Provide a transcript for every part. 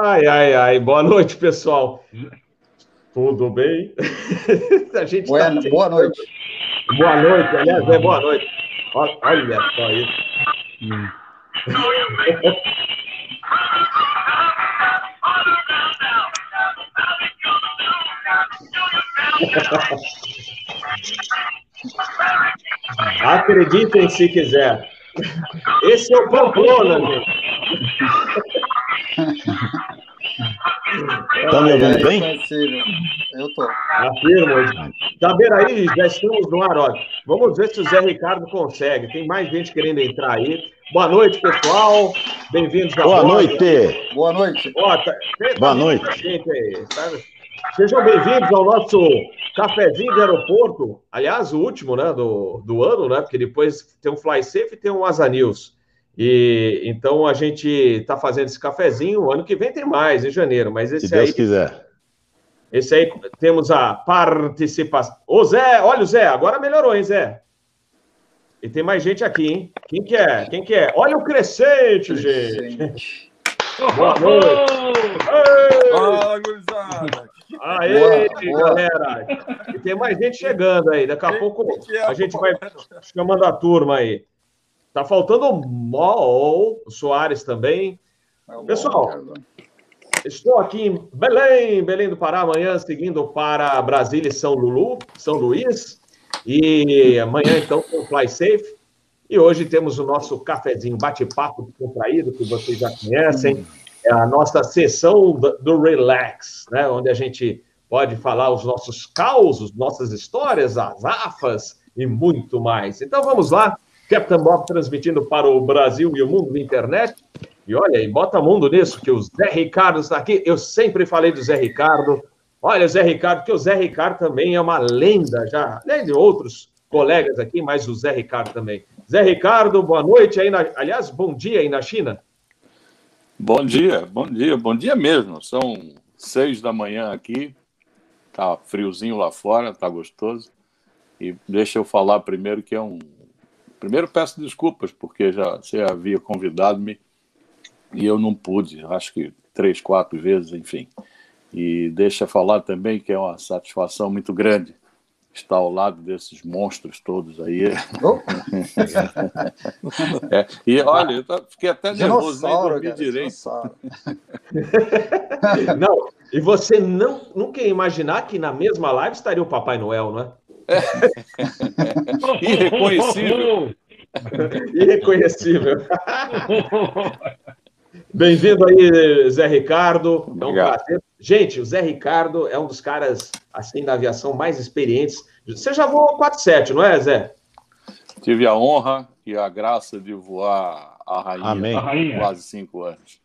Ai, ai, ai. Boa noite, pessoal. Tudo bem? A gente boa, tá... boa noite. Boa noite, aliás, é boa noite. Olha só isso. Hum. Acreditem se quiser. Esse é o Pamplona, gente. Tá me ouvindo bem? Eu tô. Afirmo. Tá vendo aí? Já estamos no ar, ó. Vamos ver se o Zé Ricardo consegue. Tem mais gente querendo entrar aí. Boa noite, pessoal. Bem-vindos à Boa noite. Boa noite. Ó, tá, Boa noite. Gente aí, sabe? Sejam bem-vindos ao nosso cafezinho de aeroporto. Aliás, o último né, do, do ano, né? Porque depois tem um Fly Safe e tem um Asa News. E então a gente está fazendo esse cafezinho. O ano que vem tem mais, em janeiro, mas esse Se aí. Deus quiser. Esse aí temos a participação. Ô Zé, olha o Zé, agora melhorou, hein, Zé? E tem mais gente aqui, hein? Quem que é? Quem que é? Olha o crescente, gente. Boa noite. Fala, gurizada. Aê, boa, galera! E tem mais gente chegando aí. Daqui a pouco é a gente vai chamando a turma aí. Tá faltando o Mol, o Soares também. É Pessoal, estou aqui em Belém, Belém do Pará, amanhã, seguindo para Brasília e São Lulu, São Luís. E amanhã, então, com o Fly Safe. E hoje temos o nosso cafezinho bate-papo contraído, que vocês já conhecem é a nossa sessão do Relax, né? onde a gente pode falar os nossos causos, nossas histórias, as afas e muito mais. Então vamos lá, Captain Bob transmitindo para o Brasil e o mundo da internet. E olha aí, bota mundo nisso, que o Zé Ricardo está aqui. Eu sempre falei do Zé Ricardo. Olha, Zé Ricardo, que o Zé Ricardo também é uma lenda já, além de outros colegas aqui, mas o Zé Ricardo também. Zé Ricardo, boa noite aí, na... aliás, bom dia aí na China. Bom dia, bom dia, bom dia mesmo. São seis da manhã aqui, tá friozinho lá fora, tá gostoso. E deixa eu falar primeiro que é um. Primeiro peço desculpas, porque já você havia convidado-me e eu não pude, acho que três, quatro vezes, enfim. E deixa falar também que é uma satisfação muito grande está ao lado desses monstros todos aí. Oh. é, e olha, eu fiquei até nervoso, nem dormi direito. não, e você não, nunca ia imaginar que na mesma live estaria o Papai Noel, não é? É. Irreconhecível. Irreconhecível. Bem-vindo aí, Zé Ricardo. É um prazer. Gente, o Zé Ricardo é um dos caras assim da aviação mais experientes. Você já voou 47, não é, Zé? Tive a honra e a graça de voar a rainha, Amém. há quase cinco anos.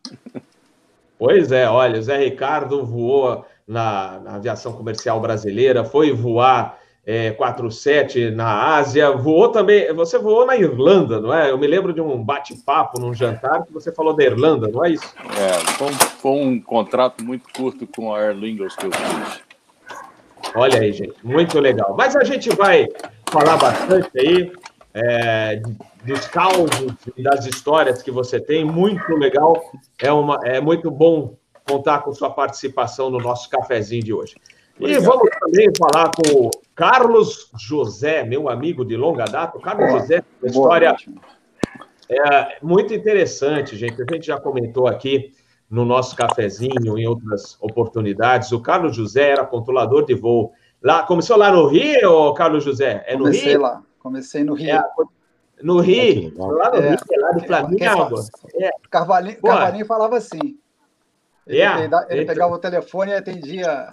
Pois é, olha, o Zé Ricardo voou na, na aviação comercial brasileira, foi voar é, 47 na Ásia, voou também. Você voou na Irlanda, não é? Eu me lembro de um bate-papo num jantar que você falou da Irlanda, não é isso? É, foi um, foi um contrato muito curto com a Aer Lingus que eu fiz. Olha aí, gente, muito legal. Mas a gente vai falar bastante aí é, dos causos e das histórias que você tem, muito legal. É, uma, é muito bom contar com sua participação no nosso cafezinho de hoje. E vamos também falar com o Carlos José, meu amigo de longa data. O Carlos José, uma história é, muito interessante, gente. A gente já comentou aqui no nosso cafezinho, em outras oportunidades. O Carlos José era controlador de voo. Lá, começou lá no Rio, Carlos José? É no Comecei Rio? lá, comecei no Rio. É, no Rio, lá no é, Rio, lá do Flamengo. É. Carvalhinho, Carvalhinho falava assim. Ele, é, ele então. pegava o telefone e atendia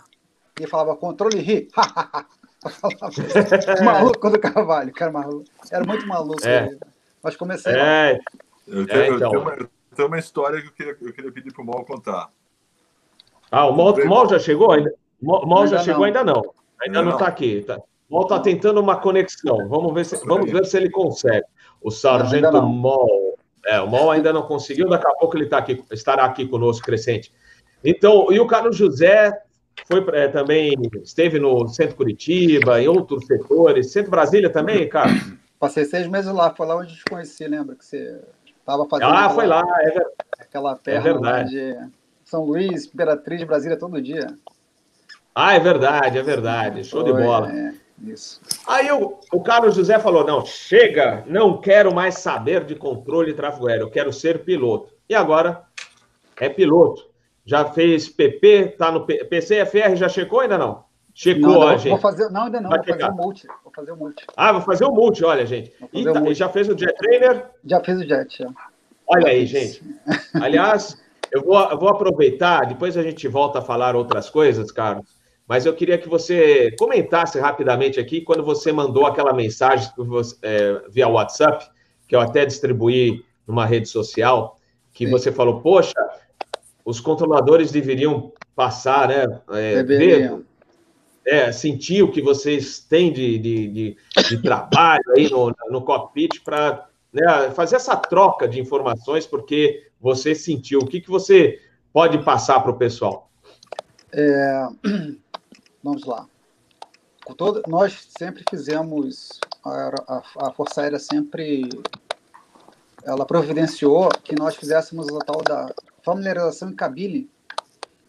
e falava controle ri. maluco do Carvalho, cara maluco. Era muito maluco. É. Mas comecei. É. Eu tenho, é, então. eu, tenho uma, eu tenho, uma, história que eu queria, eu queria pedir para o Mal contar. Ah, o Mal, Mal já chegou ainda? O Mal já chegou não. ainda não. Ainda não está aqui. Tá. O Mal está tentando uma conexão. Vamos ver se, vamos ver se ele consegue. O Sargento Mol. É, o Mol ainda não conseguiu, daqui a pouco ele tá aqui, estará aqui conosco, Crescente. Então, e o Carlos José foi é, também, esteve no Centro Curitiba, em outros setores. Centro Brasília também, cara? Passei seis meses lá, foi lá onde te conheci, lembra? Que você Tava fazendo. Ah, aquela, foi lá, é verdade. Aquela perna é de São Luís, Imperatriz, Brasília, todo dia. Ah, é verdade, é verdade. Show foi, de bola. É, isso. Aí o, o Carlos José falou: não, chega, não quero mais saber de controle de tráfego aéreo, eu quero ser piloto. E agora é piloto. Já fez PP, tá no PCFR, já checou ainda não? Checou, não, não, gente. Vou fazer, não, ainda não, Vai vou checar. fazer o multi. Vou fazer o multi. Ah, vou fazer o multi, olha, gente. E, tá, já fez o Jet Trainer? Já fez o Jet, já. Olha aí, gente. Aliás, eu vou, eu vou aproveitar, depois a gente volta a falar outras coisas, Carlos, mas eu queria que você comentasse rapidamente aqui, quando você mandou aquela mensagem é, via WhatsApp, que eu até distribuí numa rede social, que Sim. você falou, poxa, os controladores deveriam passar, né? É, ver, é, sentir o que vocês têm de, de, de, de trabalho aí no, no cockpit para né, fazer essa troca de informações, porque você sentiu. O que, que você pode passar para o pessoal? É, vamos lá. Todo, nós sempre fizemos, a, a, a, Força Aérea sempre ela providenciou que nós fizéssemos a tal da familiarização em cabine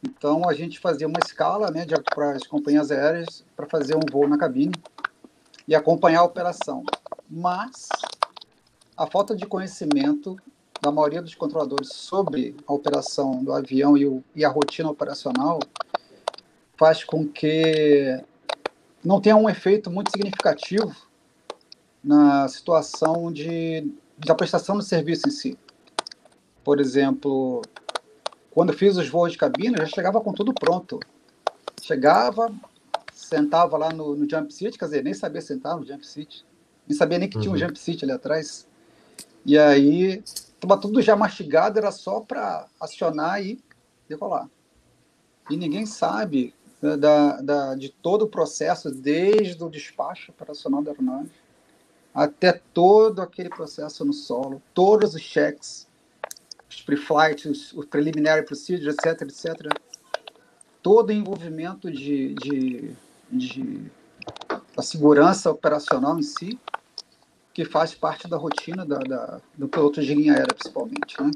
então a gente fazia uma escala né, para as companhias aéreas para fazer um voo na cabine e acompanhar a operação. Mas a falta de conhecimento da maioria dos controladores sobre a operação do avião e, o, e a rotina operacional faz com que não tenha um efeito muito significativo na situação de, da prestação do serviço em si. Por exemplo, quando fiz os voos de cabine, já chegava com tudo pronto. Chegava, sentava lá no, no jump seat, quer dizer, nem sabia sentar no jump seat. Nem sabia nem que tinha um uhum. jump seat ali atrás. E aí, estava tudo já mastigado, era só para acionar e decolar. E ninguém sabe da, da, de todo o processo, desde o despacho operacional da aeronave até todo aquele processo no solo, todos os cheques, os pre-flight, os preliminary procedures, etc, etc. Todo envolvimento de, de, de da segurança operacional em si, que faz parte da rotina da, da, do piloto de linha aérea, principalmente. Né?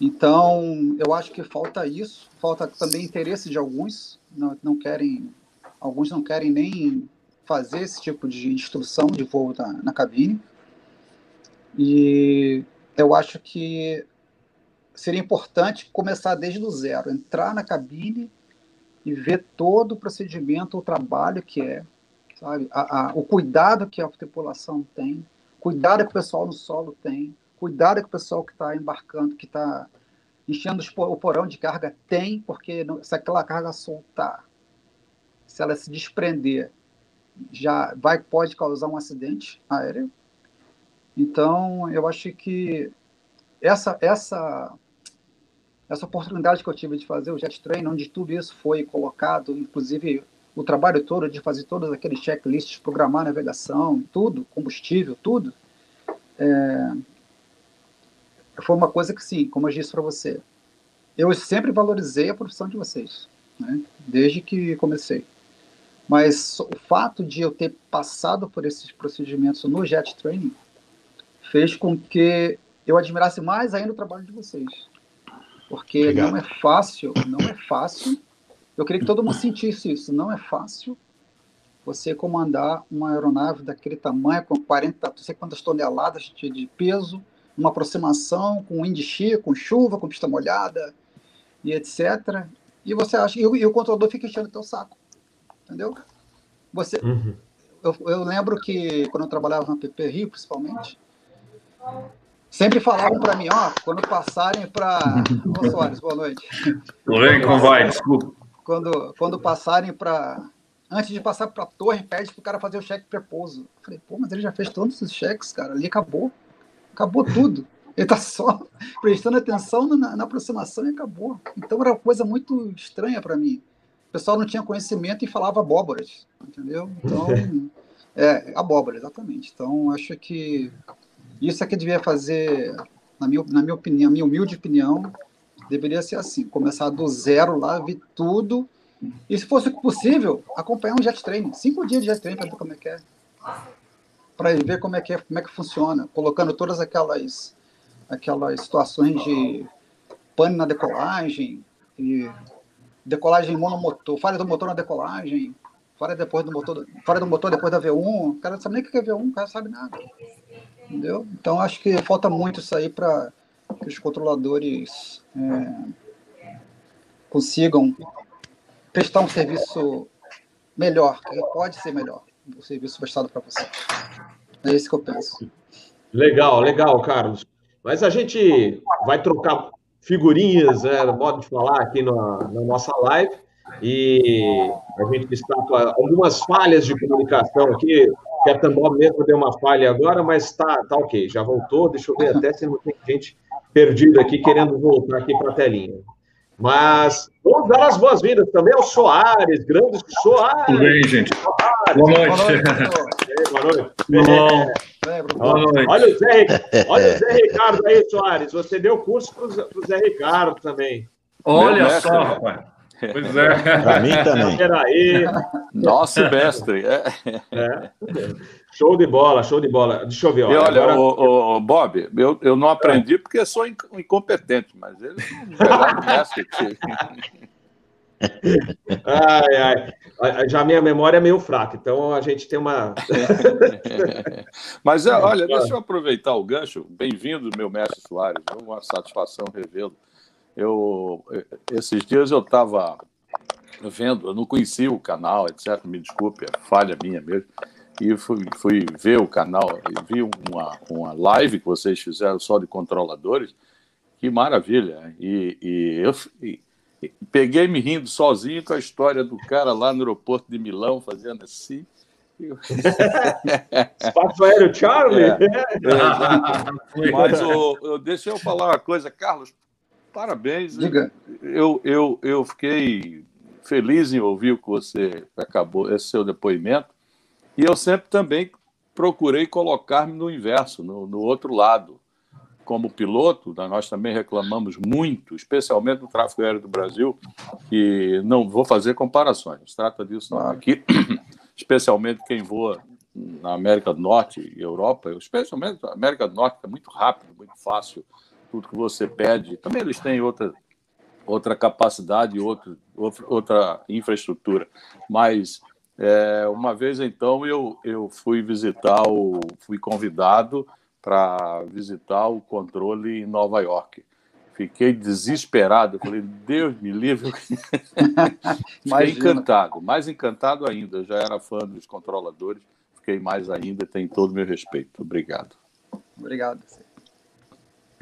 Então, eu acho que falta isso, falta também interesse de alguns, não, não querem, alguns não querem nem fazer esse tipo de instrução de voo na, na cabine. E eu acho que seria importante começar desde o zero, entrar na cabine e ver todo o procedimento, o trabalho que é, sabe? A, a, o cuidado que a tripulação tem, cuidado que o pessoal no solo tem, cuidado que o pessoal que está embarcando, que está enchendo o porão de carga tem, porque se aquela carga soltar, se ela se desprender, já vai pode causar um acidente aéreo. Então, eu acho que essa essa essa oportunidade que eu tive de fazer o Jet Train, onde tudo isso foi colocado, inclusive o trabalho todo de fazer todos aqueles checklists, programar navegação, tudo, combustível, tudo, é, foi uma coisa que, sim, como eu disse para você, eu sempre valorizei a profissão de vocês, né, desde que comecei. Mas o fato de eu ter passado por esses procedimentos no Jet Training fez com que eu admirasse mais ainda o trabalho de vocês porque Obrigado. não é fácil, não é fácil. Eu queria que todo mundo sentisse isso. Não é fácil você comandar uma aeronave daquele tamanho, com 40, não sei quantas toneladas de, de peso, uma aproximação com wind shear, com chuva, com pista molhada e etc. E você acha e, e o controlador fica enchendo o teu saco, entendeu? Você, uhum. eu, eu, lembro que quando eu trabalhava na PP Rio, principalmente, Sempre falavam para mim, ó, quando passarem para. Ô, Soares, boa noite. Tudo bem? Como vai? Desculpa. Quando, quando passarem para. Antes de passar para a torre, pede para o cara fazer o cheque prepouso. Eu falei, pô, mas ele já fez todos os cheques, cara. Ali acabou. Acabou tudo. Ele está só prestando atenção na, na, aproximação e acabou. Então era uma coisa muito estranha para mim. O pessoal não tinha conhecimento e falava abóboras, entendeu? Então, é, abóbora, exatamente. Então, acho que isso é que devia fazer, na minha, na minha opinião, minha humilde opinião, deveria ser assim, começar do zero lá, ver tudo, e se fosse possível, acompanhar um jet train, cinco dias de jet train para ver como é que é, para ver como é que é, como é que funciona, colocando todas aquelas aquelas situações de pane na decolagem, e decolagem monomotor, falha do motor na decolagem, falha depois do motor, falha do motor depois da V1, o cara não sabe nem o que é V1, o cara não sabe nada. Entendeu? Então acho que falta muito isso aí para que os controladores é, consigam prestar um serviço melhor, que pode ser melhor, o serviço prestado para você. É isso que eu penso. Legal, legal, Carlos. Mas a gente vai trocar figurinhas, é, modo de falar aqui na, na nossa live, e a gente destaca algumas falhas de comunicação aqui, que a Tambor mesmo deu uma falha agora, mas tá, tá ok, já voltou. Deixa eu ver até se não tem gente perdida aqui querendo voltar aqui para a telinha. Mas vamos dar as boas-vindas também ao Soares, grande Soares. Tudo bem, gente? Soares. Boa noite. Boa noite. Boa noite. É, boa noite. Olha o, Zé, olha o Zé Ricardo aí, Soares. Você deu curso para o Zé Ricardo também. Olha só, rapaz. Pois é. Para mim também. Peraí. Nosso mestre. É. É. Show de bola, show de bola. Deixa eu ver. Olha, olha agora... o, o, Bob, eu, eu não aprendi porque sou incompetente, mas ele é um mestre. Ai, ai. Já a minha memória é meio fraca, então a gente tem uma. Mas olha, deixa eu aproveitar o gancho. Bem-vindo, meu mestre Soares. É uma satisfação revê-lo. Eu, esses dias eu estava vendo, eu não conhecia o canal, etc. Me desculpe, é falha minha mesmo. E fui, fui ver o canal e vi uma, uma live que vocês fizeram só de controladores. Que maravilha! E, e eu e, peguei me rindo sozinho com a história do cara lá no aeroporto de Milão fazendo assim. Espaço Aéreo Charlie? É, é, mas o, deixa eu falar uma coisa, Carlos. Parabéns. Diga. Eu, eu, eu fiquei feliz em ouvir o que você acabou, esse seu depoimento. E eu sempre também procurei colocar-me no inverso, no, no outro lado. Como piloto, nós também reclamamos muito, especialmente no tráfego aéreo do Brasil, que não vou fazer comparações, trata disso não. Aqui, especialmente quem voa na América do Norte e Europa, especialmente na América do Norte, é muito rápido, muito fácil tudo que você pede. Também eles têm outra, outra capacidade, outra, outra infraestrutura. Mas é, uma vez então eu, eu fui visitar o. fui convidado para visitar o controle em Nova York. Fiquei desesperado, falei, Deus me livre. Fiquei encantado, mais encantado ainda. Eu já era fã dos controladores, fiquei mais ainda, tem todo o meu respeito. Obrigado. Obrigado.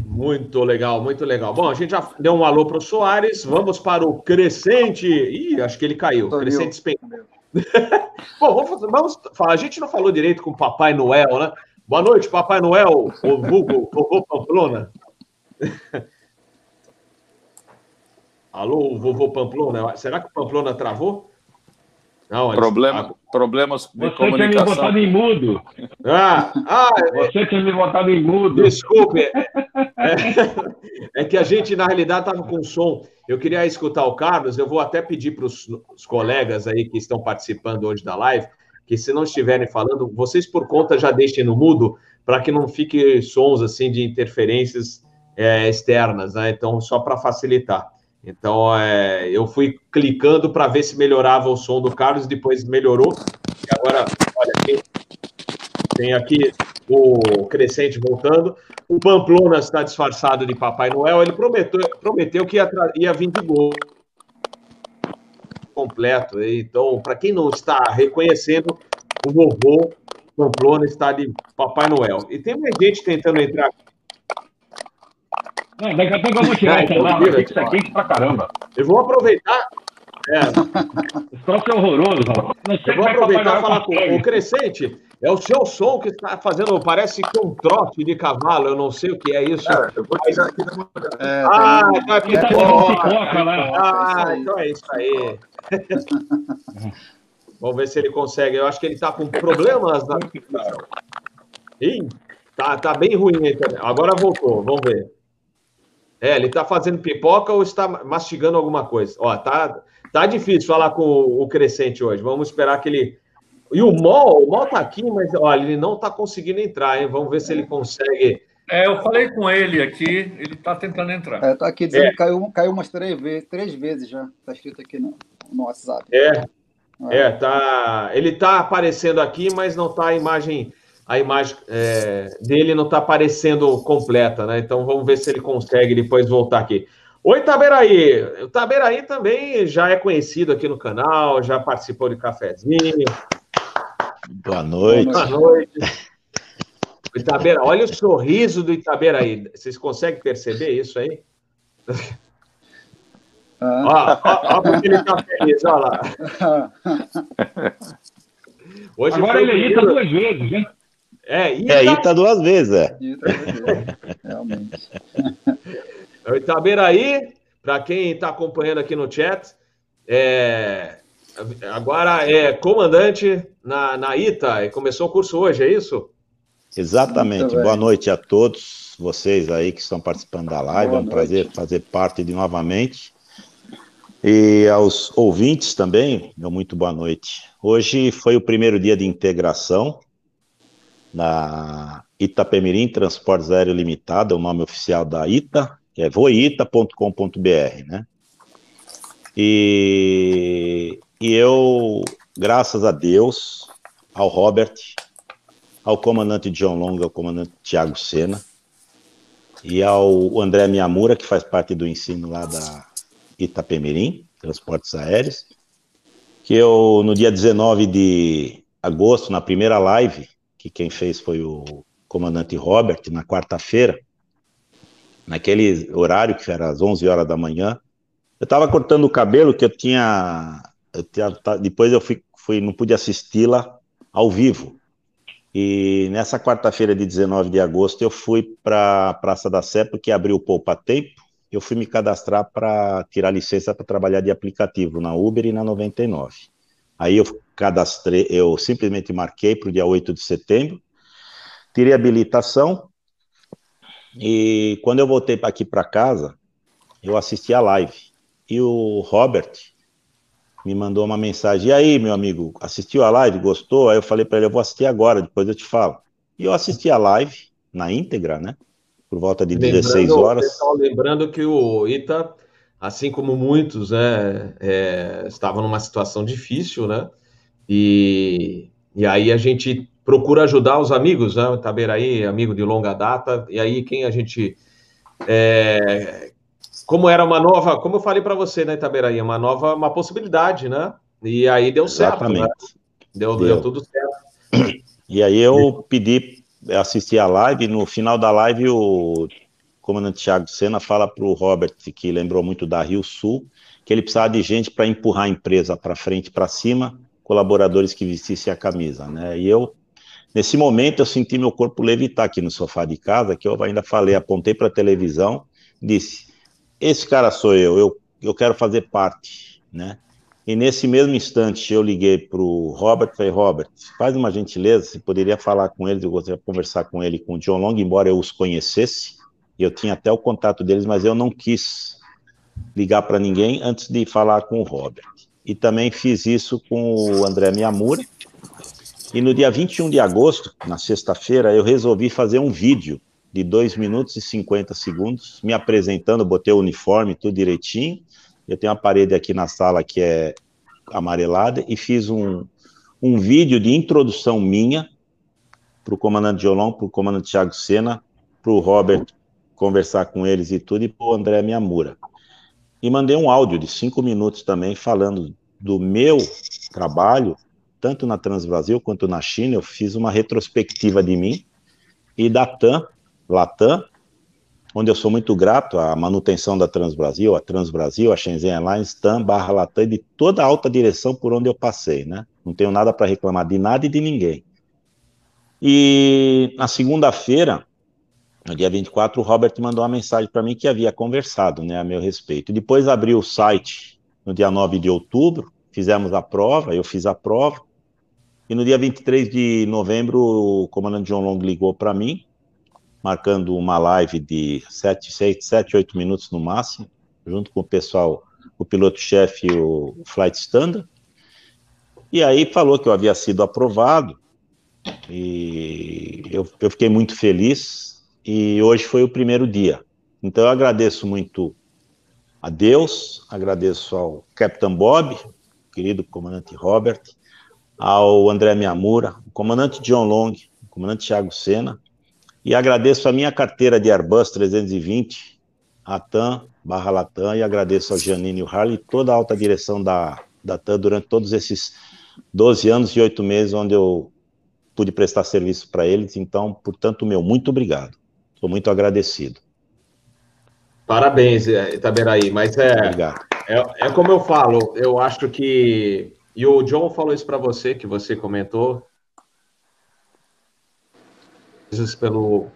Muito legal, muito legal. Bom, a gente já deu um alô para o Soares, vamos para o Crescente. Ih, acho que ele caiu. Tô Crescente despencou. Bom, vamos, vamos falar. A gente não falou direito com o Papai Noel, né? Boa noite, Papai Noel, o vulgo, vovô Pamplona. Alô, vovô Pamplona. Será que o Pamplona travou? Não, Problema, problemas de Você comunicação. tinha me botado em mudo. Ah, ah, Você tinha me botado em mudo. Desculpe. É, é que a gente, na realidade, estava com som. Eu queria escutar o Carlos. Eu vou até pedir para os colegas aí que estão participando hoje da live, que se não estiverem falando, vocês por conta já deixem no mudo, para que não fique sons assim de interferências é, externas, né? Então, só para facilitar. Então, é, eu fui clicando para ver se melhorava o som do Carlos, depois melhorou. E agora, olha aqui, tem aqui o Crescente voltando. O Pamplona está disfarçado de Papai Noel. Ele prometeu, prometeu que ia, ia vir de gol completo. Então, para quem não está reconhecendo, o vovô Pamplona está de Papai Noel. E tem mais gente tentando entrar não, daqui a pouco eu vou tirar essa lá, que isso é quente pra caramba. Eu vou aproveitar. É. Esse troço é horroroso, eu vou aproveitar e falar com o Crescente. É o seu som que está fazendo, parece que um trote de cavalo, eu não sei o que é isso. É, eu vou tirar aqui é, Ah, então é pipoca. Né? Ah, então é isso aí. Vamos ver se ele consegue. Eu acho que ele está com problemas. Na... Ih, tá, tá bem ruim. Agora voltou, vamos ver. É, ele está fazendo pipoca ou está mastigando alguma coisa? Ó, tá, tá difícil falar com o Crescente hoje. Vamos esperar que ele. E o Mol, o Mol tá aqui, mas olha, ele não está conseguindo entrar, hein? Vamos ver se ele consegue É, eu falei com ele aqui, ele está tentando entrar. É, tá aqui dizendo é. que caiu, caiu umas três vezes, três vezes já. Está escrito aqui no, no WhatsApp. É. É, é tá. Ele está aparecendo aqui, mas não está a imagem. A imagem é, dele não está aparecendo completa, né? Então vamos ver se ele consegue depois voltar aqui. Oi, Taberaí. O Taberaí também já é conhecido aqui no canal, já participou de cafezinho. Boa noite. Boa noite. Itabeira, olha o sorriso do Itabeira aí. Vocês conseguem perceber isso aí? Ah. Ó, ó, ó, porque ele está feliz, olha lá. Hoje Agora ele é Ita duas vezes, né? É, Ita, é, Ita duas vezes, é. Ita duas vezes, realmente. O Itaberaí, para quem está acompanhando aqui no chat, é, agora é comandante na, na ITA, começou o curso hoje, é isso? Exatamente. Boa noite a todos vocês aí que estão participando da live. Boa é um noite. prazer fazer parte de novamente. E aos ouvintes também, meu muito boa noite. Hoje foi o primeiro dia de integração na Itapemirim Transportes Aéreo Limitada, o nome oficial da ITA, que é voita.com.br, né? E, e eu, graças a Deus, ao Robert, ao comandante John Long, ao comandante Tiago Sena, e ao André Miamura, que faz parte do ensino lá da Itapemirim, Transportes Aéreos, que eu, no dia 19 de agosto, na primeira live, que quem fez foi o comandante Robert, na quarta-feira, naquele horário, que era às 11 horas da manhã, eu estava cortando o cabelo, que eu tinha, eu tinha depois eu fui, fui não pude assisti-la ao vivo, e nessa quarta-feira de 19 de agosto eu fui para a Praça da Sé, porque abriu o Poupa Tempo, eu fui me cadastrar para tirar licença para trabalhar de aplicativo na Uber e na 99. Aí eu cadastrei, eu simplesmente marquei para o dia 8 de setembro, tirei habilitação, e quando eu voltei aqui para casa, eu assisti a live. E o Robert, me mandou uma mensagem. E aí, meu amigo, assistiu a live? Gostou? Aí eu falei para ele, eu vou assistir agora, depois eu te falo. E eu assisti a live na íntegra, né? Por volta de lembrando, 16 horas. Pessoal, lembrando que o Ita, assim como muitos, né, é, estava numa situação difícil, né? E, e aí a gente procura ajudar os amigos, né? Taberaí, amigo de longa data, e aí quem a gente é, como era uma nova, como eu falei para você, né, Itaberaí, uma nova, uma possibilidade, né? E aí deu certo, né? deu, deu, deu. tudo certo. E aí eu pedi, assistir a live, no final da live o comandante Thiago Sena fala para o Robert, que lembrou muito da Rio Sul, que ele precisava de gente para empurrar a empresa para frente, para cima, colaboradores que vestissem a camisa, né? E eu, nesse momento, eu senti meu corpo levitar aqui no sofá de casa, que eu ainda falei, apontei para a televisão, disse, esse cara sou eu, eu, eu quero fazer parte, né? E nesse mesmo instante eu liguei para o Robert falei, Robert, faz uma gentileza, você poderia falar com eles, eu gostaria de conversar com ele, com o John Long, embora eu os conhecesse, eu tinha até o contato deles, mas eu não quis ligar para ninguém antes de falar com o Robert. E também fiz isso com o André Miamura, e no dia 21 de agosto, na sexta-feira, eu resolvi fazer um vídeo de 2 minutos e 50 segundos, me apresentando, botei o uniforme, tudo direitinho. Eu tenho uma parede aqui na sala que é amarelada e fiz um, um vídeo de introdução minha para o comandante Jolão, para o comandante Thiago Sena, para o Robert conversar com eles e tudo, e para o André Miamura. E mandei um áudio de cinco minutos também falando do meu trabalho, tanto na Transbrasil quanto na China. Eu fiz uma retrospectiva de mim e da TAM, Latam, onde eu sou muito grato à manutenção da Transbrasil, a Transbrasil, a Shenzhen Airlines, TAM, barra Latam, e de toda a alta direção por onde eu passei, né? Não tenho nada para reclamar de nada e de ninguém. E na segunda-feira, no dia 24, o Robert mandou uma mensagem para mim que havia conversado, né, a meu respeito. depois abri o site no dia 9 de outubro, fizemos a prova, eu fiz a prova, e no dia 23 de novembro, o comandante John Long ligou para mim, marcando uma live de 7, 6, 7, 8 minutos no máximo, junto com o pessoal, o piloto-chefe e o flight standard. E aí falou que eu havia sido aprovado, e eu, eu fiquei muito feliz, e hoje foi o primeiro dia. Então eu agradeço muito a Deus, agradeço ao Capitão Bob, querido comandante Robert, ao André Miamura, o comandante John Long, o comandante Thiago Sena, e agradeço a minha carteira de Airbus 320, a TAM, barra Latam, e agradeço ao e o Harley, toda a alta direção da, da TAM durante todos esses 12 anos e 8 meses onde eu pude prestar serviço para eles. Então, portanto, meu, muito obrigado. Estou muito agradecido. Parabéns, Itaberaí, mas é, é, é como eu falo, eu acho que e o John falou isso para você, que você comentou, pelo,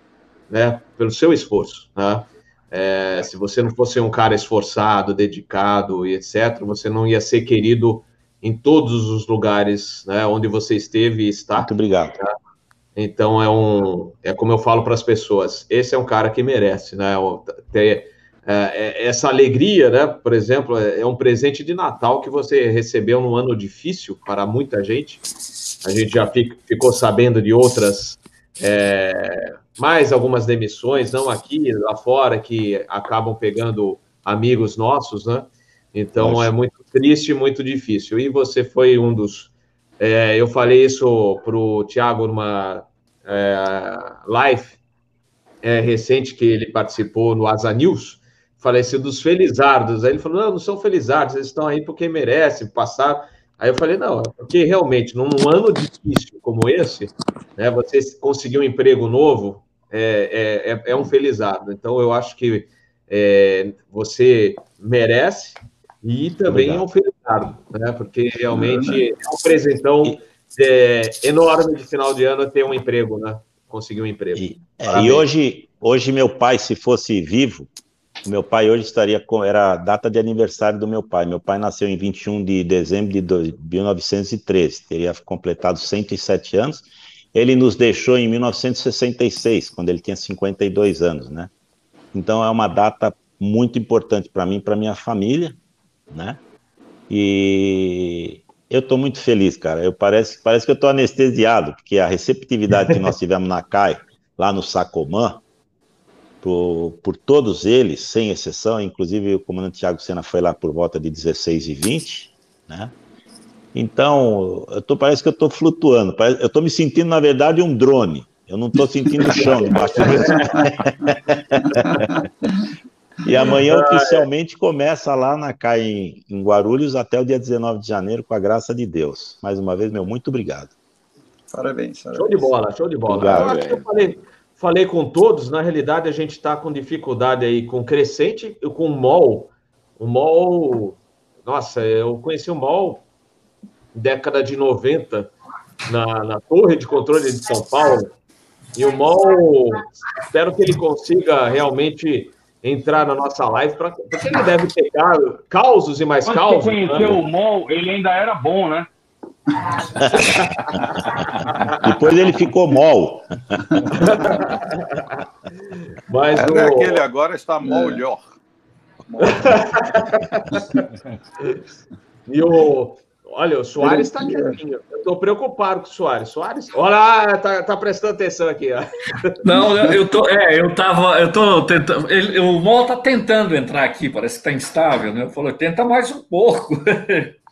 né, pelo seu esforço, né? É, se você não fosse um cara esforçado, dedicado e etc., você não ia ser querido em todos os lugares né, onde você esteve e está. Muito obrigado. Né? Então é um, é como eu falo para as pessoas, esse é um cara que merece, né? Ter é, é, essa alegria, né? Por exemplo, é, é um presente de Natal que você recebeu num ano difícil para muita gente. A gente já fico, ficou sabendo de outras, é, mais algumas demissões, não aqui, lá fora, que acabam pegando amigos nossos, né? Então Nossa. é muito triste, muito difícil. E você foi um dos. É, eu falei isso para o Tiago numa é, live recente que ele participou no Asa News falecido assim, dos felizardos. Aí ele falou: não, não são felizardos, eles estão aí porque merecem passar. Aí eu falei: não, é porque realmente, num ano difícil como esse, né, você conseguir um emprego novo é, é, é, é um felizardo. Então eu acho que é, você merece e também Obrigado. é um felizardo, né, porque realmente é um presentão é, enorme de final de ano ter um emprego, né? Conseguir um emprego. E, é, e hoje, hoje, meu pai, se fosse vivo, meu pai hoje estaria com. Era a data de aniversário do meu pai. Meu pai nasceu em 21 de dezembro de 1913, teria completado 107 anos. Ele nos deixou em 1966, quando ele tinha 52 anos, né? Então é uma data muito importante para mim, para minha família, né? E eu estou muito feliz, cara. Eu parece, parece que eu estou anestesiado, porque a receptividade que nós tivemos na CAI, lá no Sacomã, por, por todos eles, sem exceção, inclusive o comandante Tiago Sena foi lá por volta de 16 e 20, né? Então, eu tô, parece que eu estou flutuando, eu estou me sentindo, na verdade, um drone. Eu não estou sentindo o chão debaixo do E amanhã oficialmente começa lá na CAI em, em Guarulhos até o dia 19 de janeiro, com a graça de Deus. Mais uma vez, meu, muito obrigado. Parabéns. parabéns. Show de bola, show de bola. Obrigado, eu, eu falei, com todos, na realidade a gente está com dificuldade aí com Crescente e com o MOL. O MOL, nossa, eu conheci o MOL década de 90 na, na Torre de Controle de São Paulo. E o MOL, espero que ele consiga realmente entrar na nossa live, pra, porque ele deve pegar causos e mais Quando causos. Quando você conheceu né? o MOL, ele ainda era bom, né? Depois ele ficou mol. Mas é, o... aquele agora está molhor. e o. Olha, o Soares está quietinho. Eu estou preocupado com o Soares. Soares, olha, tá, tá prestando atenção aqui. Ó. Não, eu tô, é, eu tava, eu tô tentando. Ele, o Mol tá tentando entrar aqui, parece que está instável, né? Eu falei, tenta mais um pouco.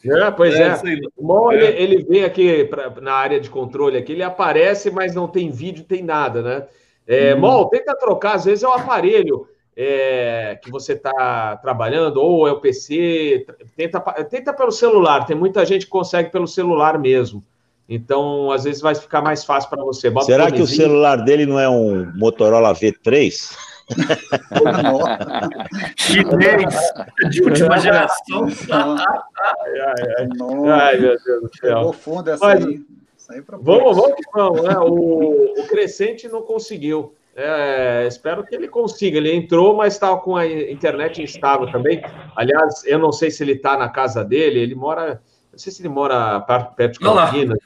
É, pois é. é. O Mol, é. Ele, ele, vem aqui pra, na área de controle, aqui, ele aparece, mas não tem vídeo, tem nada, né? É, hum. Mol, tenta trocar, às vezes é o aparelho é, que você está trabalhando, ou é o PC, tenta, tenta pelo celular, tem muita gente que consegue pelo celular mesmo. Então, às vezes vai ficar mais fácil para você. Bota Será que o celular dele não é um Motorola V3? Chinês de última geração. ai, ai, ai. ai, meu Deus do céu. fundo essa Mas, aí. aí vamos, vamos que vamos. Né? O, o Crescente não conseguiu. É, espero que ele consiga. Ele entrou, mas estava com a internet instável também. Aliás, eu não sei se ele está na casa dele. Ele mora. Não sei se ele mora perto de Campinas.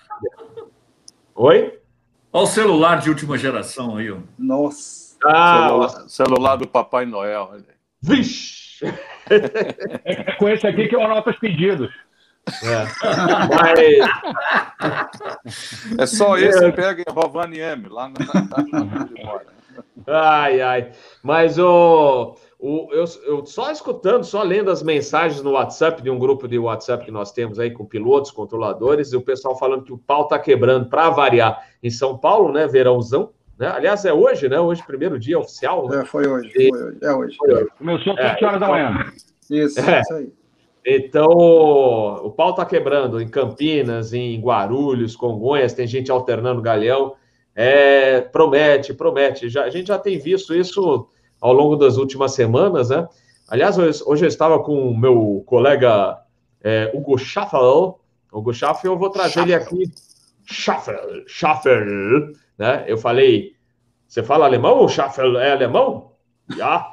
Oi? Olha o celular de última geração aí. Ó. Nossa. Ah, celular, celular, do Papai Noel. Vixe! É com esse aqui que eu anoto os pedidos. É. Mas... é só esse que pega em Rovaniemi, lá na, na, Ai, ai. Mas o, o, eu, eu só escutando, só lendo as mensagens no WhatsApp, de um grupo de WhatsApp que nós temos aí com pilotos, controladores, e o pessoal falando que o pau tá quebrando para variar em São Paulo, né? Verãozão. Né? Aliás, é hoje, né? Hoje, primeiro dia oficial. Né? É, foi hoje. Foi hoje. É hoje. Foi hoje. Começou às 7 horas da manhã. Isso, é. isso aí. Então, o pau está quebrando em Campinas, em Guarulhos, Congonhas, tem gente alternando galhão. É, promete, promete. Já, a gente já tem visto isso ao longo das últimas semanas, né? Aliás, hoje eu estava com o meu colega é, Hugo Schaffel. Hugo Schaffel, eu vou trazer Schaffel. ele aqui. Schaffel, Schaffel, né? Eu falei, você fala alemão? O Schaffel é alemão? Já.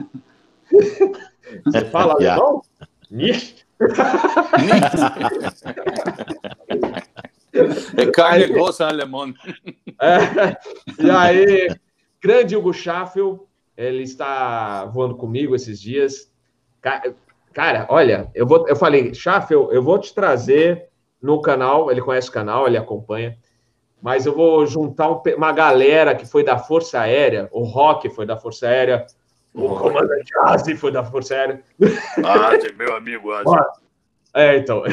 você fala alemão? Nicht. é carne grossa alemão. É, e aí, grande Hugo Schaffel, ele está voando comigo esses dias. Cara, olha, eu, vou, eu falei, Schaffel, eu vou te trazer no canal, ele conhece o canal, ele acompanha, mas eu vou juntar um, uma galera que foi da Força Aérea, o Rock foi da Força Aérea, o comandante Azi foi da Força Aérea. Azi, meu amigo Azi. É, então.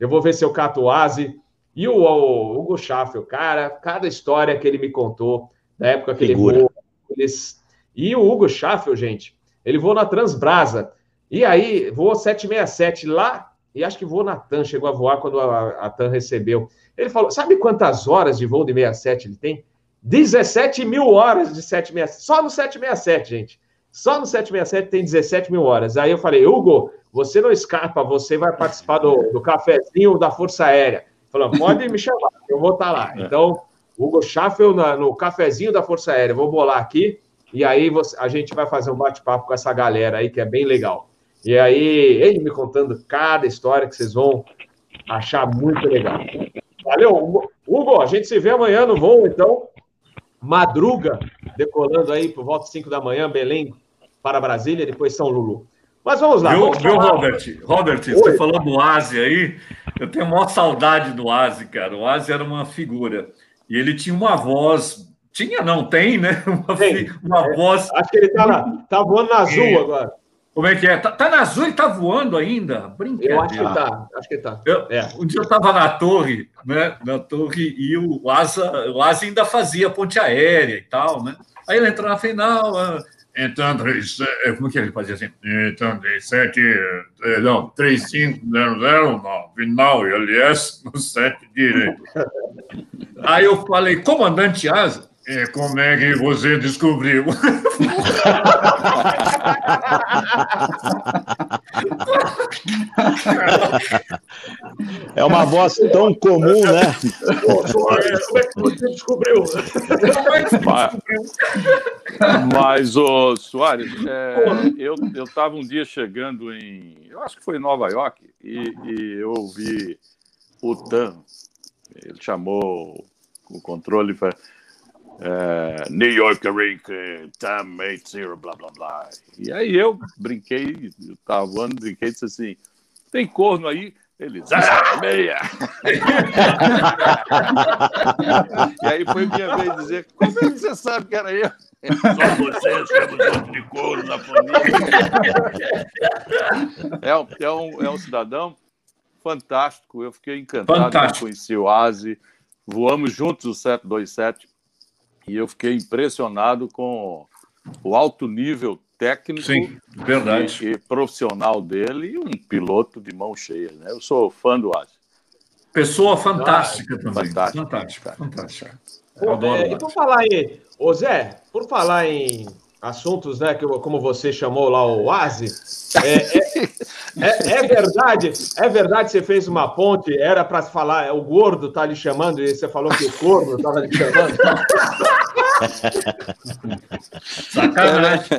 Eu vou ver se eu cato o Azi. E o, o Hugo Schaffel, cara, cada história que ele me contou, da época que Figura. ele voou. Eles... E o Hugo Schaffel, gente, ele voou na Transbrasa. E aí, voou 767 lá, e acho que voou na TAM, chegou a voar quando a, a TAM recebeu. Ele falou: sabe quantas horas de voo de 67 ele tem? 17 mil horas de 767. Só no 767, gente. Só no 767 tem 17 mil horas. Aí eu falei, Hugo, você não escapa, você vai participar do, do cafezinho da Força Aérea. Falando, pode me chamar, eu vou estar tá lá. Então, Hugo Schaffel na, no cafezinho da Força Aérea, vou bolar aqui, e aí você, a gente vai fazer um bate-papo com essa galera aí, que é bem legal. E aí, ele me contando cada história que vocês vão achar muito legal. Valeu, Hugo, a gente se vê amanhã no voo, então. Madruga, decolando aí por volta de 5 da manhã, Belém, para Brasília, depois São Lulu. Mas vamos lá. Viu, viu Robert? Robert, Oi. você falou do Asi aí. Eu tenho a maior saudade do Asi, cara. O Asi era uma figura. E ele tinha uma voz. Tinha, não, tem, né? Uma, tem. uma é, voz. Acho que ele tá, tá voando na azul é. agora. Como é que é? Tá, tá na azul e tá voando ainda? Brincadeira. Eu acho que tá. Acho que tá. Eu, é. Um dia eu estava na torre, né? Na torre, e o Asa, o Asa ainda fazia ponte aérea e tal, né? Aí ele entrou na final, então, 3, é, como que ele fazia assim? Então, 37, é, não, 3500, no final, LS, no 7 direito. Aí eu falei, comandante Asa, é, como é que você descobriu? É uma voz tão comum, né? Como é que você descobriu? Mas, ô, Soares, é, eu estava um dia chegando em. Eu acho que foi em Nova York, e, e eu ouvi o Tan. Ele chamou o controle e falou é, New York Rink, Tam 80, blá blá blá. E aí eu brinquei, eu tava voando, brinquei e disse assim: tem corno aí? Eles, ah, meia! e aí foi minha vez dizer: como é que você sabe que era eu? Só vocês temos outro de couro na família. É um, é, um, é um cidadão fantástico. Eu fiquei encantado fantástico. conheci o Asi. Voamos juntos o 727 e eu fiquei impressionado com o alto nível técnico Sim, verdade. E, e, profissional dele e um piloto de mão cheia. Né? Eu sou fã do Asi. Pessoa fantástica ah, também. Fantástica. Fantástica. fantástica. é, e por falar em. Ô Zé, por falar em assuntos, né, que, como você chamou lá o Asi, é, é, é, é, verdade, é verdade você fez uma ponte, era para falar, o gordo tá lhe chamando, e você falou que o corno estava lhe chamando. Sacanagem.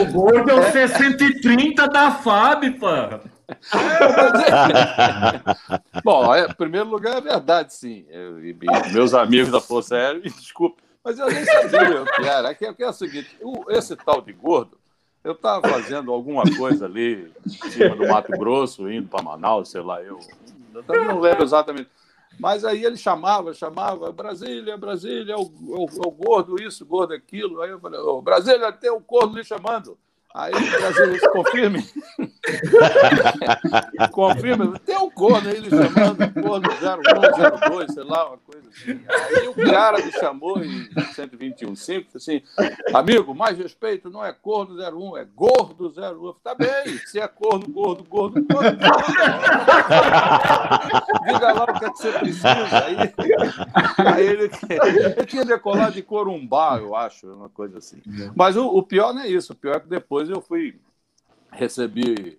O gordo é o 630 da FAB, pô. Bom, é, em primeiro lugar, é verdade, sim. Eu, meus amigos da Força Aérea, desculpe, mas eu nem sabia o que era. É que, é, é o seguinte: esse tal de gordo, eu estava fazendo alguma coisa ali em cima do Mato Grosso, indo para Manaus, sei lá, eu, eu não lembro exatamente. Mas aí ele chamava, chamava, Brasília, Brasília, é o, é o, é o gordo isso, gordo aquilo. Aí eu falei, oh, Brasília, tem o gordo lhe chamando. Aí o Brasil confirme. confirme. Tem um corno aí, ele chamando corno 01, 02, sei lá, uma coisa assim. Aí o cara me chamou em 121.5, assim, amigo, mais respeito, não é corno 01, é gordo 01. Eu falei, tá bem, se é corno, gordo, gordo, gordo, gordo. Diga lá o que, é que você precisa. Aí, aí ele, ele tinha decolado de Corumbá, eu acho, uma coisa assim. Mas o, o pior não é isso, o pior é que depois depois eu fui recebi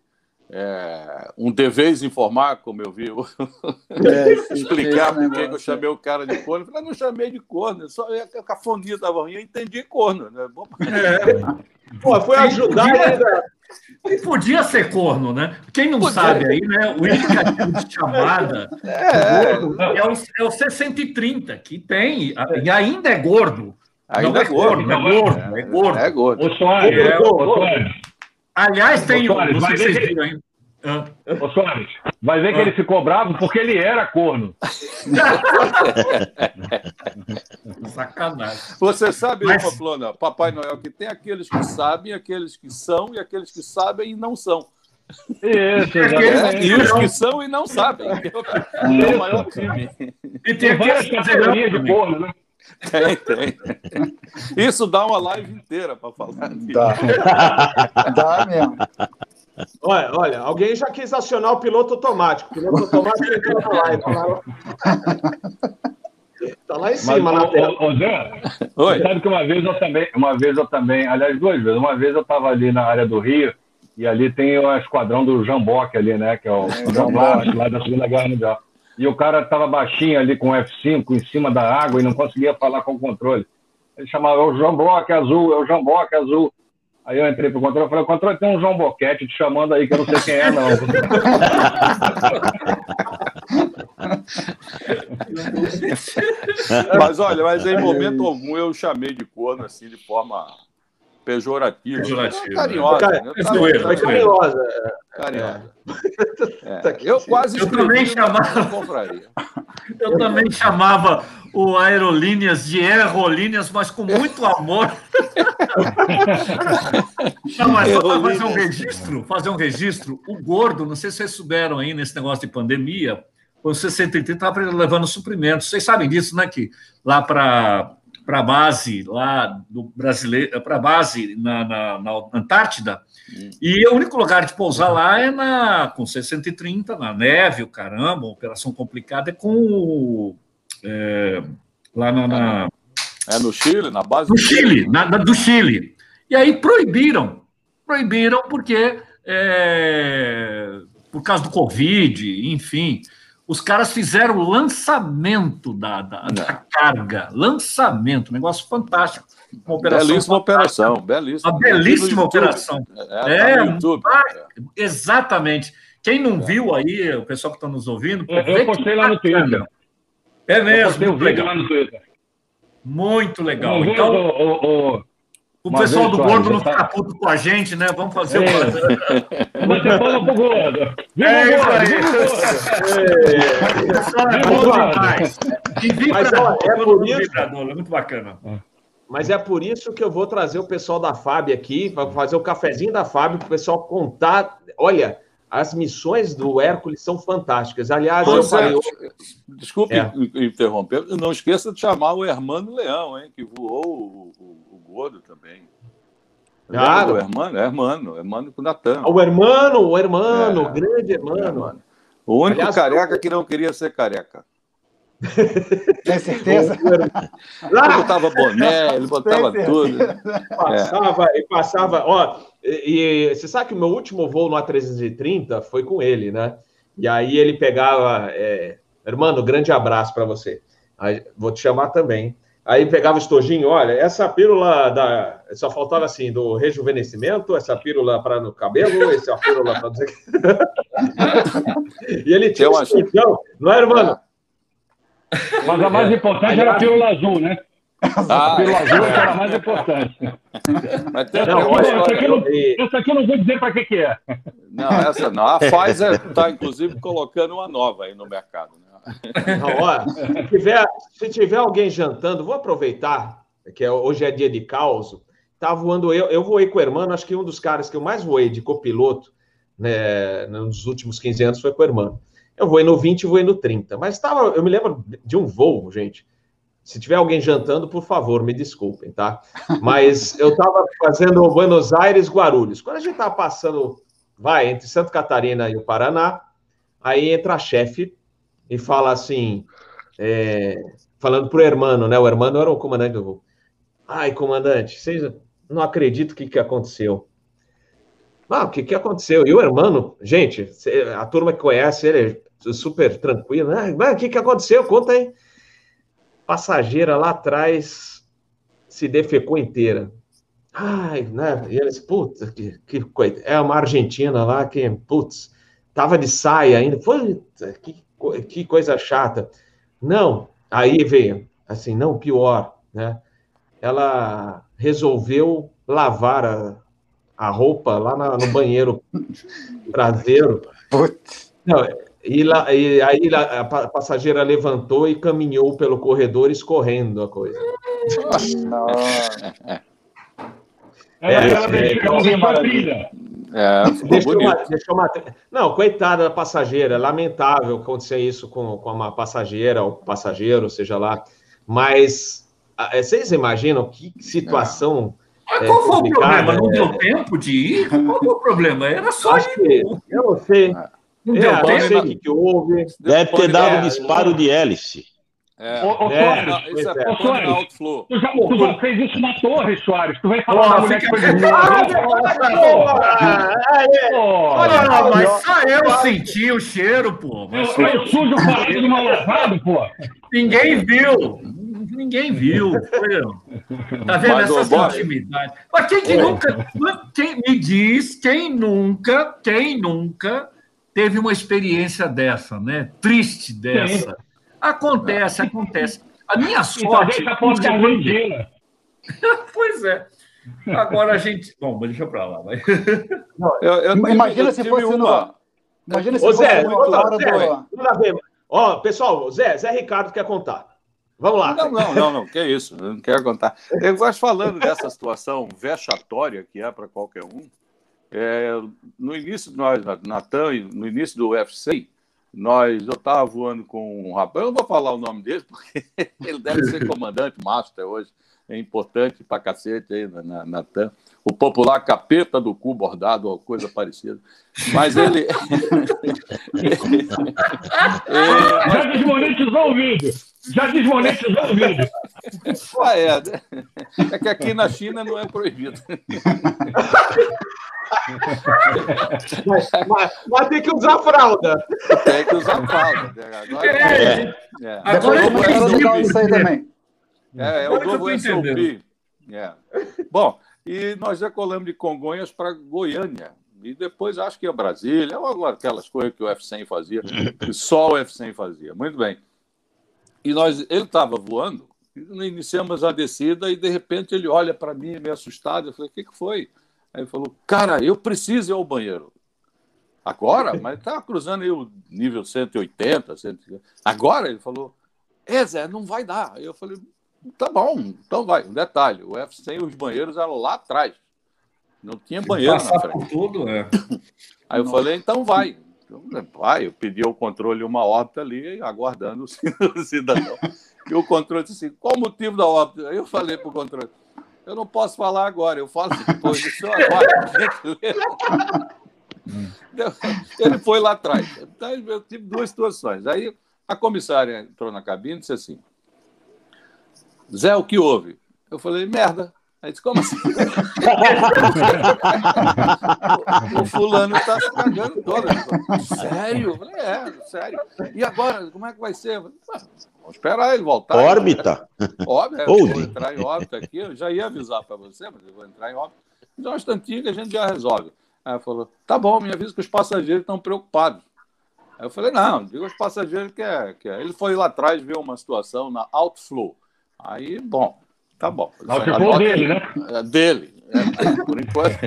é, um deveis informar, como eu vi, é, explicar por que eu chamei o cara de corno. Eu falei, não chamei de corno, só a cafonia estava ruim, eu entendi corno. Né? É. Pô, foi ajudar ainda. E podia ser corno, né? Quem não podia. sabe aí, né? O indicativo de chamada é, é, o, é o 630, que tem, e ainda é gordo. Ainda não é, é gordo, é gordo, é gordo. É gordo. Ô, Soares, é. Aliás, tem. Soares, vai ver que... Ô, Soares, vai ver que ele ficou bravo porque ele era corno. Sacanagem. Você sabe, Mas... Pamplona, Papai Noel, que tem aqueles que sabem, aqueles que são e aqueles que sabem e não são. Isso, é, e os que são e não sabem. É o maior time. E tem várias categorias de corno, né? Tem, tem. Isso dá uma live inteira para falar. Dá. dá mesmo. Olha, olha, alguém já quis acionar o piloto automático. O piloto automático entrou na live. Tá lá em cima, Mas, na tela. Ô, Zé, Oi. sabe que uma vez eu também, uma vez eu também, aliás, duas vezes, uma vez eu estava ali na área do Rio, e ali tem o esquadrão do Jamboque ali, né? Que é o é, lá da Segunda Guerra Mundial e o cara estava baixinho ali com o F5 em cima da água e não conseguia falar com o controle. Ele chamava, é o João Bloque azul, é o João Bloque azul. Aí eu entrei pro controle e falei, controle tem um João Boquete te chamando aí, que eu não sei quem é, não. mas olha, mas em momento algum eu chamei de corno assim, de forma pejorativa. Pejorativa. Carinhosa. Né? Né? Carinhosa. Carinhosa. carinhosa. É. É. Eu quase eu também chamava Eu, eu também chamava o Aerolíneas de Aerolíneas, mas com muito amor. não, mas só fazer um registro, fazer um registro. O gordo, não sei se vocês souberam aí nesse negócio de pandemia, o 630 estava levando suprimentos. Vocês sabem disso, né? Que lá para para a base lá do brasileiro, para a base na, na, na Antártida, hum. e o único lugar de pousar lá é na com 630, na neve, o caramba, operação complicada é com é, lá na, na, É no Chile, na base do Chile, na, na, do Chile. E aí proibiram, proibiram porque é, por causa do Covid, enfim os caras fizeram o lançamento da, da, da carga. Lançamento, negócio fantástico. Uma operação belíssima operação, belíssima. Uma belíssima operação. É, é, é YouTube. exatamente. Quem não é. viu aí, o pessoal que está nos ouvindo. Eu, eu postei lá no Twitter. É mesmo. Eu postei o vídeo lá no Twitter. Muito legal. Então, o, o, o Uma pessoal do gordo não fica puto com a gente, né? Vamos fazer é. uma. Você fala pro gordo. Viva é isso aí. Pessoal é bom demais. E vibra, Mas, ó, é por isso... vibrador, é muito bacana. Mas é por isso que eu vou trazer o pessoal da FAB aqui, para fazer o cafezinho da FAB, para o pessoal contar. Olha, as missões do Hércules são fantásticas. Aliás, eu falei. Desculpe é. interromper, não esqueça de chamar o Hermano Leão, hein, que voou o, o Gordo também. Claro. O Hermano, é Hermano, Hermano com Natan. O Hermano, o Hermano, é, o grande Hermano. O único Aliás, careca que não queria ser careca. Tem certeza? Ele botava boné, ele botava tudo. Passava é. e passava. Ó, e, e, você sabe que o meu último voo no A330 foi com ele, né? E aí ele pegava. É, Hermano, grande abraço para você. Aí, vou te chamar também. Aí pegava o estojinho, olha, essa pílula da. Só faltava assim, do rejuvenescimento, essa pílula para no cabelo, essa pílula para dizer. e ele tinha uma estojão, não é, irmão? Mas a mais importante era a pílula azul, né? Ah, a pílula azul era a mais importante. Mas tem não, uma essa, aqui não, essa aqui eu não vou dizer para que, que é. Não, essa não. A Pfizer está, inclusive, colocando uma nova aí no mercado. Não, ó, se, tiver, se tiver alguém jantando, vou aproveitar, que é, hoje é dia de caos. Tá voando eu, eu voei com o irmão, acho que um dos caras que eu mais voei de copiloto né, nos últimos 15 anos foi com o irmão. Eu voei no 20 e voei no 30. Mas tava, eu me lembro de um voo, gente. Se tiver alguém jantando, por favor, me desculpem, tá? Mas eu estava fazendo Buenos Aires, Guarulhos. Quando a gente estava passando, vai, entre Santa Catarina e o Paraná, aí entra a chefe e fala assim, é, falando pro hermano, né? O hermano era o comandante do voo. Ai, comandante, vocês não acreditam o que, que aconteceu. Ah, o que, que aconteceu? E o hermano, gente, a turma que conhece ele é super tranquilo, né? Mas o que, que aconteceu? Conta aí passageira lá atrás se defecou inteira. Ai, né? E eles, puta, que, que coisa. É uma argentina lá que, putz, tava de saia ainda. Puta, que, que coisa chata. Não, aí veio, assim, não, pior, né? Ela resolveu lavar a, a roupa lá na, no banheiro traseiro. Não, e, lá, e aí a passageira levantou e caminhou pelo corredor escorrendo a coisa. Nossa. É, é, ela deixou, é, deixou, uma, deixou uma, Não, coitada da passageira, lamentável acontecer isso com, com uma passageira ou passageiro, seja lá. Mas é, vocês imaginam que situação. Mas é, qual foi o problema? Não deu tempo de ir? Qual foi o problema? Era só ir. Eu não sei. Ah. Não deu é, sei o que, que houve. Deve ter dado um disparo de hélice. É. Ô, ô, é, Soares, isso é, ô, Soares, outflow. Tu já, tu já fez isso na torre, Soares. Tu vai falar oh, da mulher que foi Olha, mas só eu senti o cheiro, pô. Mas eu, eu sujo o parede do mal lavado, pô. Ninguém viu. Ninguém viu. Tá vendo mas, essa intimidade? Mas quem que nunca. Quem, me diz, quem nunca, quem nunca teve uma experiência dessa, né? Triste dessa. Sim. Acontece, acontece. A minha então, sorte. Então, deixa pois é. Agora a gente. Bom, deixa pra lá. Vai. Não, eu, eu imagina se fosse uma... no. Imagina se Ô, fosse Zé, no hora Zé, do. Ó, pessoal, Zé, Zé Ricardo quer contar. Vamos lá. Não, não, não, não, que isso, eu não quero contar. Eu gosto falando dessa situação vexatória que é para qualquer um. É, no início, nós, Natan, no início do UFC, nós, eu estava voando com um rapaz, eu não vou falar o nome dele, porque ele deve ser comandante master hoje, é importante pra cacete aí na, Natan. O popular capeta do cu bordado, ou coisa parecida. Mas ele. Já desmonetizou o vídeo! Já desmonetizou o vídeo! Ah, é. é que aqui na China não é proibido. mas, mas, mas, tem que usar fralda. Tem que usar fralda. Agora, é, é. é. Agora eu vou isso aí também. É, é o novo SOP. É. Bom, e nós já colamos de Congonhas para Goiânia. E depois acho que é Brasília, ou aquelas coisas que o F100 fazia, que só o F100 fazia. Muito bem. E nós, ele estava voando, iniciamos a descida e de repente ele olha para mim meio assustado. Eu falei: o que, que foi? Aí ele falou: Cara, eu preciso ir ao banheiro. Agora? Mas estava cruzando aí o nível 180. 150. Agora? Ele falou: É, Zé, não vai dar. Eu falei: Tá bom, então vai. Um detalhe: o F100, os banheiros eram lá atrás. Não tinha banheiro na frente. tudo, é. Aí eu falei: Então vai. Então, vai, eu pedi o controle uma órbita ali, aguardando o cidadão. E o controle disse assim: Qual o motivo da órbita? Aí eu falei para o controle: eu não posso falar agora, eu falo depois. Eu agora. Ele foi lá atrás. Então, eu tive duas situações. Aí a comissária entrou na cabine e disse assim: Zé, o que houve? Eu falei: merda. Aí disse, como assim? o, o, fulano está se cagando todo. Sério? Eu falei, é, sério. E agora, como é que vai ser? Falei, vamos esperar ele voltar. Órbita? Óbvio, é, eu vou entrar em órbita aqui, eu já ia avisar para você, mas eu vou entrar em órbita. Então, um instantinho que a gente já resolve. Aí ela falou, tá bom, me avisa que os passageiros estão preocupados. Aí eu falei, não, diga aos passageiros que é, que é. Ele foi lá atrás ver uma situação na Outflow. Aí, bom, Tá bom. Outflow dele, né? É, dele, é, por enquanto.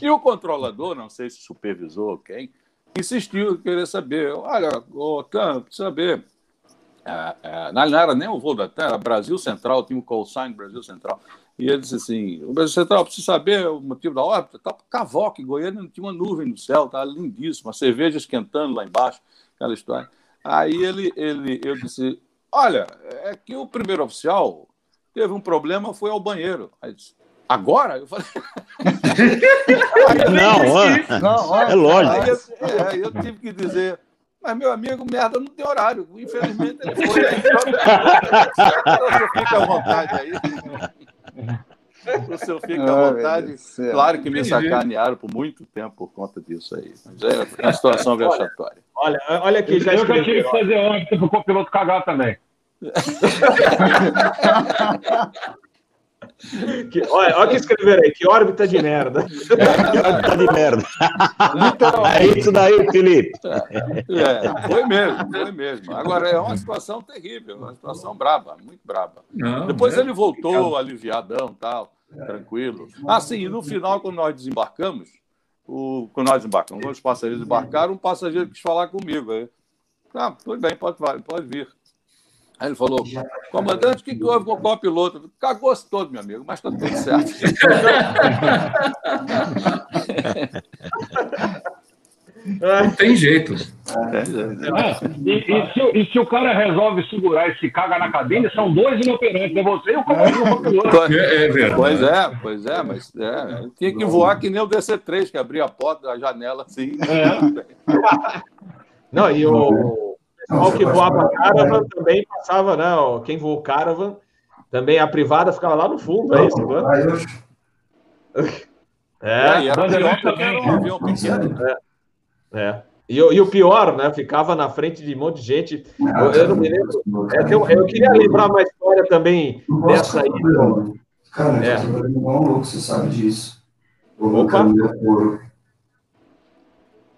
E o controlador, não sei se supervisou quem, insistiu em querer saber. Olha, ô, Tan, saber. É, é, não era nem o voo da Terra, Brasil Central, tinha um call sign Brasil Central. E ele disse assim: o Brasil Central, precisa saber o motivo da órbita? Tá Cavoque, Goiânia, tinha uma nuvem no céu, tá lindíssimo, a cerveja esquentando lá embaixo, aquela história. Aí ele, ele, eu disse: olha, é que o primeiro oficial teve um problema, foi ao banheiro. Aí disse, agora? Eu falei. não, não, é lógico. Aí eu, é, eu tive que dizer. Mas, meu amigo, merda não tem horário. Infelizmente, ele foi. Aí, você fica à vontade aí. O senhor fica à vontade. Claro que me sacanearam por muito tempo por conta disso aí. Mas é uma situação vexatória. Olha, olha aqui, já Eu já tive que fazer óbito para o copiloto cagar também. Que, olha, olha que escreveram aí, que órbita de merda. órbita de merda. é isso daí, Felipe. É, foi mesmo, foi mesmo. Agora, é uma situação terrível, uma situação braba, muito braba. Não, Depois é... ele voltou aliviadão tal, tranquilo. Ah, sim, e no final, quando nós desembarcamos, o, quando nós desembarcamos, os passageiros embarcaram, um passageiro quis falar comigo. Aí, ah, tudo bem, pode, pode vir. Aí ele falou, comandante, o que, que houve com o copiloto? Cagou-se todo, meu amigo, mas está tudo certo. Não tem jeito. É, e, e, se, e, se, o cara resolve segurar e se caga na cabine, são dois inoperantes, é você e o copiloto. É, é pois é, pois é, mas é, tinha que voar que nem o DC-3, que abria a porta da janela assim. É. Não, e o pessoal que voava Caravan também passava, né? Quem voou Caravan, também a privada ficava lá no fundo, é isso, né? É, e era um avião pequeno. É. é. E, e, o pior, né? Ficava na frente de um monte de gente. Eu, eu não me lembro. É, eu, eu, queria lembrar uma história também dessa aí. Cara, é. eu um louco, você sabe disso. Opa!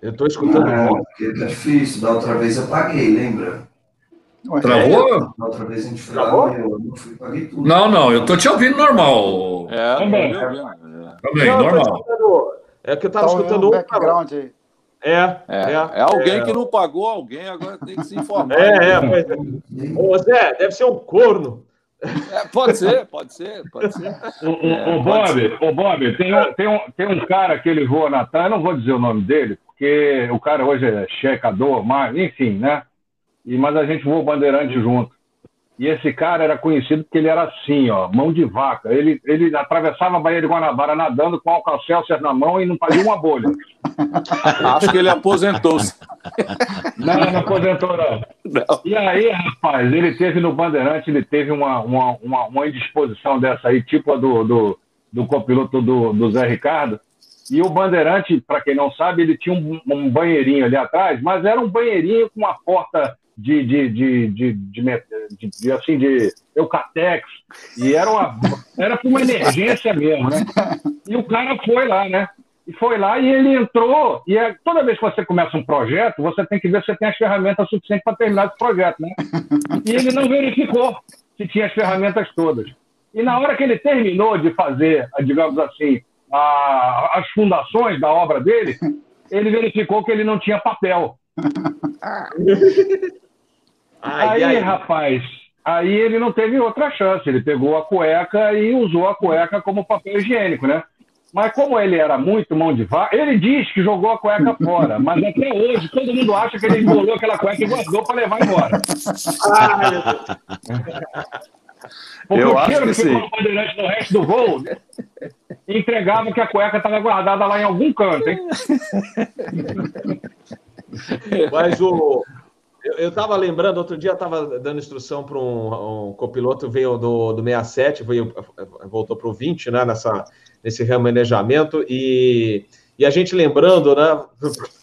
Eu estou escutando. Ah, porque tá difícil. Da outra vez eu paguei, lembra? Travou? Da outra vez a gente foi Travou? lá, eu não fui, paguei tudo. Não, não, eu tô te ouvindo normal. É, também. Também, normal. É que eu estava tá escutando um background aí. É, é, é, é alguém é, que não pagou alguém, agora tem que se informar. É, é, mas... É. Ô, Zé, deve ser um corno. É, pode ser, pode ser, pode ser. O, é, o Bob, o Bob tem, um, tem, um, tem um cara que ele voa na TAM, eu não vou dizer o nome dele, porque o cara hoje é checador, mas, enfim, né? E, mas a gente voou bandeirante junto. E esse cara era conhecido porque ele era assim, ó, mão de vaca. Ele, ele atravessava a Baía de Guanabara nadando com alcacelser na mão e não fazia uma bolha. Acho que ele aposentou-se. Não, não aposentou, não. não. E aí, rapaz, ele teve no Bandeirante, ele teve uma, uma, uma, uma indisposição dessa aí, tipo a do, do, do copiloto do, do Zé Ricardo. E o Bandeirante, para quem não sabe, ele tinha um, um banheirinho ali atrás, mas era um banheirinho com uma porta de, de, de, de, de, de, assim, de Eucatex, e era uma era uma emergência mesmo, né? E o cara foi lá, né? E foi lá e ele entrou, e é, toda vez que você começa um projeto, você tem que ver se você tem as ferramentas suficientes para terminar esse projeto, né? E ele não verificou se tinha as ferramentas todas. E na hora que ele terminou de fazer, digamos assim, a, as fundações da obra dele, ele verificou que ele não tinha papel. Ai, aí, ai. rapaz, aí ele não teve outra chance. Ele pegou a cueca e usou a cueca como papel higiênico, né? Mas como ele era muito mão de vaca, ele diz que jogou a cueca fora, mas até hoje todo mundo acha que ele embolou aquela cueca e guardou para levar embora. Porque Eu o cheiro que ficou bandeirante no resto do voo entregava que a cueca estava guardada lá em algum canto, hein? Mas o, eu estava lembrando, outro dia eu estava dando instrução para um, um, copiloto, veio do, do 67, veio, voltou para o 20, né, nessa, nesse remanejamento, e, e a gente lembrando, né?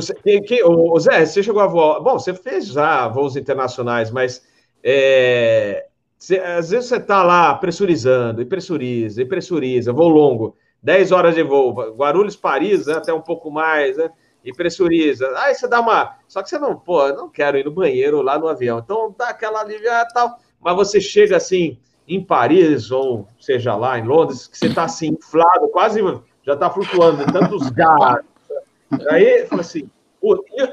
Sei, que, o Zé, você chegou a voar. Bom, você fez já voos internacionais, mas é, você, às vezes você está lá pressurizando, e pressuriza, e pressuriza, voo longo, 10 horas de voo, Guarulhos, Paris, né, até um pouco mais, né? e pressuriza. Aí você dá uma. Só que você não, pô, não quero ir no banheiro lá no avião. Então dá aquela aliviada e tal. Mas você chega assim em Paris, ou seja lá em Londres, que você está assim inflado, quase já está flutuando, tantos gases. Aí assim.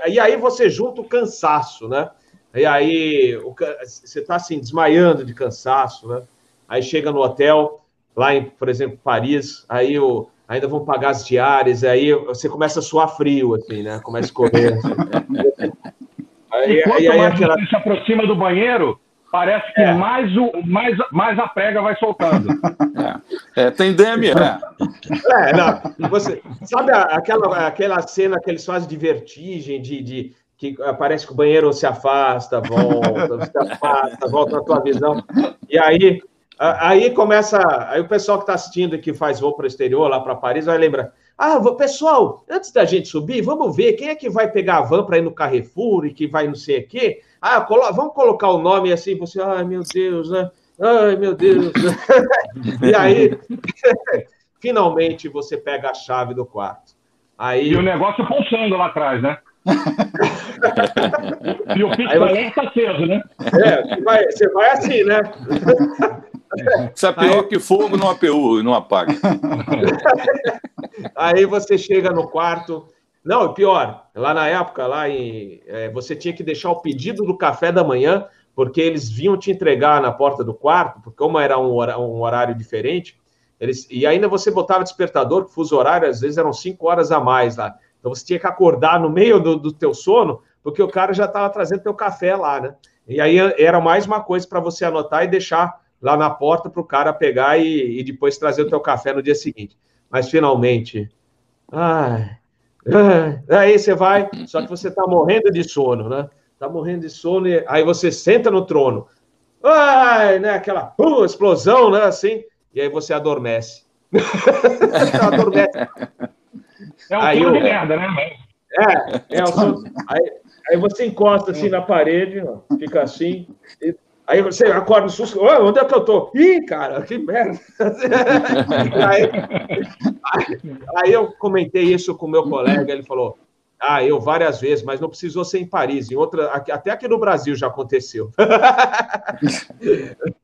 E aí você junta o cansaço, né? E aí o, você está assim, desmaiando de cansaço, né? Aí chega no hotel, lá em, por exemplo, Paris, aí o, ainda vão pagar as diárias, aí você começa a suar frio, assim, né? Começa a correr. Assim. aí, quanto aí, aí mais aquela... você se aproxima do banheiro, parece que é. mais, o, mais, mais a prega vai soltando. É, é tem DM, é. É, não, você, sabe aquela, aquela cena que eles fazem de vertigem, de, de que parece que o banheiro se afasta, volta, se afasta, volta na tua visão. E aí, aí começa. Aí o pessoal que está assistindo e que faz voo para o exterior, lá para Paris, vai lembrar. Ah, pessoal, antes da gente subir, vamos ver quem é que vai pegar a van para ir no Carrefour e que vai não sei o quê. Ah, colo vamos colocar o nome assim, você, ai meu Deus, né? Ai meu Deus. e aí, finalmente você pega a chave do quarto. Aí... E o negócio pulsando lá atrás, né? E o pisca está aceso, né? É, você vai, você vai assim, né? Isso é pior Aí... que fogo no APU e não apaga. Aí você chega no quarto. Não, pior, lá na época, lá em, é, você tinha que deixar o pedido do café da manhã, porque eles vinham te entregar na porta do quarto, porque como era um, um horário diferente, eles, e ainda você botava despertador, que fuso horário, às vezes eram cinco horas a mais lá. Então você tinha que acordar no meio do, do teu sono, porque o cara já estava trazendo teu café lá, né? E aí era mais uma coisa para você anotar e deixar lá na porta para o cara pegar e, e, depois trazer o teu café no dia seguinte. Mas finalmente, ai, ai, aí você vai, só que você está morrendo de sono, né? Está morrendo de sono, e aí você senta no trono, ai, né? Aquela uh, explosão, né? Assim, e aí você adormece. adormece. É um aí eu, de merda, né? É, é o, aí, aí você encosta assim na parede, ó, fica assim, e, aí você acorda no susto, oh, onde é que eu tô? Ih, cara, que merda! aí, aí, aí eu comentei isso com o meu colega, ele falou, ah, eu várias vezes, mas não precisou ser em Paris. Em outra, até aqui no Brasil já aconteceu.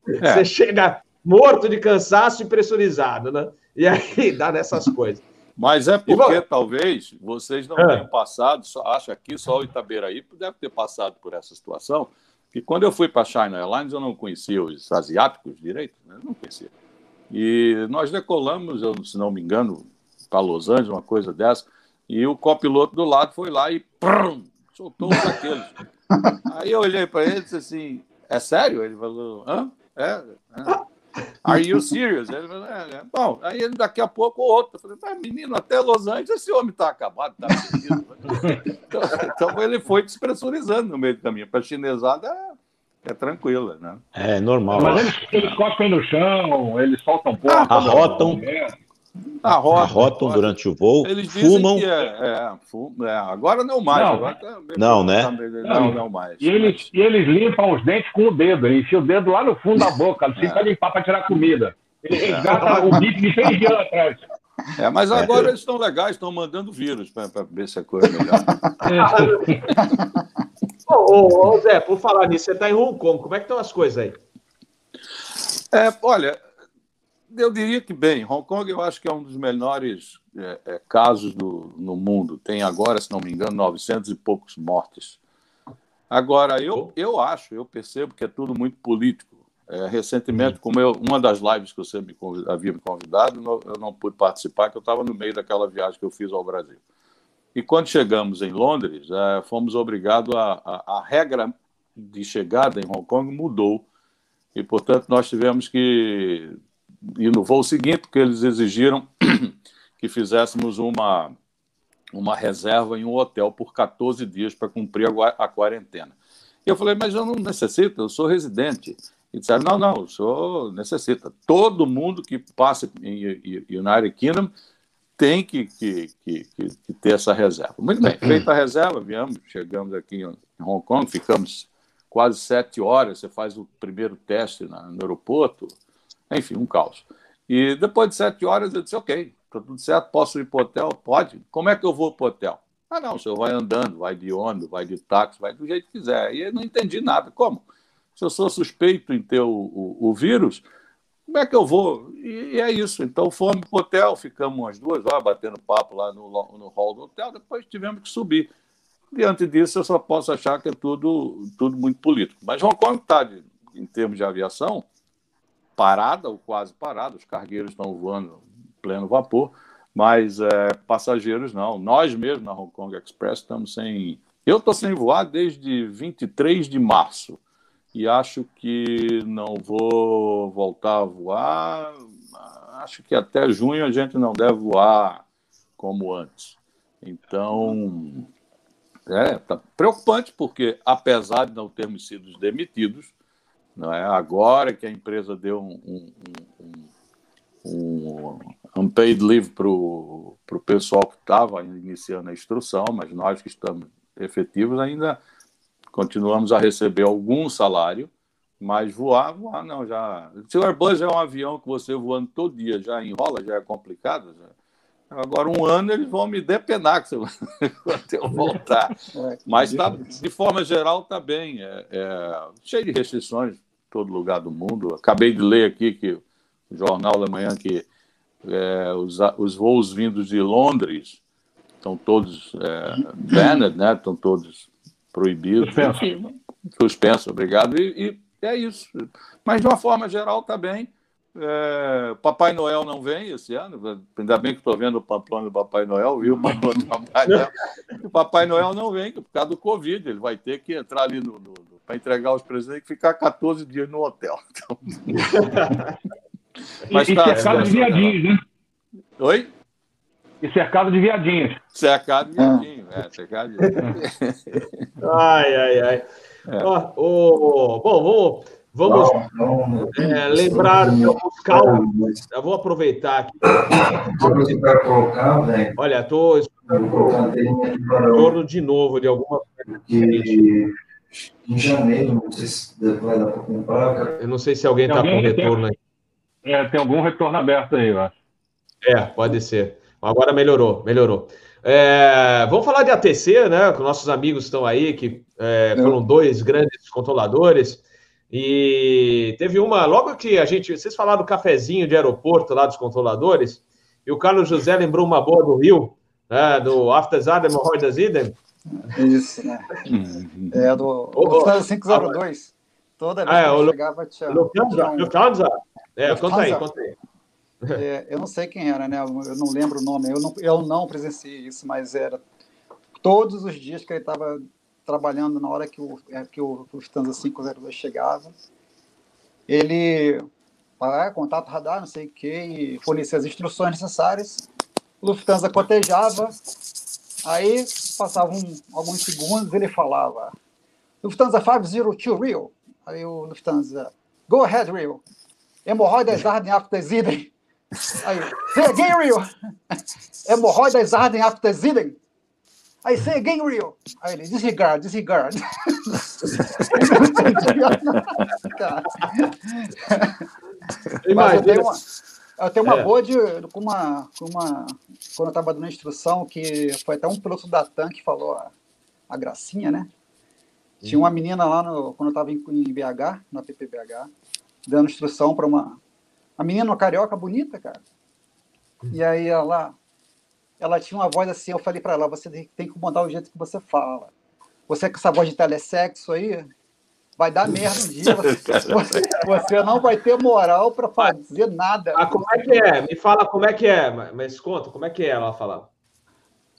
É. Você chega morto de cansaço e pressurizado, né? E aí dá nessas coisas. Mas é porque talvez vocês não é. tenham passado, só, acho que só o Itaberaí deve ter passado por essa situação, que quando eu fui para a China Airlines eu não conhecia os asiáticos direito, né? não conhecia. E nós decolamos, eu, se não me engano, para Los Angeles, uma coisa dessa, e o copiloto do lado foi lá e prum, soltou um daqueles. Aí eu olhei para ele e disse assim, é sério? Ele falou, hã? É, é. Are you serious? Ele falou, é, é. Bom, aí daqui a pouco o outro. Eu falei, ah, menino, até Los Angeles esse homem está acabado, está então, então, ele foi despressurizando no meio do caminho. Para a chinesada é, é tranquila, né? É normal. Mas eles, eles cospem no chão, eles soltam porta. Ah, arrotam. É. Arrotam, arrotam durante o voo, Eles fumam. É, é, fuma, é, agora não mais. Não, agora tá não né? Tá não, não mais. E eles, e eles limpam os dentes com o dedo, ele enfia o dedo lá no fundo da boca, assim, é. para limpar, para tirar comida. Ele resgata é. o bife de três dias atrás. É, mas agora eles estão legais, estão mandando vírus para ver se a coisa é melhor. ô, ô, ô, Zé, por falar nisso, você está em Hong Kong, como é que estão as coisas aí? É, olha, eu diria que bem. Hong Kong eu acho que é um dos menores é, é, casos do, no mundo. Tem agora, se não me engano, 900 e poucos mortes. Agora, eu, eu acho, eu percebo que é tudo muito político. É, recentemente, como eu, uma das lives que você me convid, havia me convidado, eu não pude participar, porque eu estava no meio daquela viagem que eu fiz ao Brasil. E quando chegamos em Londres, é, fomos obrigados a, a, a regra de chegada em Hong Kong mudou e, portanto, nós tivemos que e no voo seguinte, porque eles exigiram que fizéssemos uma, uma reserva em um hotel por 14 dias para cumprir a, a quarentena. E eu falei, mas eu não necessito, eu sou residente. E disseram, não, não, o senhor necessita. Todo mundo que passa em United Kingdom tem que, que, que, que, ter essa reserva. Muito bem, feita a reserva, viemos, chegamos aqui em Hong Kong, ficamos quase sete horas, você faz o primeiro teste no aeroporto, enfim, um caos. E depois de sete horas eu disse, ok, está tudo certo, posso ir para hotel? Pode. Como é que eu vou para hotel? Ah, não, o senhor vai andando, vai de ônibus, vai de táxi, vai do jeito que quiser. E eu não entendi nada. Como? Se eu sou suspeito em ter o, o, o vírus, como é que eu vou? E, e é isso. Então fomos para o hotel, ficamos umas duas horas batendo papo lá no, no hall do hotel, depois tivemos que subir. diante disso, eu só posso achar que é tudo, tudo muito político. Mas Hong Kong está, em termos de aviação, parada ou quase parada, os cargueiros estão voando pleno vapor, mas é, passageiros não. Nós mesmos na Hong Kong Express estamos sem. Eu estou sem voar desde 23 de março e acho que não vou voltar a voar. Acho que até junho a gente não deve voar como antes. Então, é tá preocupante, porque apesar de não termos sido demitidos, não é agora que a empresa deu um, um, um, um unpaid leave para o pessoal que estava iniciando a instrução, mas nós que estamos efetivos ainda continuamos a receber algum salário, mas voar, voar não, já. Se o Airbus é um avião que você voando todo dia já enrola, já é complicado. Já. Agora, um ano eles vão me depenar quando eu voltar. É, mas tá, de forma geral está bem. É, é, cheio de restrições em todo lugar do mundo. Acabei de ler aqui que o Jornal da Manhã que é, os, os voos vindos de Londres estão todos é, banned, né? Estão todos proibido. Suspenso. Suspenso, obrigado. E, e, é isso. Mas, de uma forma geral, está bem. É, Papai Noel não vem esse ano, ainda bem que estou vendo o Pamplona do Papai Noel, viu? O Papai Noel. O Papai Noel não vem por causa do Covid, ele vai ter que entrar ali no, no, no para entregar os presentes e ficar 14 dias no hotel. Então... Mas e, tá, e cercado de viadinhos, né? Oi? E cercado de viadinhos. Cercado de viadinhos, é, cercado de viadinhos. ai, ai, ai. É. Ó, oh, bom, vamos, vamos não, não, é, lembrar de alguns cálculos. Eu vou aproveitar aqui. colocar, velho. Olha, estou em torno de novo de alguma coisa. Em janeiro, não sei se vai dar para comprar. Eu não sei se alguém está com retorno aí. É, tem algum retorno aberto aí, eu acho. É, pode ser. Agora melhorou, melhorou. É, vamos falar de ATC, né? Que nossos amigos estão aí, que é, foram dois grandes controladores. E teve uma, logo que a gente. Vocês falaram do cafezinho de aeroporto lá dos controladores, e o Carlos José lembrou uma boa do Rio, né, do After Zadem, Hordas Idem. Isso, né? É do, do 502. Toda vez ah, é, que eu chegava, tinha. Lufthansa? Lufthansa? É, conta aí, conta aí. É, eu não sei quem era, né? Eu não lembro o nome. Eu não, eu não presenciei isso, mas era todos os dias que ele estava trabalhando na hora que o, é, que o Lufthansa 502 chegava. Ele ah, contato radar, não sei o que, e fornecia as instruções necessárias. O Lufthansa cotejava, aí passavam alguns segundos ele falava Lufthansa 502 Rio. Aí o Lufthansa, go ahead, Rio. Hemorroidas ardem after Zidem. Aí, again, Rio. Hemorroidas ardem after Zidem. Aí, say again, Rio. Aí ele, disregard, disregard. Mas eu tenho uma, eu tenho uma é. boa de, com uma, com uma, quando eu estava dando instrução, que foi até um piloto da TAM que falou a, a gracinha, né? Tinha uma menina lá, no, quando eu estava em, em BH, na PPBH, dando instrução para uma, a menina, uma carioca bonita, cara. E aí ela, ela tinha uma voz assim, eu falei para ela, você tem que mudar o jeito que você fala. Você com essa voz de telesexo aí, vai dar merda um dia. Você, você não vai ter moral para fazer nada. Ah, como é que é? Me fala como é que é, mas conta, como é que é ela falava?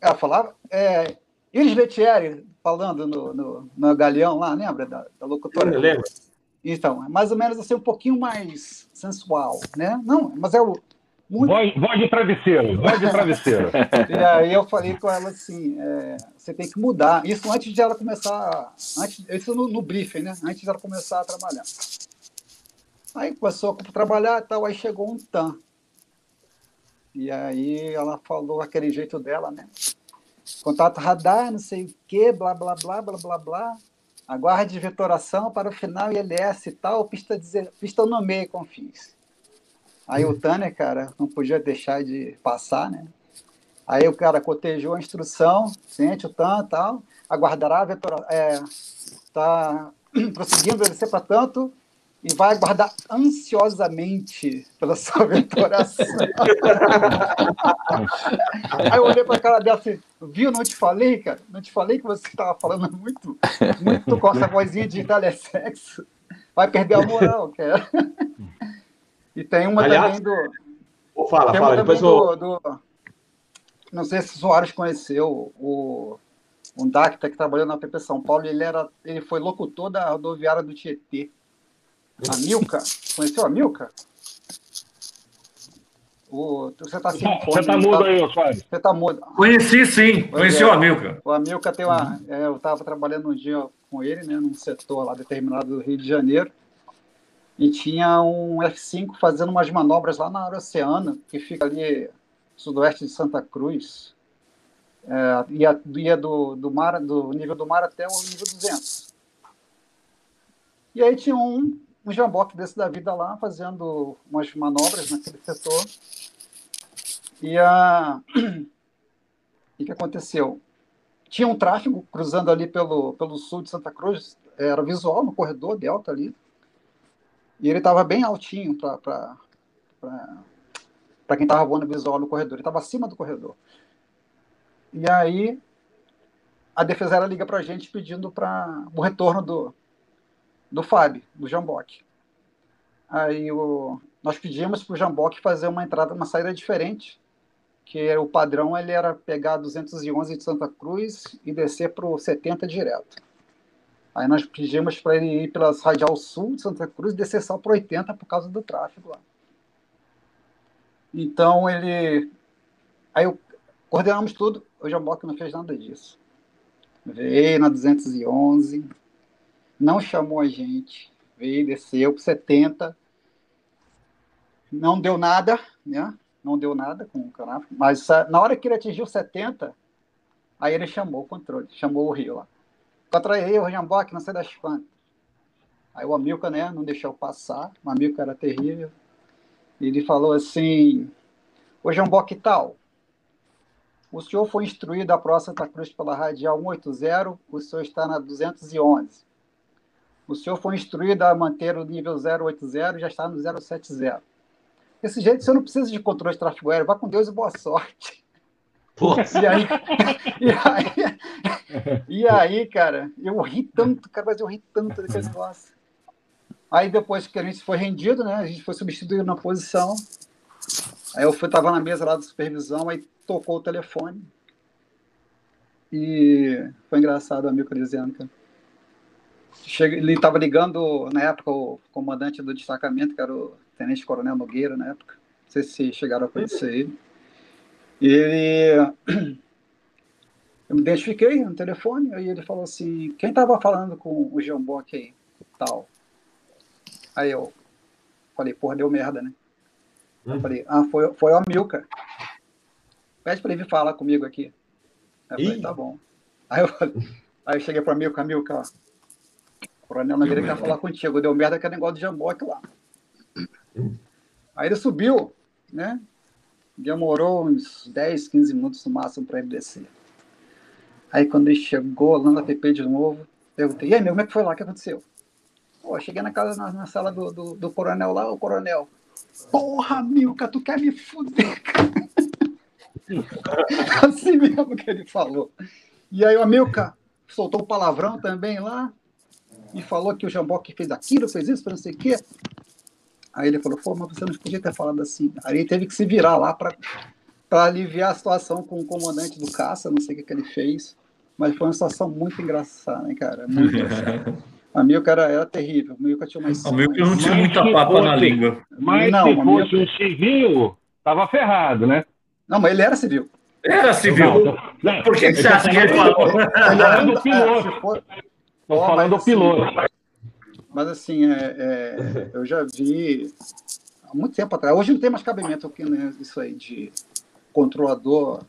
Ela falava, é, Iris Letieri falando no, no, no Galeão lá, lembra da, da locutora? Eu lembro. Então, é mais ou menos assim, um pouquinho mais sensual, né? Não, mas é o. Muito... Voz, voz de travesseiro, voz de travesseiro. e aí eu falei com ela assim: é, você tem que mudar. Isso antes de ela começar. Antes, isso no, no briefing, né? Antes de ela começar a trabalhar. Aí começou a trabalhar e tal, aí chegou um TAM. E aí ela falou aquele jeito dela, né? Contato radar, não sei o quê, blá, blá, blá, blá, blá, blá. Aguarde vetoração para o final ILS e tal, pista, dizer, pista no meio, confins. Aí o Tanner, cara, não podia deixar de passar, né? Aí o cara cotejou a instrução, sente o TAN e tal, aguardará a vetoração, é, tá prosseguindo, ser para tanto, e vai aguardar ansiosamente pela sua vitóriação. Aí eu olhei para a cara dela assim, viu, não te falei, cara? Não te falei que você estava falando muito, muito com essa vozinha de telesexo? Vai perder a moral, cara. E tem uma Aliás, também do... Fala, tem fala, depois do, do, Não sei se o Soares conheceu o um DACTA que trabalhou na PP São Paulo, ele, era, ele foi locutor da rodoviária do Tietê. A Milka. Conheceu a Milka? O, você está assim, Você está mudo tá, aí, Soares. Você está mudo. Conheci sim, conheci é, o Amilca. O Amilca tem uma. Uhum. É, eu estava trabalhando um dia com ele, né, num setor lá determinado do Rio de Janeiro. E tinha um F5 fazendo umas manobras lá na área oceana, que fica ali sudoeste de Santa Cruz. É, ia ia do, do, mar, do nível do mar até o nível 200. E aí tinha um um jamboque desse da vida lá, fazendo umas manobras naquele setor. E a... o que aconteceu? Tinha um tráfego cruzando ali pelo, pelo sul de Santa Cruz, era visual no corredor delta ali, e ele estava bem altinho para quem estava voando visual no corredor, ele estava acima do corredor. E aí a defesa era liga para a gente pedindo para o retorno do, do Fábio, do Jamboque. Aí o, nós pedimos para o Jamboque fazer uma entrada, uma saída diferente, que o padrão ele era pegar 211 de Santa Cruz e descer para o 70 direto. Aí nós pedimos para ele ir pela radial sul de Santa Cruz e descer só para 80 por causa do tráfego lá. Então ele. Aí eu... coordenamos tudo, o Jamboque não fez nada disso. Veio na 211, não chamou a gente, veio, desceu para 70, não deu nada, né? Não deu nada com o canal, mas na hora que ele atingiu 70, aí ele chamou o controle, chamou o Rio lá. Contra aí, o Jamboque, não sei das quantas. Aí o Amilca, né, não deixou passar, o Amilca era terrível. Ele falou assim: Ô Jamboque tal, o senhor foi instruído a próxima Santa Cruz pela Radial 180, o senhor está na 211. O senhor foi instruído a manter o nível 080 já está no 070. Desse jeito, você não precisa de controle de tráfego aéreo. Vá com Deus e boa sorte. E aí, e aí, e aí, cara, eu ri tanto, cara, mas eu ri tanto daquele negócio. Aí depois que a gente foi rendido, né? A gente foi substituído na posição. Aí eu fui, tava na mesa lá de supervisão, aí tocou o telefone. E foi engraçado o amigo dizendo, cara ele estava ligando, na época, o comandante do destacamento, que era o Tenente Coronel Nogueira, na época. Não sei se chegaram a conhecer ele. E ele. Eu me identifiquei no telefone, aí ele falou assim: quem estava falando com o Jamboque aí? Tal. Aí eu falei: porra, deu merda, né? Eu falei: ah, foi, foi o Amilcar. Pede para ele vir falar comigo aqui. Aí eu falei: tá bom. Aí eu, falei, aí eu cheguei para o Amilcar: Amilcar, Coronel Nogueira quer falar contigo. Deu merda que é negócio de jamboque lá. Aí ele subiu, né? Demorou uns 10, 15 minutos no máximo para ele descer. Aí quando ele chegou lá na PP de novo, perguntei, e aí, meu, como é que foi lá? O que aconteceu? Pô, cheguei na casa, na, na sala do, do, do, coronel lá, o coronel. Porra, Milka, tu quer me fuder, cara? assim mesmo que ele falou. E aí o Milka soltou um palavrão também lá e falou que o Jamboque fez aquilo, fez isso, não sei o quê. Aí ele falou, pô, mas você não podia ter falado assim. Aí ele teve que se virar lá para aliviar a situação com o comandante do caça, não sei o que, que ele fez. Mas foi uma situação muito engraçada, né, cara? Muito engraçada. A Milka era, era terrível. A Milka tinha mais. A Milka não tinha muita papa fosse, na língua. Mas não, se fosse Milka... um civil, tava ferrado, né? Não, mas ele era civil. Era civil. Não, não, Por que, que você acha que ele falou? Ele era do piloto. Estou falando do assim, piloto. Mas assim, é, é, eu já vi há muito tempo atrás. Hoje não tem mais cabimento aqui, né? Isso aí de controlador.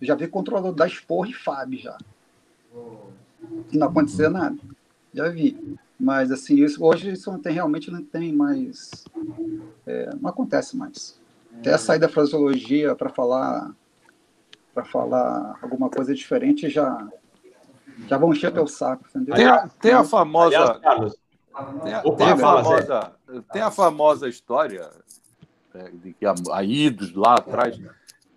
Eu já vi controlador da Spor e FAB já. E não acontecia nada. Já vi. Mas assim, isso, hoje isso não tem, realmente não tem mais. É, não acontece mais. Até a saída da fraseologia para falar para falar alguma coisa diferente já já vão encher teu saco, entendeu? Tem a, tem a famosa. Aliás, Carlos, Tem a, Opa, tem a famosa, tem a famosa história é, de que há, idos lá atrás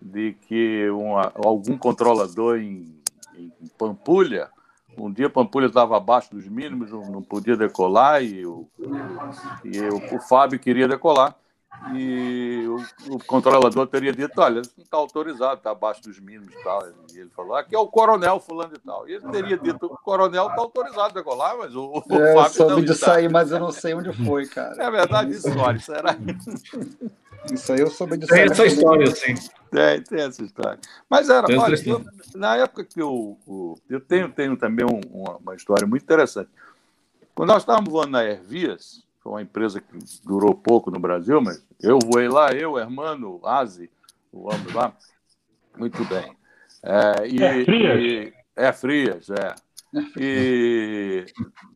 de que uma, algum controlador em, em Pampulha um dia Pampulha estava abaixo dos mínimos, não podia decolar e, o, e o, o Fábio queria decolar e o, o, controlador teria dito, olha, não está autorizado, está abaixo dos mínimos e tal. E ele falou, aqui é o coronel fulano e tal. E ele teria dito, o coronel está autorizado a decolar, mas o, o é, Fábio eu soube não de sair, mas eu não sei onde foi, cara. É verdade isso, olha, será? Isso aí eu soube de Tem essa história, sim. Tem, tem essa história. Mas era, olha, eu, na época que eu, eu tenho, tenho também um, uma, uma história muito interessante. Quando nós estávamos voando na Hervias, foi uma empresa que durou pouco no Brasil, mas eu voei lá, eu, Hermano, Azi, voamos lá. Muito bem. É, e, é Frias? E, é Frias, é. E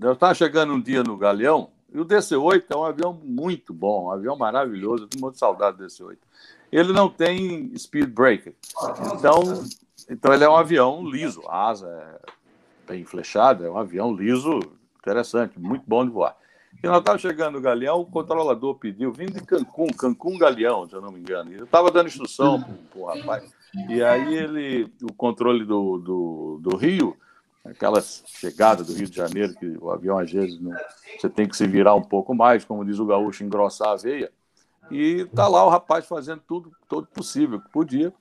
eu estava chegando um dia no Galeão, e o DC-8 é um avião muito bom, um avião maravilhoso, eu tenho muito saudade do DC-8. Ele não tem speed breaker, então, então ele é um avião liso, a asa é bem flechada, é um avião liso, interessante, muito bom de voar. E nós estávamos chegando no Galeão, o controlador pediu, vindo de Cancún, Cancún Galeão, se eu não me engano. Ele estava dando instrução para o rapaz. E aí ele, o controle do, do, do Rio, aquela chegada do Rio de Janeiro, que o avião às vezes não, você tem que se virar um pouco mais, como diz o gaúcho, engrossar a veia. E tá lá o rapaz fazendo tudo, todo possível que podia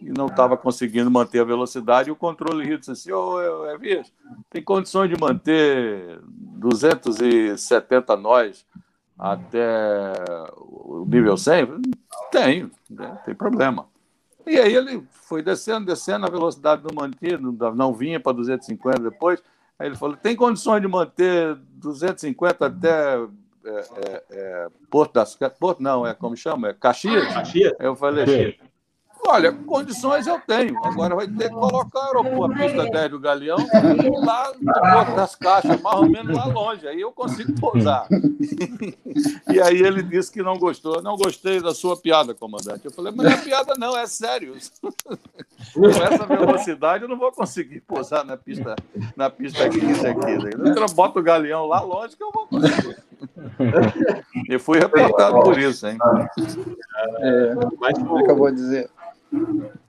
e não estava conseguindo manter a velocidade. E o controle Rio disse assim: Ô, oh, Evias, tem condições de manter 270 nós até o nível 100? Tenho, né? tem problema. E aí ele foi descendo, descendo, a velocidade não mantinha, não vinha para 250 depois. Aí ele falou: tem condições de manter 250 até é, é, é, Porto das Porto não, é como chama? É Caxias? Caxias. Eu falei, Caxias. Olha, condições eu tenho. Agora vai ter que colocar a pista 10 do Galeão, lá no Porto das Caixas, mais ou menos lá longe. Aí eu consigo pousar. e aí ele disse que não gostou. Não gostei da sua piada, comandante. Eu falei, mas não é piada, não, é sério. Com essa velocidade eu não vou conseguir pousar na pista, na pista 15 aqui. Eu boto o Galeão lá longe que eu vou conseguir. E fui reportado por isso, hein? É, mas como é que eu vou dizer?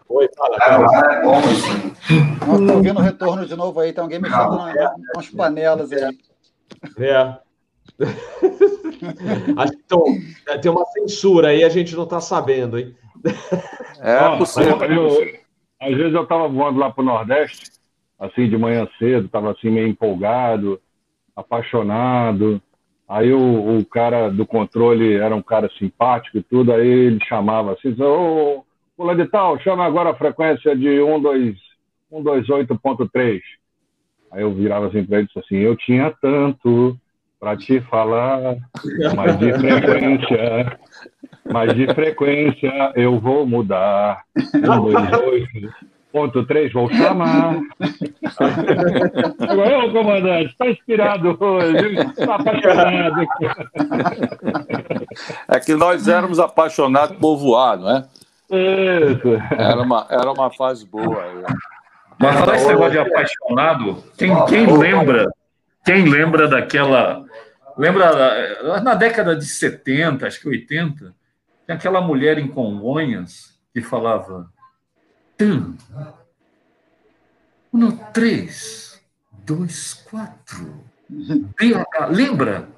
Oi, fala, cara. É bom isso. Tô vendo o retorno de novo aí, tem alguém mexendo com as panelas aí. É. Acho que tô, tem uma censura aí, a gente não está sabendo, hein? É, possível. Eu, às vezes eu estava voando lá para o Nordeste, assim, de manhã cedo, estava assim meio empolgado, apaixonado. Aí o, o, cara do controle era um cara simpático e tudo, aí ele chamava assim, ô, Pula de tal, chama agora a frequência de 128.3. Aí eu virava assim para ele e disse assim, eu tinha tanto para te falar, mas de frequência, mas de frequência eu vou mudar. 128.3, vou chamar. Agora, ô comandante, está inspirado hoje, está apaixonado. É que nós éramos apaixonados por voar, não é? Era uma, era uma fase boa. Mas falar esse negócio de apaixonado, quem, quem lembra, quem lembra daquela. Lembra na década de 70, acho que 80, tinha aquela mulher em Congonhas que falava. No 3, 2, 4. Lembra?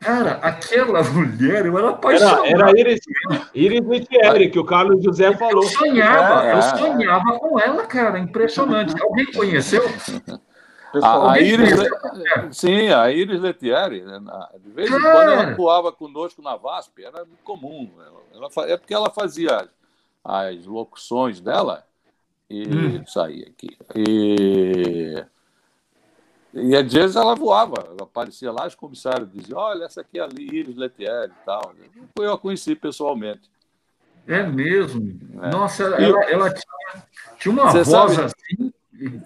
Cara, aquela mulher, eu era apaixonado. Era, era Iris, Iris que o Carlos José falou. Eu sonhava, é, eu sonhava com ela, cara, impressionante. Alguém conheceu? A, a Iris, sim, a Iris Letieri, né, de vez em quando ela atuava conosco na VASP, era comum. Ela, ela, é porque ela fazia as locuções dela e hum. saía aqui. E e às vezes ela voava, ela aparecia lá, os comissários diziam: Olha, essa aqui é a Iris Letieri e tal. Eu a conheci pessoalmente. É mesmo? É. Nossa, ela, ela tinha, tinha, uma voz sabe, assim.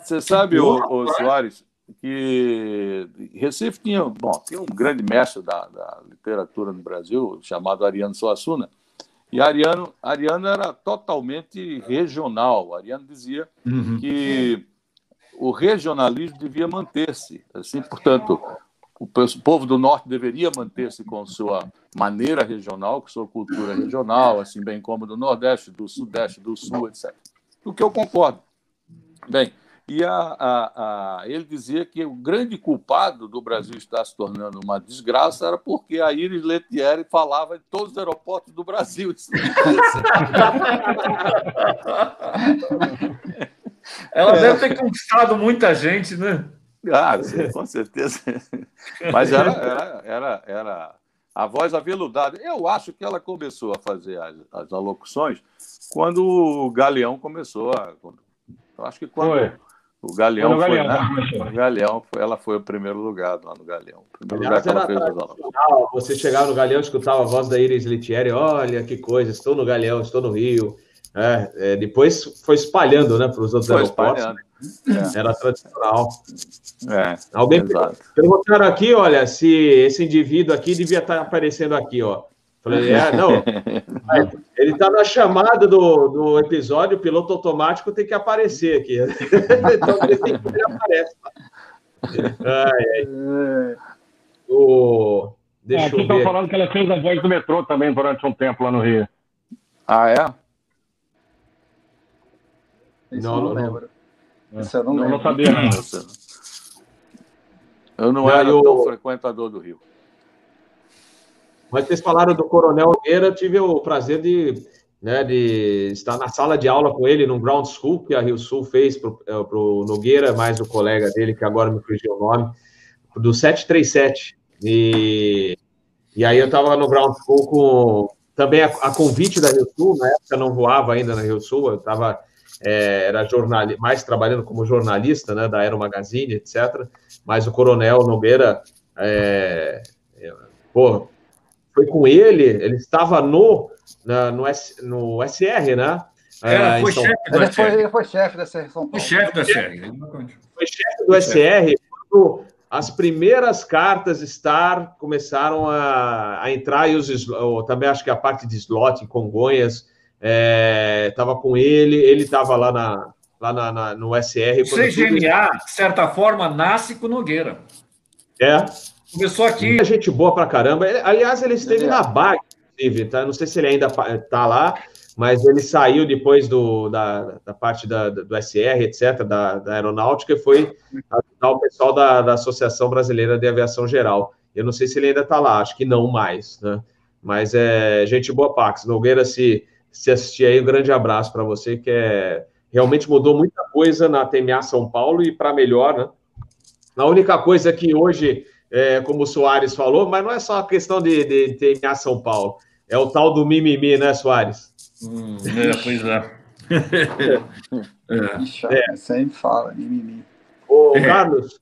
Você sabe, o, o Soares, que Recife tinha, bom, tinha um grande mestre da, da literatura no Brasil, chamado Ariano Suassuna. E Ariano, Ariano era totalmente regional. Ariano dizia uhum. que o regionalismo devia manter-se. Assim, portanto, o povo do norte deveria manter-se com sua maneira regional, com sua cultura regional, assim bem como do nordeste, do sudeste, do sul, etc. O que eu concordo. Bem, e a, a, a, ele dizia que o grande culpado do Brasil estar se tornando uma desgraça era porque a Iris Letieri falava em todos os aeroportos do Brasil. Ela deve ter conquistado muita gente, né? Ah, sim, com certeza. Mas era, era, era, era a voz aveludada. Eu acho que ela começou a fazer as, as alocuções quando o Galeão começou a. Eu acho que quando. Foi. O Galeão foi, Galeão, né? O Galeão, ela foi o primeiro lugar lá no Galeão. O primeiro Aliás, lugar que ela fez Você chegava no Galeão, escutava a voz da Iris Litieri, olha que coisa, estou no Galeão, estou no Rio. É, é, depois foi espalhando né, para os outros foi aeroportos. É. Era tradicional. É, Alguém exato. perguntaram aqui, olha, se esse indivíduo aqui devia estar aparecendo aqui, ó. Falei, é, não. Ele está na chamada do, do episódio, o piloto automático tem que aparecer aqui. então ele tem que ele aparece. Ai, ai. O... Deixa é, aqui estão falando que ela fez a voz do metrô também durante um tempo lá no Rio. Ah, é? Isso não, não, não lembro. Isso eu não, não, não sabia, não. Eu não, não era eu... tão frequentador do Rio. Mas vocês falaram do Coronel Nogueira, eu tive o prazer de, né, de estar na sala de aula com ele num ground school que a Rio Sul fez para o é, Nogueira, mais o colega dele, que agora me fugiu o nome, do 737. E, e aí eu estava no ground school com também a, a, convite da Rio Sul, na época não voava ainda na Rio Sul, eu estava é, era jornal, mais trabalhando como jornalista né, da Aero Magazine, etc. Mas o Coronel Nogueira, é, é, pô, foi com ele, ele estava no, na, no, S, no SR, né? É, foi, chefe ele, foi, ele foi chefe da SR São Paulo. Foi chefe da SR. Foi chefe do SR quando as primeiras cartas Star começaram a, a entrar, e os, também acho que a parte de slot em Congonhas estava é, com ele, ele estava lá, na, lá na, na, no SR. CGMA, de certa forma, nasce com Nogueira. É. Começou aqui. É gente boa pra caramba. Aliás, ele esteve é. na BAG, inclusive, tá? Não sei se ele ainda tá lá, mas ele saiu depois do, da, da parte da, do SR, etc., da, da aeronáutica, e foi ajudar o pessoal da, da Associação Brasileira de Aviação Geral. Eu não sei se ele ainda está lá, acho que não mais, né? Mas é gente boa, Pax. Nogueira, se, se assistir aí, um grande abraço para você, que é, realmente mudou muita coisa na TMA São Paulo e para melhor, né? A única coisa que hoje é, como o Soares falou, mas não é só a questão de, de, TMA São Paulo, é o tal do mimimi, né, Soares? Hum, é, pois é. é. é. Sempre fala, mimimi. Ô. Carlos,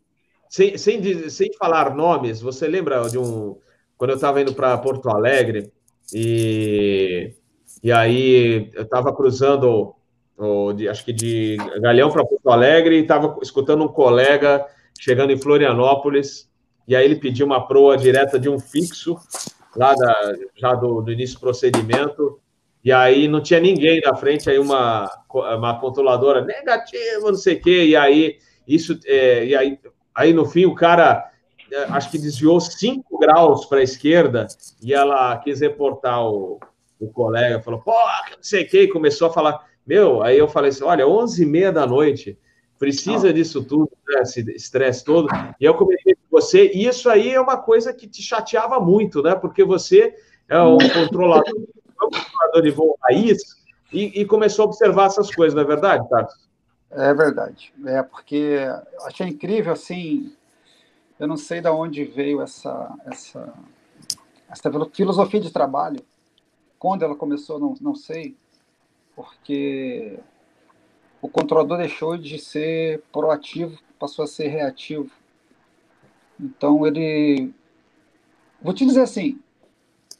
sem, sem, sem falar nomes, você lembra de um. Quando eu estava indo para Porto Alegre, e, e aí eu estava cruzando, o, de, acho que de Galeão para Porto Alegre, e estava escutando um colega chegando em Florianópolis, e aí ele pediu uma proa direta de um fixo, lá da, já do, do, início do procedimento, e aí não tinha ninguém na frente, aí uma, uma controladora negativa, não sei o quê, e aí isso, é, e aí, aí no fim o cara é, acho que desviou 5 graus para a esquerda e ela quis reportar o, o colega, falou, pô, não sei o que, começou a falar, meu, aí eu falei assim, olha, 11 e meia da noite, precisa disso tudo, né, esse estresse todo. E eu comentei com você, e isso aí é uma coisa que te chateava muito, né? Porque você é um controlador, um controlador de voo raiz e, e, começou a observar essas coisas, não é verdade, Carlos? É verdade. É porque achei incrível, assim, eu não sei de onde veio essa, essa, essa filosofia de trabalho. Quando ela começou, não, não sei, porque o controlador deixou de ser proativo, passou a ser reativo. Então ele. Vou te dizer assim: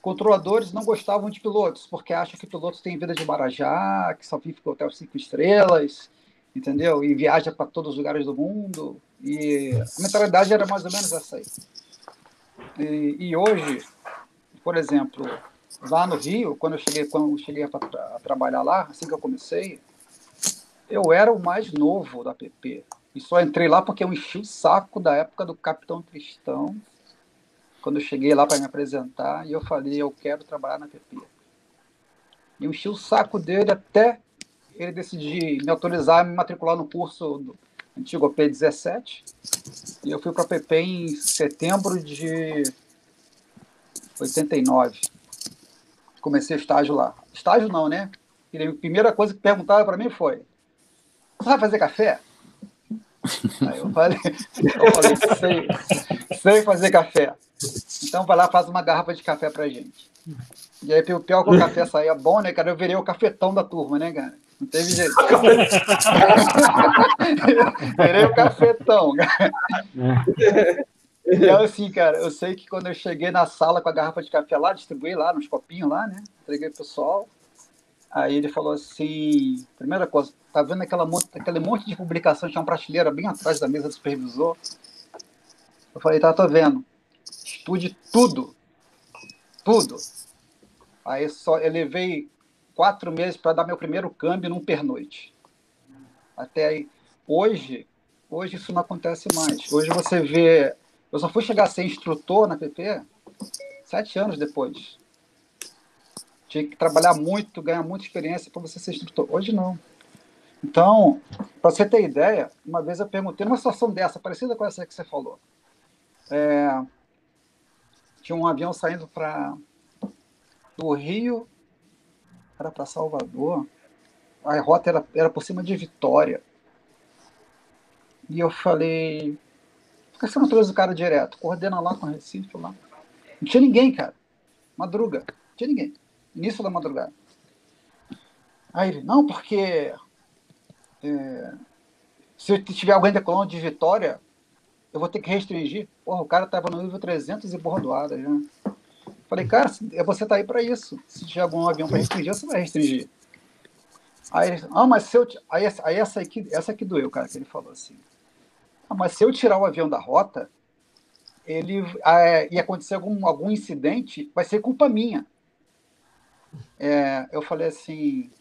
controladores não gostavam de pilotos, porque acham que pilotos têm vida de Marajá, que só vive com hotel cinco estrelas, entendeu? E viaja para todos os lugares do mundo. E a mentalidade era mais ou menos essa aí. E, e hoje, por exemplo, lá no Rio, quando eu cheguei, quando eu cheguei a, a trabalhar lá, assim que eu comecei, eu era o mais novo da PP. E só entrei lá porque eu enchi o saco da época do Capitão Tristão. quando eu cheguei lá para me apresentar, e eu falei, eu quero trabalhar na PP. E eu enchi o saco dele até ele decidir me autorizar a me matricular no curso do antigo P17. E eu fui para a PP em setembro de 89. Comecei estágio lá. Estágio não, né? E a primeira coisa que perguntaram para mim foi: Você vai fazer café? Aí eu falei, eu falei sei, sei fazer café. Então vai lá, faz uma garrafa de café pra gente. E aí, o pior que o café saía bom, né, cara? Eu virei o cafetão da turma, né, cara? Não teve jeito. virei o cafetão, cara. Então, assim, cara, eu sei que quando eu cheguei na sala com a garrafa de café lá, distribuí lá nos copinhos lá, né? Entreguei pro pessoal. Aí ele falou assim: primeira coisa, tá vendo aquela, aquele monte de publicação, tinha uma prateleira bem atrás da mesa do supervisor? Eu falei: tá, tô vendo. Estude tudo. Tudo. Aí só eu levei quatro meses para dar meu primeiro câmbio num pernoite. Até aí. Hoje, hoje isso não acontece mais. Hoje você vê. Eu só fui chegar a ser instrutor na PP sete anos depois. Tinha que trabalhar muito, ganhar muita experiência para você ser instrutor. Hoje não. Então, para você ter ideia, uma vez eu perguntei, numa situação dessa, parecida com essa que você falou, é, tinha um avião saindo para do Rio era para Salvador. A rota era, era por cima de Vitória. E eu falei, por que você não trouxe o cara direto? Coordena lá com o Recife lá. Não tinha ninguém, cara. Madruga. Não tinha ninguém. Início da madrugada. Aí ele, não, porque é, se tiver alguém declarando de vitória, eu vou ter que restringir. Porra, o cara tava no nível 300 e bordoada já. Falei, cara, é você tá aí para isso. Se tiver algum avião para restringir, você vai restringir. Aí ah, mas se eu. Aí, aí essa aqui, essa aqui doeu, cara, que ele falou assim. Ah, mas se eu tirar o avião da rota, ele é, ia acontecer algum, algum incidente, vai ser culpa minha. É, eu falei assim,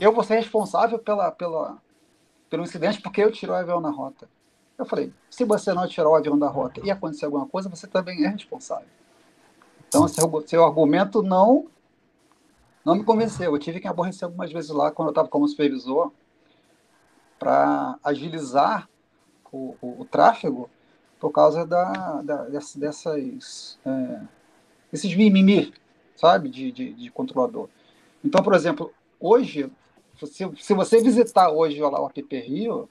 eu vou ser responsável pela, pela, pelo incidente porque eu tirei o avião na rota. Eu falei, se você não tirar o avião da rota e acontecer alguma coisa, você também é responsável. Então, seu, seu argumento não não me convenceu. Eu tive que aborrecer algumas vezes lá, quando eu estava como supervisor, para agilizar o, o, o, tráfego por causa da, da dessas, é, esses mimimi, sabe, de, de, de controlador. Então, por exemplo, hoje, se, se você visitar hoje lá, o app Rio,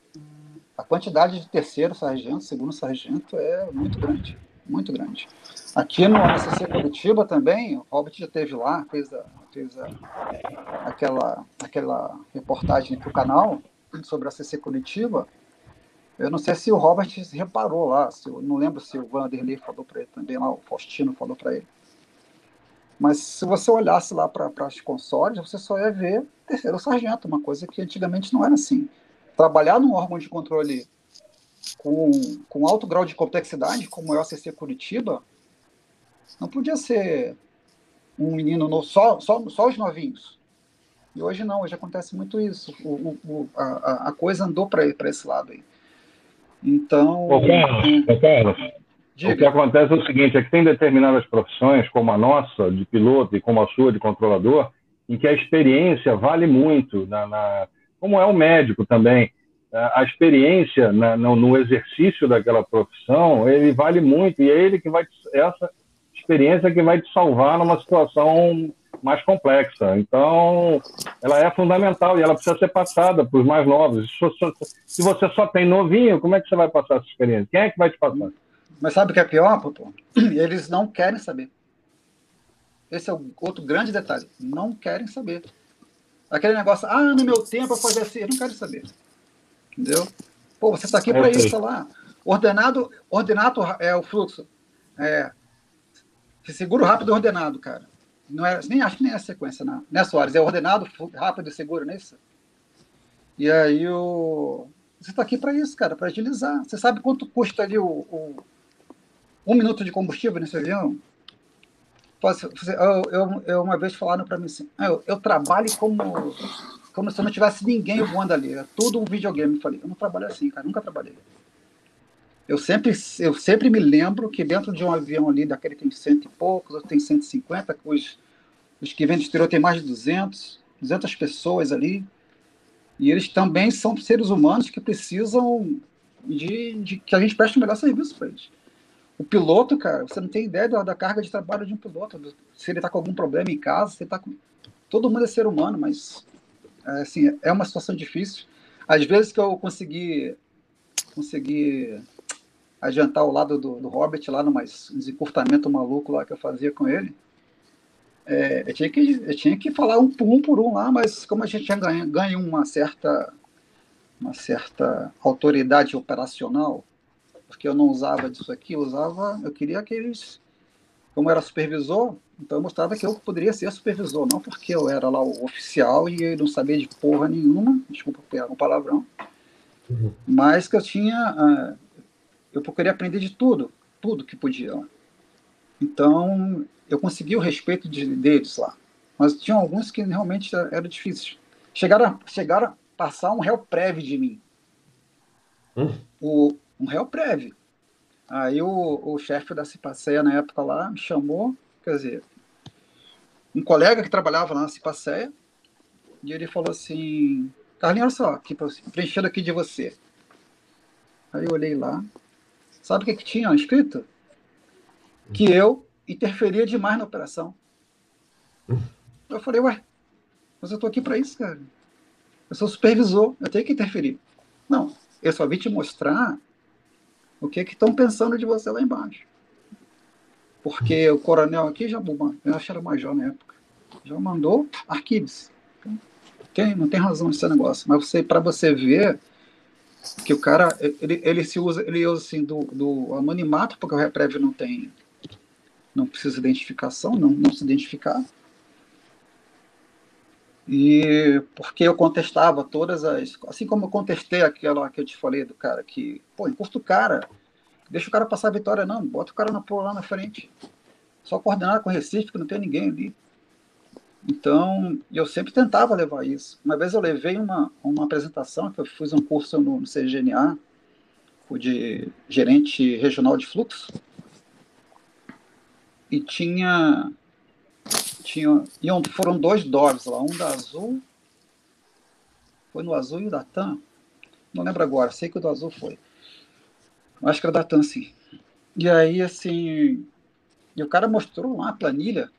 a quantidade de terceiro sargento, segundo sargento é muito grande, muito grande. Aqui no ACC Curitiba também, o Robert já esteve lá, fez, a, fez a, aquela, aquela reportagem para o canal sobre a ACC Curitiba. Eu não sei se o Robert reparou lá, se, não lembro se o Vanderlei falou para ele também, lá, o Faustino falou para ele. Mas se você olhasse lá para as consoles, você só ia ver terceiro sargento, uma coisa que antigamente não era assim. Trabalhar num órgão de controle com, com alto grau de complexidade, como é o ACC Curitiba, não podia ser um menino novo, só, só, só os novinhos. E hoje não, hoje acontece muito isso. O, o, a, a coisa andou para esse lado aí. Então. Ô, Carlos, ô, Carlos Diga. O que acontece é o seguinte: é que tem determinadas profissões, como a nossa, de piloto, e como a sua, de controlador, em que a experiência vale muito, na, na como é o médico também. A experiência na, no, no, exercício daquela profissão, ele vale muito, e é ele que vai, essa experiência que vai te salvar numa situação mais complexa. Então, ela é fundamental e ela precisa ser passada para os mais novos. Se você só tem novinho, como é que você vai passar essa experiência? Quem é que vai te passar? Mas sabe o que é pior, Popô? Eles não querem saber. Esse é outro grande detalhe. Não querem saber. Aquele negócio, ah, no meu tempo eu fazia assim. Eu não quero saber. Entendeu? Pô, você está aqui para isso, lá. Ordenado, ordenado é o fluxo. É, seguro rápido ordenado, cara. Não é, nem acho que nem a sequência, não. Né, Soares? É ordenado, rápido e seguro, não é? E aí o. Você está aqui para isso, cara, para agilizar. Você sabe quanto custa ali o, o, um minuto de combustível nesse avião. Eu, eu, eu uma vez falaram para mim assim, ah, eu, eu, trabalho como, como se não tivesse ninguém voando ali, é tudo um videogame. Eu falei, eu não trabalho assim, cara, nunca trabalhei. Eu sempre, eu sempre me lembro que dentro de um avião ali, daquele tem cento e poucos, outro tem 150, os, os que vêm do exterior tem mais de 200, 200 pessoas ali, e eles também são seres humanos que precisam de, de que a gente preste o melhor serviço para eles. O piloto, cara, você não tem ideia da, da carga de trabalho de um piloto. Se ele está com algum problema em casa, se ele tá com... Todo mundo é ser humano, mas é, assim, é uma situação difícil. Às vezes que eu consegui, consegui adiantar o lado do, do Robert lá no mais encurtamento maluco lá que eu fazia com ele, é, eu, tinha que, eu tinha que falar um por um por um lá, mas como a gente já ganha, ganha uma certa uma certa autoridade operacional, porque eu não usava disso aqui, eu usava, eu queria que eles, como era supervisor, então eu mostrava que eu poderia ser supervisor, não porque eu era lá o oficial e eu não sabia de porra nenhuma, desculpa pegar um palavrão, uhum. mas que eu tinha, uh, eu procurei aprender de tudo, tudo que podia. Então, eu consegui o respeito de, deles lá. Mas tinha alguns que realmente era difícil. Chegaram, chegaram a passar um réu prévio de mim. Hum? O, um réu prévio. Aí o, o chefe da Cipaceia, na época lá, me chamou, quer dizer, um colega que trabalhava lá na Cipaceia, e ele falou assim, Carlinhos, olha só, aqui, preenchendo aqui de você. Aí eu olhei lá, sabe o que, que tinha escrito? Que eu interferia demais na operação. Eu falei, ué, mas eu tô aqui para isso, cara. Eu sou supervisor, eu tenho que interferir. Não, eu só vim te mostrar o que que estão pensando de você lá embaixo. Porque o coronel aqui já, eu acho que era major na época, já mandou arquivos. Tem, não tem razão esse negócio. Mas você, para você ver que o cara, ele, ele se usa, ele usa assim do, do anonimato, porque o Reprev não tem não precisa identificação, não, não se identificar. E porque eu contestava todas as. Assim como eu contestei aquela que eu te falei do cara que, pô, encurta o cara, deixa o cara passar a vitória, não, bota o cara na, lá na frente. Só coordenar com o Recife, que não tem ninguém ali. Então, eu sempre tentava levar isso. Uma vez eu levei uma, uma apresentação, que eu fiz um curso no, no CGNA, de gerente regional de fluxo, e tinha, tinha iam, foram dois Doves lá, um da Azul, foi no Azul e o da TAM, não lembro agora, sei que o do Azul foi. Acho que era da TAM, sim. E aí, assim, e o cara mostrou lá a planilha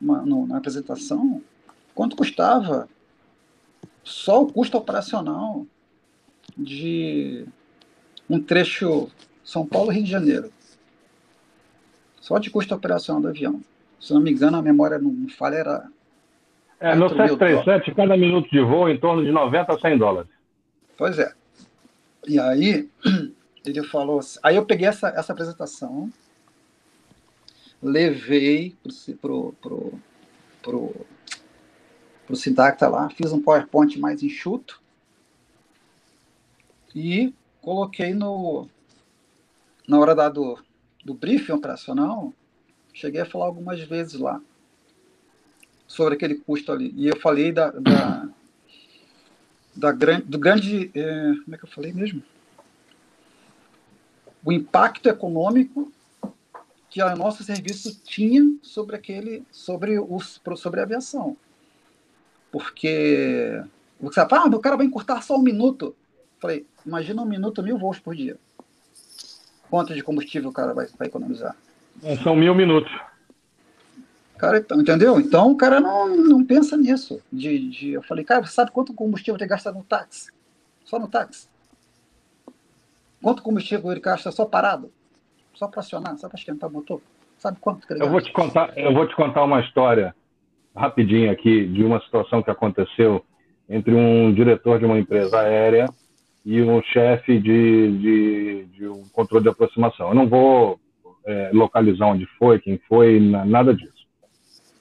uma, no, na apresentação, quanto custava só o custo operacional de um trecho São Paulo-Rio de Janeiro. Só de custo operacional do avião. Se não me engano, a memória não falha, era. É, no 737, cada minuto de voo em torno de 90 a 100 dólares. Pois é. E aí, ele falou assim, aí eu peguei essa, essa apresentação, levei pro, pro, pro Sidacta lá, fiz um PowerPoint mais enxuto e coloquei no na hora da, do, do briefing operacional, cheguei a falar algumas vezes lá sobre aquele custo ali. E eu falei da, da, da grande, do grande. É, como é que eu falei mesmo? O impacto econômico que o nosso serviço tinha sobre aquele, sobre, os, sobre a aviação. Porque você fala, ah, o cara vai encurtar só um minuto. falei, imagina um minuto, mil voos por dia. Quanto de combustível o cara vai, vai economizar? É, são mil minutos. Cara, então, entendeu? Então o cara não, não pensa nisso. De, de, eu falei, cara, sabe quanto combustível ele gasta no táxi? Só no táxi. Quanto combustível ele gasta só parado? Só para acionar, só para esquentar o motor? Sabe quanto que ele eu vou te contar Eu vou te contar uma história rapidinho aqui de uma situação que aconteceu entre um diretor de uma empresa aérea e um chefe de, de, de, um controle de aproximação. Eu não vou é, localizar onde foi, quem foi, nada disso.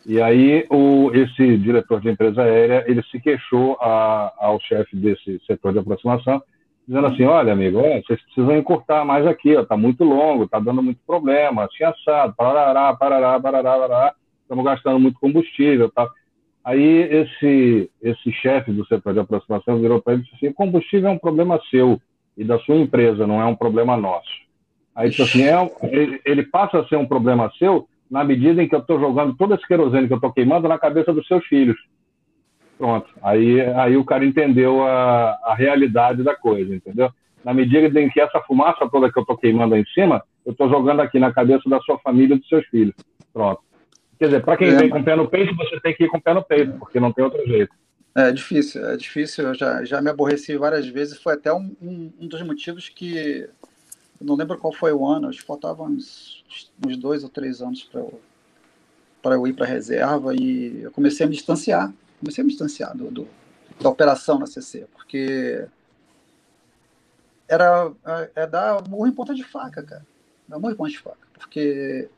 E aí o, esse diretor de empresa aérea ele se queixou a, ao chefe desse setor de aproximação, dizendo assim, olha amigo, é, vocês precisam encurtar mais aqui, está muito longo, está dando muito problema, assim assado, parará, parará, parará, parará, estamos gastando muito combustível, tá? Aí esse esse chefe do setor de aproximação virou para ele e disse assim: combustível é um problema seu. e da sua empresa, não é um problema nosso. Aí, tipo assim, é, ele, ele passa a ser um problema seu na medida em que eu estou jogando todo esse querosene que eu estou queimando na cabeça dos seus filhos. Pronto. Aí, aí o cara entendeu a, a realidade da coisa, entendeu? Na medida em que essa fumaça toda que eu estou queimando aí em cima, eu estou jogando aqui na cabeça da sua família e dos seus filhos. Pronto. Quer dizer, para quem é, vem com o pé no peito, você tem que ir com o pé no peito, porque não tem outro jeito. É difícil, é difícil. Eu já, já me aborreci várias vezes. Foi até um, um, um dos motivos que. Eu não lembro qual foi o ano, acho que faltavam uns, uns dois ou três anos para eu, eu ir para reserva e eu comecei a me distanciar. Comecei a me distanciar do, do da operação na CC, porque era é, é dar murro em ponta de faca, cara. Dar murro em ponta de faca. Porque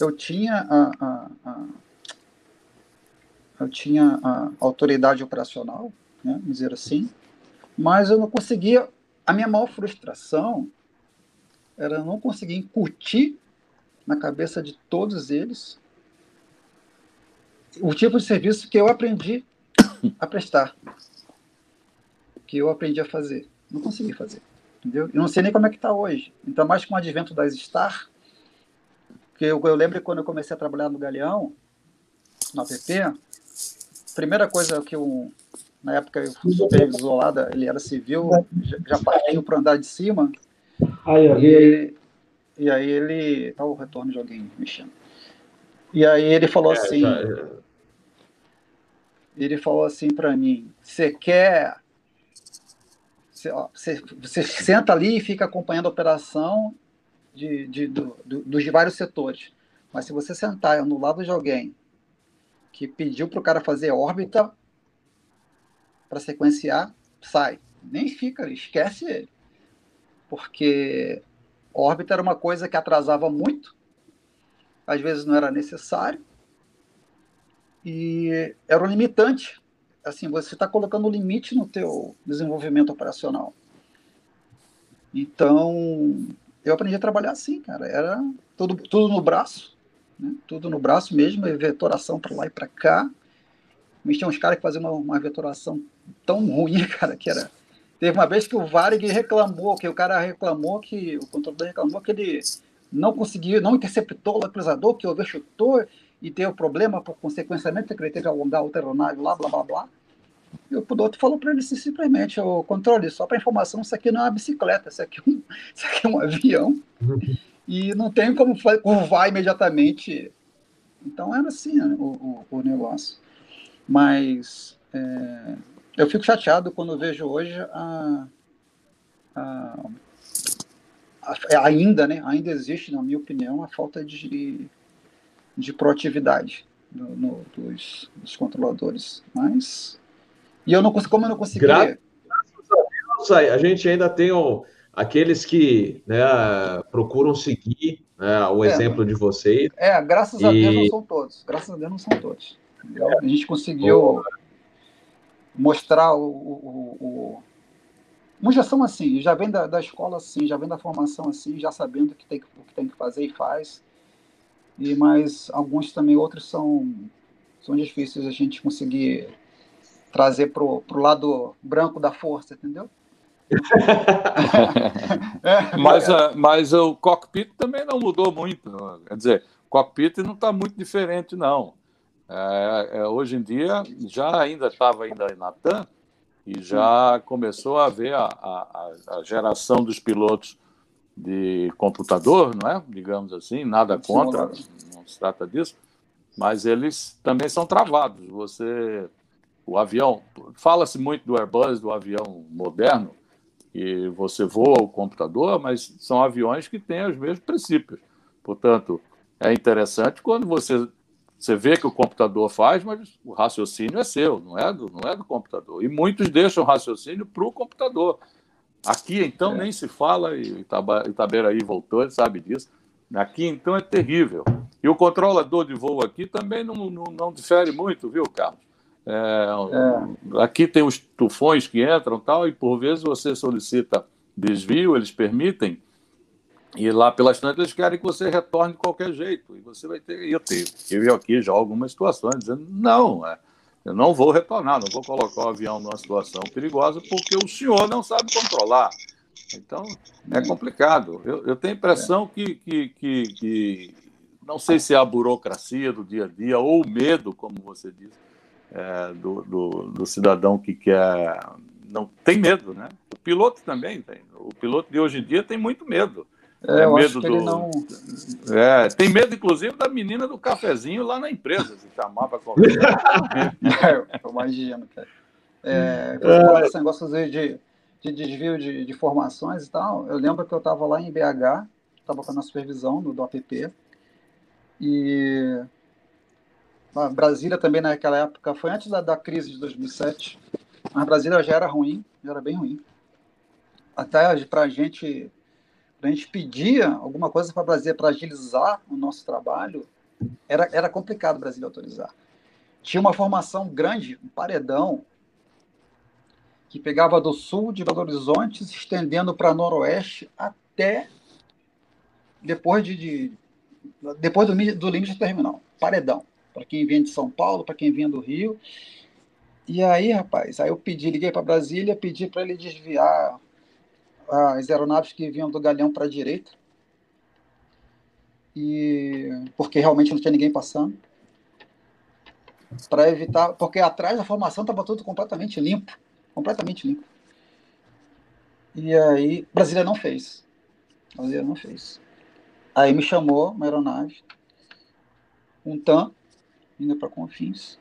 eu tinha a, a, a eu tinha a autoridade operacional, né, dizer assim, mas eu não conseguia. A minha maior frustração era não conseguir incutir na cabeça de todos eles o tipo de serviço que eu aprendi a prestar, que eu aprendi a fazer. Não consegui fazer, entendeu? Eu não sei nem como é que está hoje. Então, mais com o advento das Star, que eu, eu lembro quando eu comecei a trabalhar no Galeão, no app, primeira coisa que eu, na época, o supervisor lá, ele era civil, já partiu para andar de cima. e, e aí ele. Tá o retorno de alguém mexendo. E aí ele falou é, assim. Já... É. Ele falou assim para mim: você quer. Você, senta ali e fica acompanhando a operação de, de, do, do, dos vários setores. Mas se você sentar no lado de alguém que pediu para o cara fazer órbita para sequenciar, sai. Nem fica, esquece ele. Porque órbita era uma coisa que atrasava muito, às vezes não era necessário, e era um limitante. Assim, você está colocando limite no teu desenvolvimento operacional. Então, eu aprendi a trabalhar assim, cara. Era tudo, tudo no braço, né? tudo no braço mesmo, vetoração para lá e para cá. Mas tinha uns caras que faziam uma, uma vetoração tão ruim, cara, que era. Teve uma vez que o Varig reclamou, que o cara reclamou que, o controlador reclamou que ele não conseguiu, não interceptou o localizador, que overchutou e teve problema por consequenciamento, que ele teve que alongar o aeronave lá, blá, blá, blá. E o piloto falou para ele assim, simplesmente, o controle, só para informação, isso aqui não é uma bicicleta, isso aqui é um, isso aqui é um avião. e não tem como curvar imediatamente. Então era assim né, o, o, o, negócio. Mas é, eu fico chateado quando vejo hoje a, a, a, ainda, né, ainda existe, na minha opinião, a falta de, de proatividade no, no, dos, dos, controladores. Mas e eu não como eu não consegui. Graças a Deus, a gente ainda tem o aqueles que né, procuram seguir né, o é, exemplo de vocês. É, graças e... a Deus não são todos. Graças a Deus não são todos. É. A gente conseguiu mostrar o, o, o, Muitos já são assim, já vem da, da escola assim, já vem da formação assim, já sabendo o que tem, o que, tem que fazer e faz. E mas alguns também, outros são, são difíceis a gente conseguir trazer para o lado branco da força, entendeu? é, mas, é. mas o cockpit também não mudou muito. Quer dizer, o cockpit não está muito diferente, não. É, é, hoje em dia, já ainda estava ainda na TAM e já começou a haver a, a, a, geração dos pilotos de computador, não é? Digamos assim, nada contra, não se trata disso, mas eles também são travados. Você, o avião, fala-se muito do Airbus, do avião moderno, que você voa o computador, mas são aviões que têm os mesmos princípios. Portanto, é interessante quando você, você vê que o computador faz, mas o raciocínio é seu, não é do, não é do computador. E muitos deixam o raciocínio para o computador. Aqui, então, é. nem se fala, e Itaberaí voltou, ele sabe disso. Aqui, então, é terrível. E o controlador de voo aqui também não, não, não difere muito, viu, Carlos? É, é. Aqui tem os tufões que entram tal, e por vezes você solicita desvio, eles permitem, e lá pelas tantas eles querem que você retorne de qualquer jeito. E você vai ter. Eu tenho, eu aqui já algumas situações dizendo: não, é, eu não vou retornar, não vou colocar o avião numa situação perigosa porque o senhor não sabe controlar. Então, é complicado. Eu, eu tenho a impressão que, que, que, que, não sei se é a burocracia do dia a dia ou o medo, como você disse, é, do, do, do, cidadão que quer. Não tem medo, né? O piloto também tem. O piloto de hoje em dia tem muito medo. É, eu medo do... não... é, tem medo, inclusive, da menina do cafezinho lá na empresa, se chamar para conversar. é, eu imagino, cara. É, é. esse negócio de, de desvio de, de formações e tal, eu lembro que eu estava lá em BH, estava com a supervisão do, do APP, e Brasília também naquela época, foi antes da, da crise de 2007, mas Brasília já era ruim, já era bem ruim. Até para a gente, a gente pedia alguma coisa para Brasília para agilizar o nosso trabalho, era, era complicado Brasília autorizar. Tinha uma formação grande, um paredão, que pegava do sul de Belo Horizonte, se estendendo para noroeste até depois de, de depois do, do limite terminal, paredão, para quem vinha de São Paulo, para quem vinha do Rio. E aí, rapaz, aí eu pedi, liguei para Brasília, pedi para ele desviar as aeronaves que vinham do Galeão para a direita, e porque realmente não tinha ninguém passando, para evitar, porque atrás da formação estava tudo completamente limpo completamente limpo. E aí, Brasília não fez. Brasília não fez. Aí me chamou uma aeronave, um TAM, indo para Confins.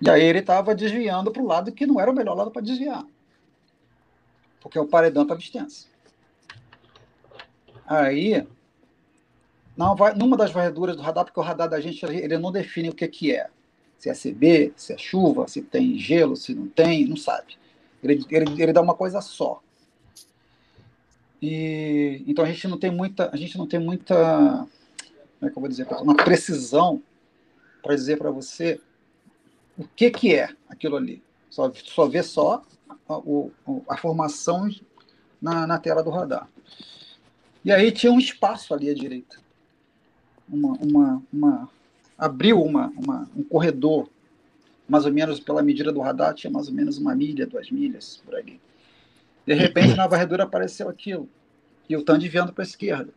E aí ele estava desviando para o lado que não era o melhor lado para desviar. Porque o paredão estava extenso. Aí, não vai, numa das varreduras do radar, porque o radar da gente ele não define o que, que é se é CB, se é chuva, se tem gelo, se não tem, não sabe. Ele, ele, ele dá uma coisa só. E então a gente não tem muita, a gente não tem muita, como é que eu vou dizer, uma precisão para dizer para você o que que é aquilo ali. Só, só vê só a, a formação na, na tela do radar. E aí tinha um espaço ali à direita. Uma, uma, uma, abriu uma, uma, um corredor, mais ou menos pela medida do radar, tinha mais ou menos uma milha, duas milhas, por ali. De repente, na varredura apareceu aquilo, e o TAN desviando para a esquerda.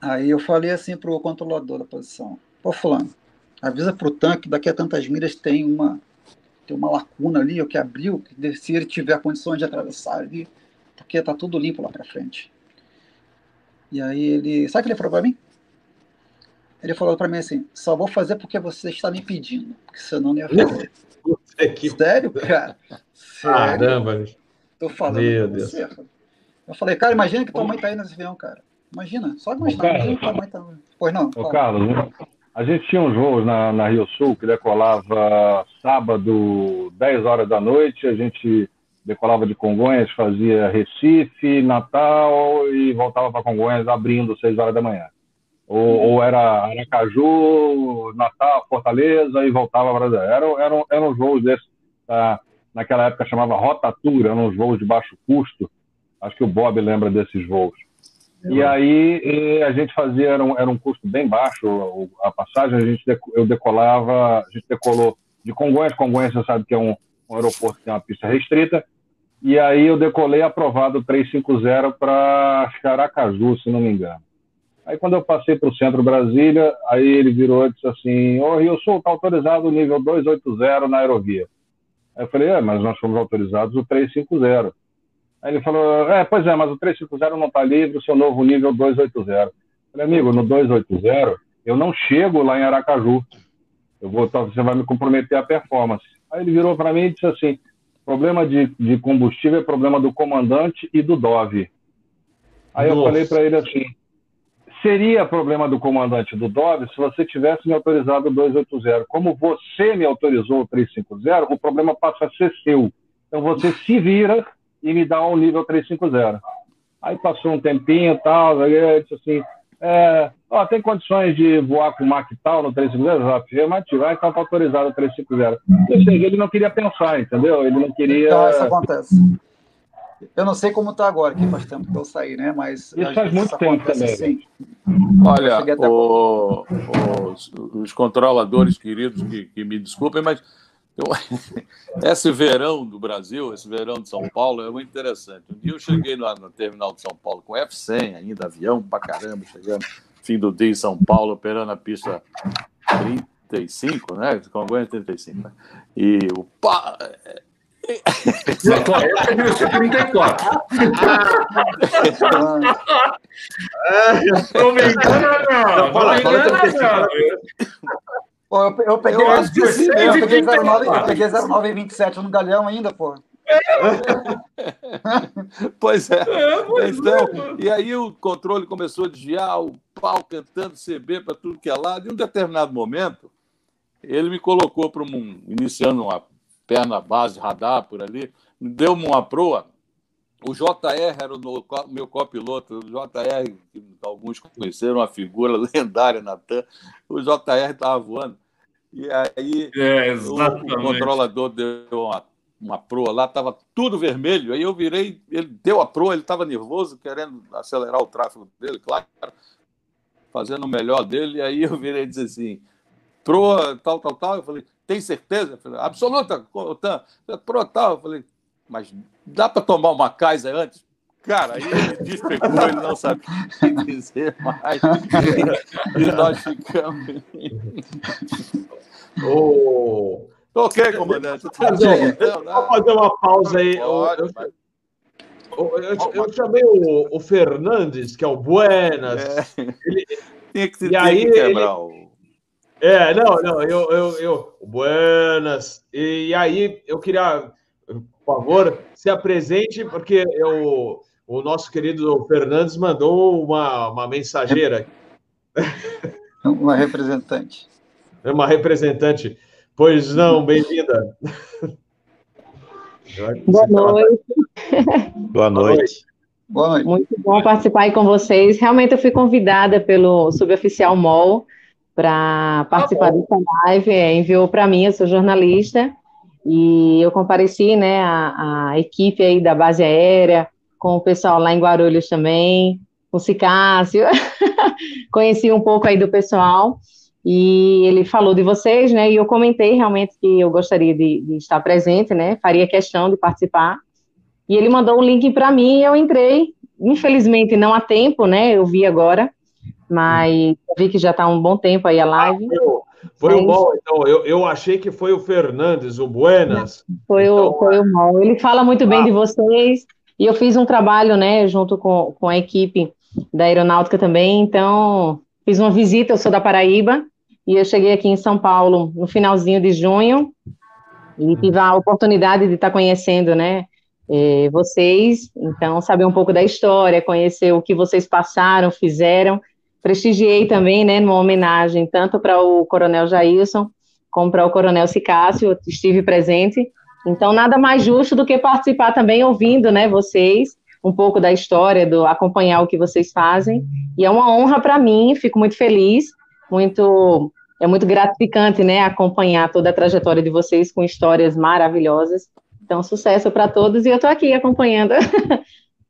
Aí eu falei assim para o controlador da posição, pô, fulano, avisa para o tanque, daqui a tantas milhas tem uma, tem uma lacuna ali, o que abriu, que se ele tiver condições de atravessar ali, porque está tudo limpo lá para frente. E aí ele, sabe o que ele falou para mim? Ele falou para mim assim: só vou fazer porque você está me pedindo, porque senão não ia fazer. que... Sério, cara? Sério? Caramba, Tô falando Meu Deus. Você. Eu falei, cara, imagina que tua mãe tá aí nesse avião, cara. Imagina, só imagina, imagina que tua mãe tá. Pois não. Ô, Carlos, a gente tinha uns voos na, na Rio Sul que decolava sábado, 10 horas da noite, a gente decolava de Congonhas, fazia Recife, Natal e voltava para Congonhas abrindo 6 horas da manhã. Ou, ou, era Aracaju, Natal, Fortaleza e voltava para Brasília. Eram, eram, eram voos desses, tá? naquela época chamava Rotatura, eram uns voos de baixo custo. Acho que o Bob lembra desses voos. E aí a gente fazia, era um, era um custo bem baixo a passagem, a gente, eu decolava, a gente decolou de Congonhas, Congonhas você sabe que é um, um aeroporto que tem uma pista restrita, e aí eu decolei aprovado 350 para Aracaju, se não me engano. Aí quando eu passei para o centro Brasília, aí ele virou e disse assim, ô Rio Sul, está autorizado o nível 280 na aerovia. Aí eu falei, é, mas nós fomos autorizados o 350. Aí ele falou, é, pois é, mas o 350 não está livre, o seu novo nível 280. Eu falei, amigo, no 280 eu não chego lá em Aracaju. Eu vou, você vai me comprometer a performance. Aí ele virou para mim e disse assim, problema de, de combustível é problema do comandante e do DOV. Aí Nossa. eu falei para ele assim, Seria problema do comandante do DOB se você tivesse me autorizado o 280. Como você me autorizou o 350, o problema passa a ser seu. Então você se vira e me dá o um nível 350. Aí passou um tempinho e tal, aí disse assim, é, ó, tem condições de voar com Mac tal no 350? Afirmativo, então está autorizado o 350. Ou seja, ele não queria pensar, entendeu? Ele não queria... Então, isso acontece. Eu não sei como está agora, que faz tempo que eu saí, né? Mas isso faz muito tempo também. Assim. Olha, o, os, os, controladores queridos que, que, me desculpem, mas esse verão do Brasil, esse verão de São Paulo é muito interessante. Um dia eu cheguei lá no terminal de São Paulo com F100 ainda, avião pra caramba, chegando fim do dia em São Paulo, operando a pista 35, né? Com a 35, né? E o pá, na tua época devia ser 34. Não me engana, não. Não me engana, Pô, eu, eu peguei, eu, eu, sim, eu, peguei 09, eu peguei 09 e 27 no Galhão ainda, pô. pois é. é então, e aí o controle começou a desviar, o pau cantando CB para tudo que é lado. Em um determinado momento, ele me colocou para um, iniciando uma perna base, radar por ali, deu-me uma proa. O JR era o meu copiloto, o JR, que alguns conheceram, uma figura lendária na TAM, o JR estava voando. E aí é, o, o, controlador deu uma, uma proa lá, estava tudo vermelho. Aí eu virei, ele deu a proa, ele estava nervoso, querendo acelerar o tráfego dele, claro, fazendo o melhor dele. E aí eu virei e disse assim: proa, tal, tal, tal. Eu falei: tem certeza? Falei, Absoluta, Tan. Pro tal. Eu falei, mas dá para tomar uma Kaiser antes? Cara, aí ele despegou, ele não sabia o que dizer mais. E nós ficamos. oh. Ok, comandante. Vou fazer uma pausa aí. Pode, eu, eu, eu, eu, chamei o, o, Fernandes, que é o Buenas. É. Ele, Tinha que, e aí, que quebrar ele, o é, não, não, eu, eu, eu, buenas. E aí, eu queria, por favor, se apresente, porque eu, o nosso querido Fernandes mandou uma, uma mensageira. Uma representante. É uma representante. Pois não, bem-vinda. Boa noite. Boa noite. Boa noite. Muito bom participar aí com vocês. Realmente eu fui convidada pelo Suboficial MOL para participar tá dessa live, é, enviou para mim, eu sou jornalista, e eu compareci, né, a, a, equipe aí da base aérea, com o pessoal lá em Guarulhos também, com o Cicácio, conheci um pouco aí do pessoal, e ele falou de vocês, né, e eu comentei realmente que eu gostaria de, de estar presente, né, faria questão de participar, e ele mandou o link para mim e eu entrei, infelizmente não há tempo, né, eu vi agora, mas vi que já está um bom tempo aí a live. Ah, foi, o bom, então. Eu, eu achei que foi o Fernandes, o Buenas. Foi, então, o, foi o Mal. Ele fala muito bem ah. de vocês. E eu fiz um trabalho, né, junto com, com a equipe da aeronáutica também. Então, fiz uma visita. Eu sou da Paraíba. E eu cheguei aqui em São Paulo no finalzinho de junho. E tive a oportunidade de estar conhecendo, né, eh, vocês. Então, saber um pouco da história, conhecer o que vocês passaram, fizeram prestigiei também, né, numa homenagem tanto para o Coronel Jailson como para o Coronel Cicácio, estive presente. Então, nada mais justo do que participar também ouvindo, né, vocês, um pouco da história, do acompanhar o que vocês fazem. E é uma honra para mim, fico muito feliz, muito é muito gratificante, né, acompanhar toda a trajetória de vocês com histórias maravilhosas. Então, sucesso para todos e eu estou aqui acompanhando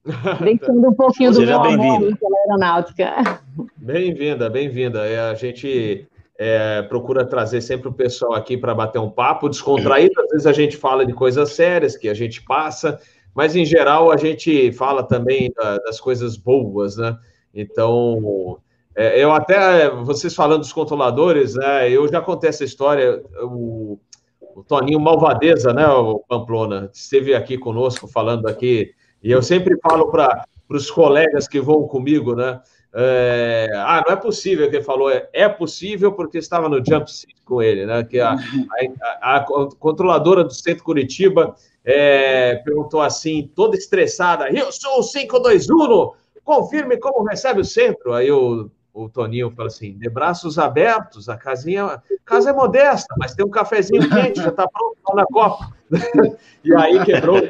Deixando um pouquinho Seja do meu amor pela aeronáutica. Bem-vinda, bem-vinda. É, a gente é, procura trazer sempre o pessoal aqui para bater um papo descontraído. Às vezes a gente fala de coisas sérias que a gente passa, mas em geral a gente fala também da, das coisas boas, né? Então, é, eu até, vocês falando dos controladores, né? Eu já contei essa história, o, o Toninho Malvadeza, né, o Pamplona, esteve aqui conosco falando aqui e eu sempre falo para os colegas que vão comigo, né? É, ah, não é possível que ele falou, é, é possível porque estava no jump seat com ele, né? Que a, a, a controladora do Centro Curitiba é, perguntou assim, toda estressada: Eu sou o 521, confirme como recebe o centro. Aí o, o Toninho fala assim: de braços abertos, a casinha, casa é modesta, mas tem um cafezinho quente, já está pronto lá na copa. e aí quebrou o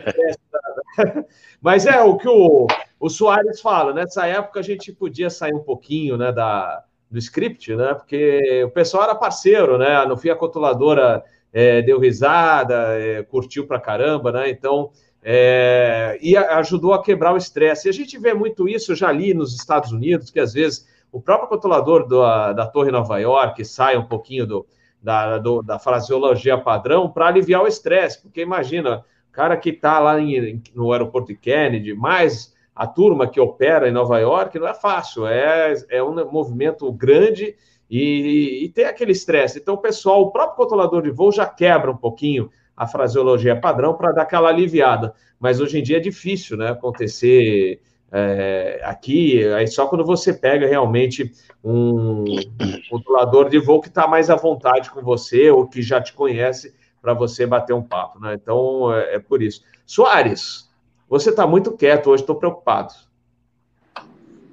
Mas é o que o, o Soares fala, nessa época a gente podia sair um pouquinho né, da, do script, né? Porque o pessoal era parceiro, né? No fim a controladora é, deu risada, é, curtiu pra caramba, né? Então, é, e ajudou a quebrar o estresse. E a gente vê muito isso já ali nos Estados Unidos, que às vezes o próprio controlador do, da Torre Nova York sai um pouquinho do, da, do, da fraseologia padrão para aliviar o estresse, porque imagina, cara que está lá em, no aeroporto de Kennedy, mais a turma que opera em Nova York, não é fácil, é, é um movimento grande e, e tem aquele estresse. Então, o pessoal, o próprio controlador de voo já quebra um pouquinho a fraseologia padrão para dar aquela aliviada. Mas hoje em dia é difícil né, acontecer é, aqui, aí só quando você pega realmente um controlador de voo que está mais à vontade com você ou que já te conhece para você bater um papo. Né? Então, é, é por isso. Soares, você está muito quieto hoje, estou preocupado.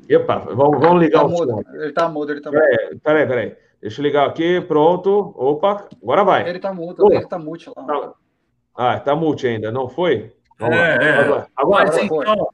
Epa, vamos, vamos ligar tá o mudo, som. Ele está mudo, ele está mudo. Peraí, peraí. Deixa eu ligar aqui, pronto. Opa, agora vai. Ele está mudo, ele está multi lá. Tá. Ah, está multi ainda, não foi? Vamos é, é. Agora, agora, Mas, então,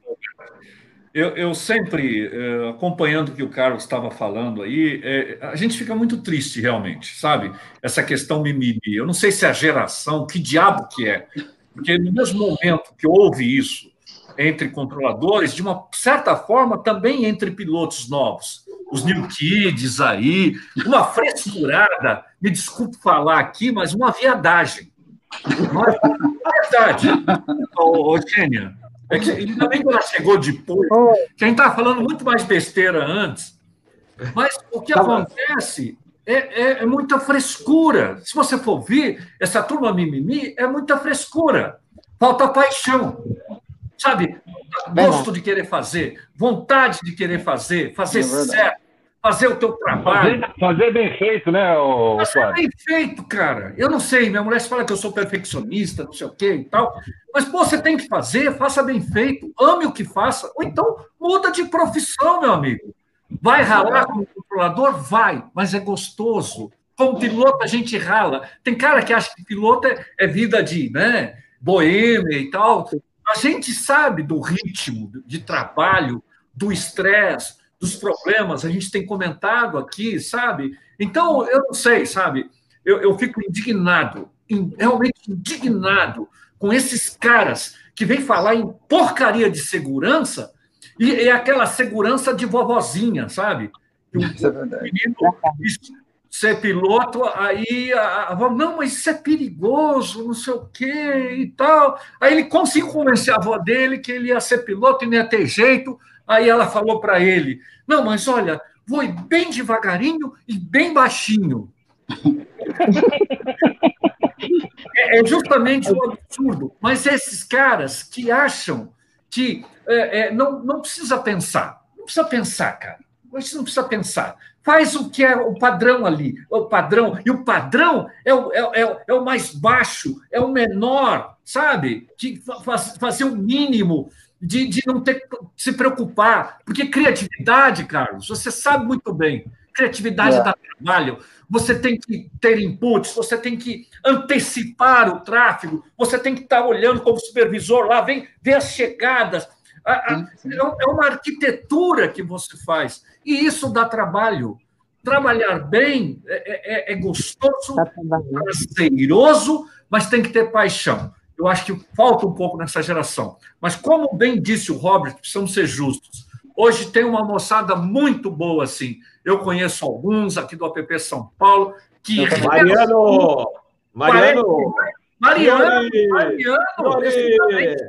eu, eu, sempre, eh, acompanhando o que o Carlos estava falando aí, eh, a gente fica muito triste, realmente, sabe? Essa questão mimimi. Eu não sei se é a geração, que diabo que é. Porque no mesmo momento que houve isso, entre controladores, de uma certa forma também entre pilotos novos. Os New Kids aí, uma frescurada, me desculpe falar aqui, mas uma viadagem. Não é ô, Gênia. É que, ainda bem que ela chegou depois, que a gente estava falando muito mais besteira antes. Mas o que acontece é, é, é, muita frescura. Se você for ver, essa turma mimimi é muita frescura. Falta paixão. Sabe? Gosto de querer fazer, vontade de querer fazer, fazer é certo, fazer o teu trabalho. Fazer, fazer bem feito, né, o Fazer bem feito, cara. Eu não sei, minha mulher fala que eu sou perfeccionista, não sei o quê e tal. Mas, pô, você tem que fazer, faça bem feito, ame o que faça, ou então muda de profissão, meu amigo. Vai ralar como controlador? Vai, mas é gostoso. Como piloto, a gente rala. Tem cara que acha que piloto é, é vida de né, boêmia e tal. A gente sabe do ritmo de trabalho, do estresse, dos problemas, a gente tem comentado aqui, sabe? Então, eu não sei, sabe? Eu, eu fico indignado, realmente indignado com esses caras que vêm falar em porcaria de segurança e, e aquela segurança de vovozinha, sabe? Isso é. Menino, ser piloto, aí a avó, não, mas isso é perigoso, não sei o quê e tal. Aí ele conseguiu convencer a avó dele que ele ia ser piloto e não ia ter jeito. Aí ela falou para ele: não, mas olha, voe bem devagarinho e bem baixinho. é, é, justamente um absurdo. Mas esses caras que acham que é, é, não, não precisa pensar, não precisa pensar, cara. Você não precisa pensar. Faz o que é o padrão ali, o padrão. E o padrão é o, é, é, é o mais baixo, é o menor, sabe? De faz, fazer o mínimo, de, de não ter se preocupar. Porque criatividade, Carlos, você sabe muito bem, criatividade é. dá trabalho. Você tem que ter inputs, você tem que antecipar o tráfego, você tem que estar olhando como supervisor lá, vem ver as chegadas. É, é uma arquitetura que você faz. E isso dá trabalho. Trabalhar bem é, é, é gostoso, prazeroso, mas tem que ter paixão. Eu acho que falta um pouco nessa geração. Mas, como bem disse o Robert, precisamos ser justos. Hoje tem uma moçada muito boa, assim. Eu conheço alguns aqui do APP São Paulo que. Mariano! Mariano! Mariano, Mariano,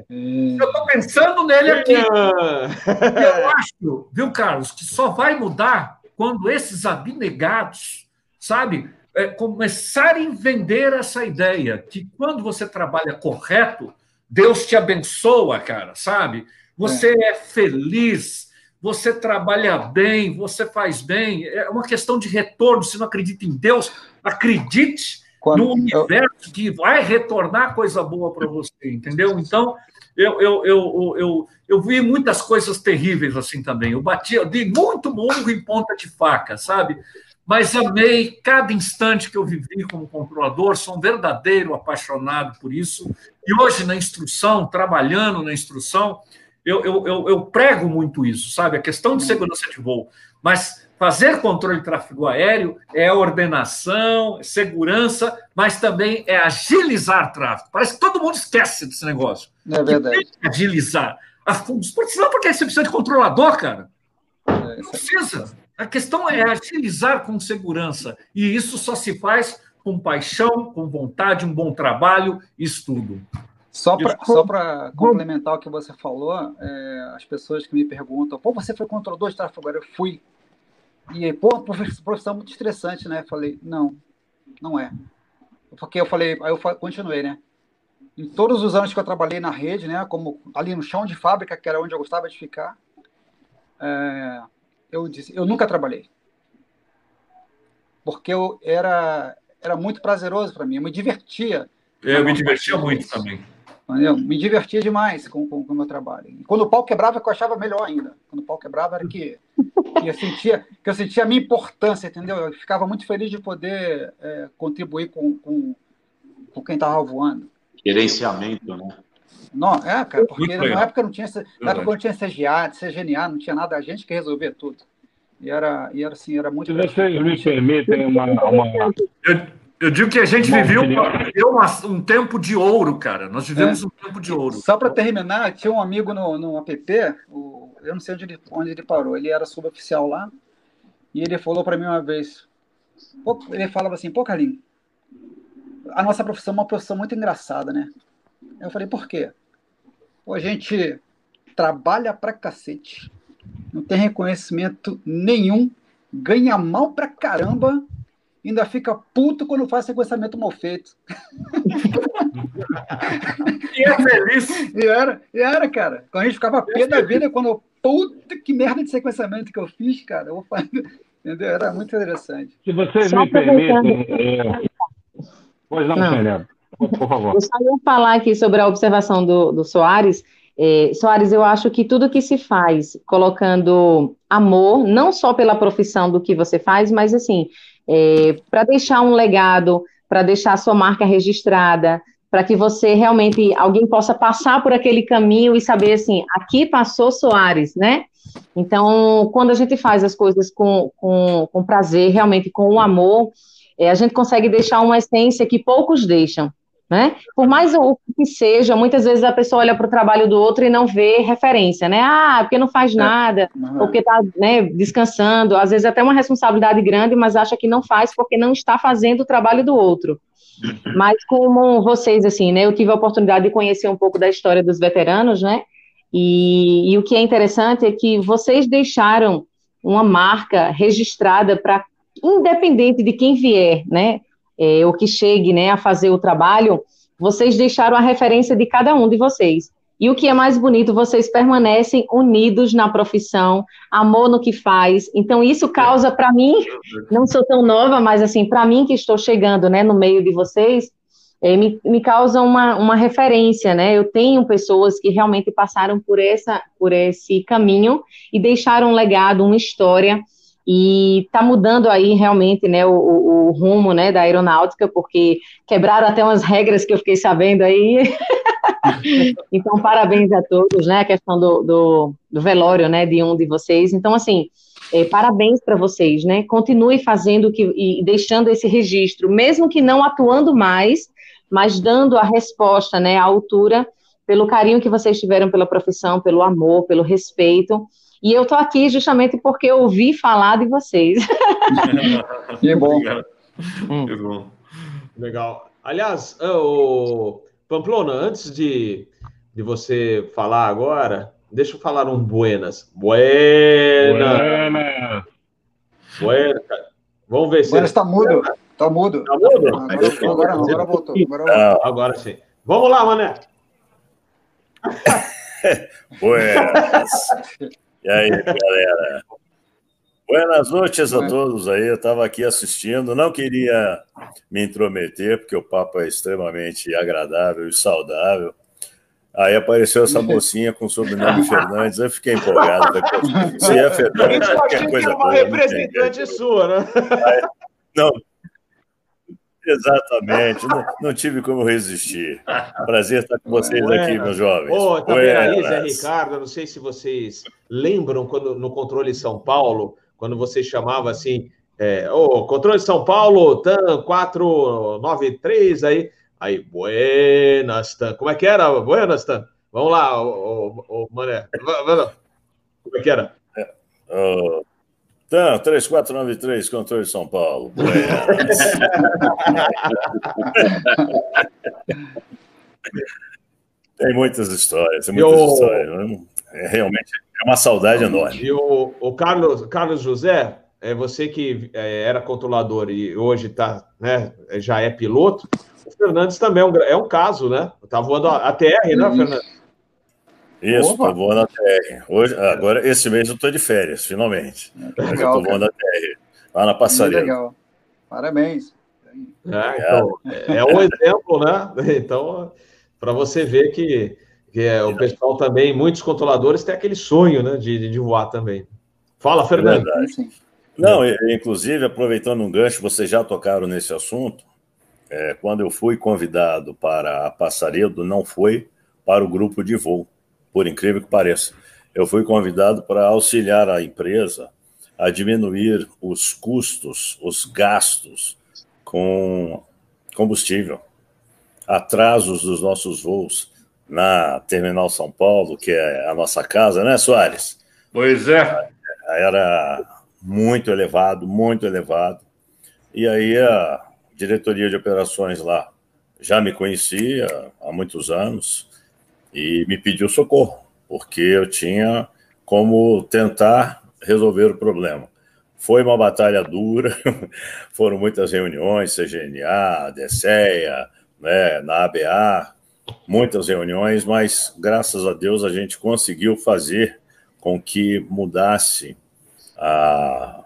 eu estou pensando nele aqui. Eu acho, viu, Carlos, que só vai mudar quando esses abnegados, sabe, é, começarem a vender essa ideia que quando você trabalha correto, Deus te abençoa, cara, sabe? Você é, é feliz, você trabalha bem, você faz bem. É uma questão de retorno. Se não acredita em Deus, acredite quando, no universo que vai retornar coisa boa para você, entendeu? Então, eu, eu, eu, eu, eu vi muitas coisas terríveis assim também. Eu bati, eu dei muito murro em ponta de faca, sabe? Mas amei cada instante que eu vivi como controlador, sou um verdadeiro apaixonado por isso. E hoje, na instrução, trabalhando na instrução, eu, eu, eu, eu prego muito isso, sabe? A questão de segurança de voo. Mas Fazer controle de tráfego aéreo é ordenação, segurança, mas também é agilizar tráfego. Parece que todo mundo esquece desse negócio. É verdade. agilizar. Não porque você precisa de controlador, cara. É, não precisa. A questão é agilizar com segurança. E isso só se faz com paixão, com vontade, um bom trabalho, estudo. Só para complementar o que você falou, é, as pessoas que me perguntam, pô, você foi controlador de tráfego? Agora eu fui. E, pô, profissão muito estressante, né? Falei, não, não é. Porque eu falei, aí eu continuei, né? Em todos os anos que eu trabalhei na rede, né, como ali no chão de fábrica, que era onde eu gostava de ficar, é, eu disse, eu nunca trabalhei. Porque eu era, era muito prazeroso para mim, eu me divertia. Eu me divertia muito também. Entendeu? Me divertia demais com, com, com, o meu trabalho. E quando o pau quebrava, eu achava melhor ainda. Quando o pau quebrava, era que, que, eu, sentia, que eu sentia a minha importância, entendeu? Eu ficava muito feliz de poder é, contribuir com, com, com quem estava voando. Gerenciamento, né? Não, é, cara, porque na época não tinha, na época não tinha CGA, CGNA, não tinha nada, a gente que resolvia tudo. E era, e era assim, era muito. Se vocês me permitem uma. uma... Eu, eu digo que a gente viveu, viveu um tempo de ouro, cara. Nós vivemos é. um tempo de ouro. Só para terminar, tinha um amigo no, no app, o, eu não sei onde ele, onde ele parou, ele era suboficial lá, e ele falou para mim uma vez, ele falava assim, pô, Carlinhos, a nossa profissão é uma profissão muito engraçada, né? Eu falei, por quê? Pô, a gente trabalha pra cacete, não tem reconhecimento nenhum, ganha mal pra caramba ainda fica puto quando faz sequenciamento mal feito. e é feliz. E era, e era, cara. Quando a gente ficava pé da vida, quando eu, puta que merda de sequenciamento que eu fiz, cara. Eu fazer, entendeu? Era muito interessante. Se vocês Só me permitem. É... Pois não, não. Eu só ia falar aqui sobre a observação do, do Soares. É, Soares, eu acho que tudo que se faz colocando amor, não só pela profissão do que você faz, mas assim, é, para deixar um legado, para deixar a sua marca registrada, para que você realmente, alguém possa passar por aquele caminho e saber assim, aqui passou Soares, né? Então, quando a gente faz as coisas com, com, com prazer, realmente com o amor, é, a gente consegue deixar uma essência que poucos deixam. Né? Por mais o que seja, muitas vezes a pessoa olha para o trabalho do outro e não vê referência, né? Ah, porque não faz é. nada, uhum. porque está né, descansando, às vezes até uma responsabilidade grande, mas acha que não faz porque não está fazendo o trabalho do outro. Mas como vocês, assim, né? Eu tive a oportunidade de conhecer um pouco da história dos veteranos, né? E, e o que é interessante é que vocês deixaram uma marca registrada para, independente de quem vier, né? É, ou que chegue né, a fazer o trabalho, vocês deixaram a referência de cada um de vocês. E o que é mais bonito, vocês permanecem unidos na profissão, amor no que faz. Então, isso causa para mim, não sou tão nova, mas assim, para mim que estou chegando né, no meio de vocês, é, me, me causa uma, uma referência, né? Eu tenho pessoas que realmente passaram por, essa, por esse caminho e deixaram um legado, uma história e está mudando aí realmente né, o, o, rumo né, da aeronáutica, porque quebraram até umas regras que eu fiquei sabendo aí. então, parabéns a todos, né? A questão do, do, do velório né, de um de vocês. Então, assim, é, parabéns para vocês, né? Continue fazendo que, e deixando esse registro, mesmo que não atuando mais, mas dando a resposta, né, à altura, pelo carinho que vocês tiveram pela profissão, pelo amor, pelo respeito. E eu estou aqui justamente porque eu ouvi falar de vocês. que bom. Hum. Que bom. Legal. Aliás, o Pamplona, antes de, de você falar agora, deixa eu falar um buenas. Buenas. Buenas. Buenas. Vamos ver se. Buenas está mudo. Está mudo. Está mudo? Agora, agora, agora, voltou. Agora, voltou. agora sim. Vamos lá, Mané. Buenas. E aí, galera? Buenas noites a todos aí. Eu estava aqui assistindo, não queria me intrometer, porque o papo é extremamente agradável e saudável. Aí apareceu essa mocinha com o sobrenome Fernandes, eu fiquei empolgado. Se é Fernandes, qualquer coisa. Uma representante sua, né? Aí, não, Exatamente, não, não, tive como resistir. Prazer estar com vocês aqui, meus jovens. Ô, Taberaliz, é Ricardo, não sei se vocês lembram quando no controle São Paulo, quando você chamava assim, é, ô, controle São Paulo, TAM 493, aí, aí, buenas, TAM. Como é que era? Buenas, TAM. Vamos lá, ô, ô, ô Mané. Como é que era? Uh, Então, 3493, controle de São Paulo. tem muitas histórias, tem muitas o... histórias. Né? É, realmente é uma saudade enorme. E o, o Carlos, Carlos José, é você que é, era controlador e hoje tá, né, já é piloto. O Fernandes também é um, é um caso, né? Tá voando a, a TR, né, Fernandes? Isso, estou voando a TR. Hoje, agora, esse mês eu estou de férias, finalmente. Legal, estou voando a TR, lá na Passarela. Legal. Parabéns. É, então, é um exemplo, né? Então, para você ver que, que é, o pessoal também, muitos controladores têm aquele sonho né, de, de voar também. Fala, Fernando. É Não, inclusive, aproveitando um gancho, vocês já tocaram nesse assunto. É, quando eu fui convidado para a Passaredo, não foi para o grupo de voo por incrível que pareça. Eu fui convidado para auxiliar a empresa a diminuir os custos, os gastos com combustível, atrasos dos nossos voos na Terminal São Paulo, que é a nossa casa, né, Soares? Pois é. Era muito elevado, muito elevado. E aí a diretoria de operações lá já me conhecia há muitos anos, e me pediu socorro, porque eu tinha como tentar resolver o problema. Foi uma batalha dura, foram muitas reuniões, CGNA, DSEA, né, na ABA, muitas reuniões, mas graças a Deus a gente conseguiu fazer com que mudasse a,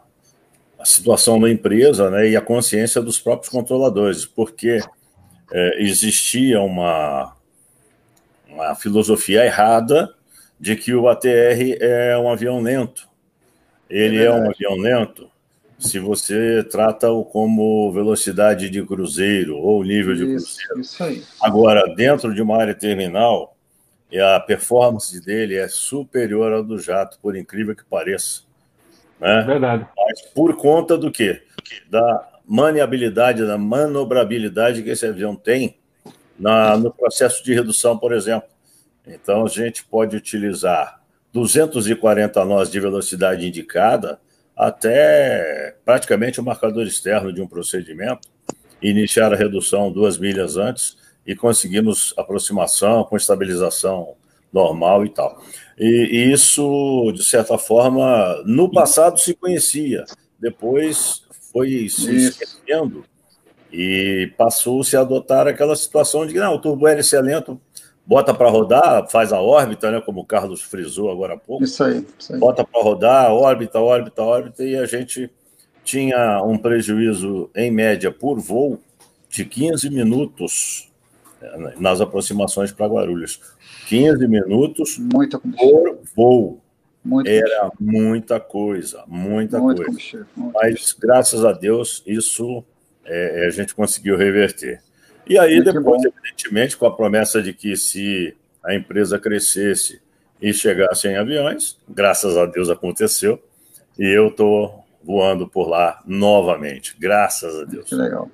a situação da empresa né, e a consciência dos próprios controladores, porque é, existia uma, uma filosofia errada de que o ATR é um avião lento. Ele é, é um avião lento se você trata-o como velocidade de cruzeiro ou nível de isso, cruzeiro. Isso aí. Agora, dentro de uma área terminal, a performance dele é superior ao do jato, por incrível que pareça. Né? Verdade. Mas por conta do quê? Da maniabilidade, da manobrabilidade que esse avião tem na, no processo de redução, por exemplo. Então, a gente pode utilizar 240 nós de velocidade indicada até praticamente o marcador externo de um procedimento, iniciar a redução duas milhas antes e conseguimos aproximação com estabilização normal e tal. E, e isso, de certa forma, no passado se conhecia, depois foi se esquecendo e passou-se a adotar aquela situação de que não, o turbo hélice é lento, bota para rodar, faz a órbita, né, como o Carlos frisou agora há pouco. Isso aí. Isso aí. Bota para rodar, órbita, órbita, órbita, e a gente tinha um prejuízo, em média, por voo, de 15 minutos né, nas aproximações para Guarulhos. 15 minutos Muita por voo. Muito Era muita coisa, muita Muito coisa. Mas, graças a Deus, isso é, a gente conseguiu reverter. E aí, Muito depois, bom. evidentemente, com a promessa de que se a empresa crescesse e chegasse em aviões, graças a Deus aconteceu, e eu estou voando por lá novamente, graças a Deus. Que legal.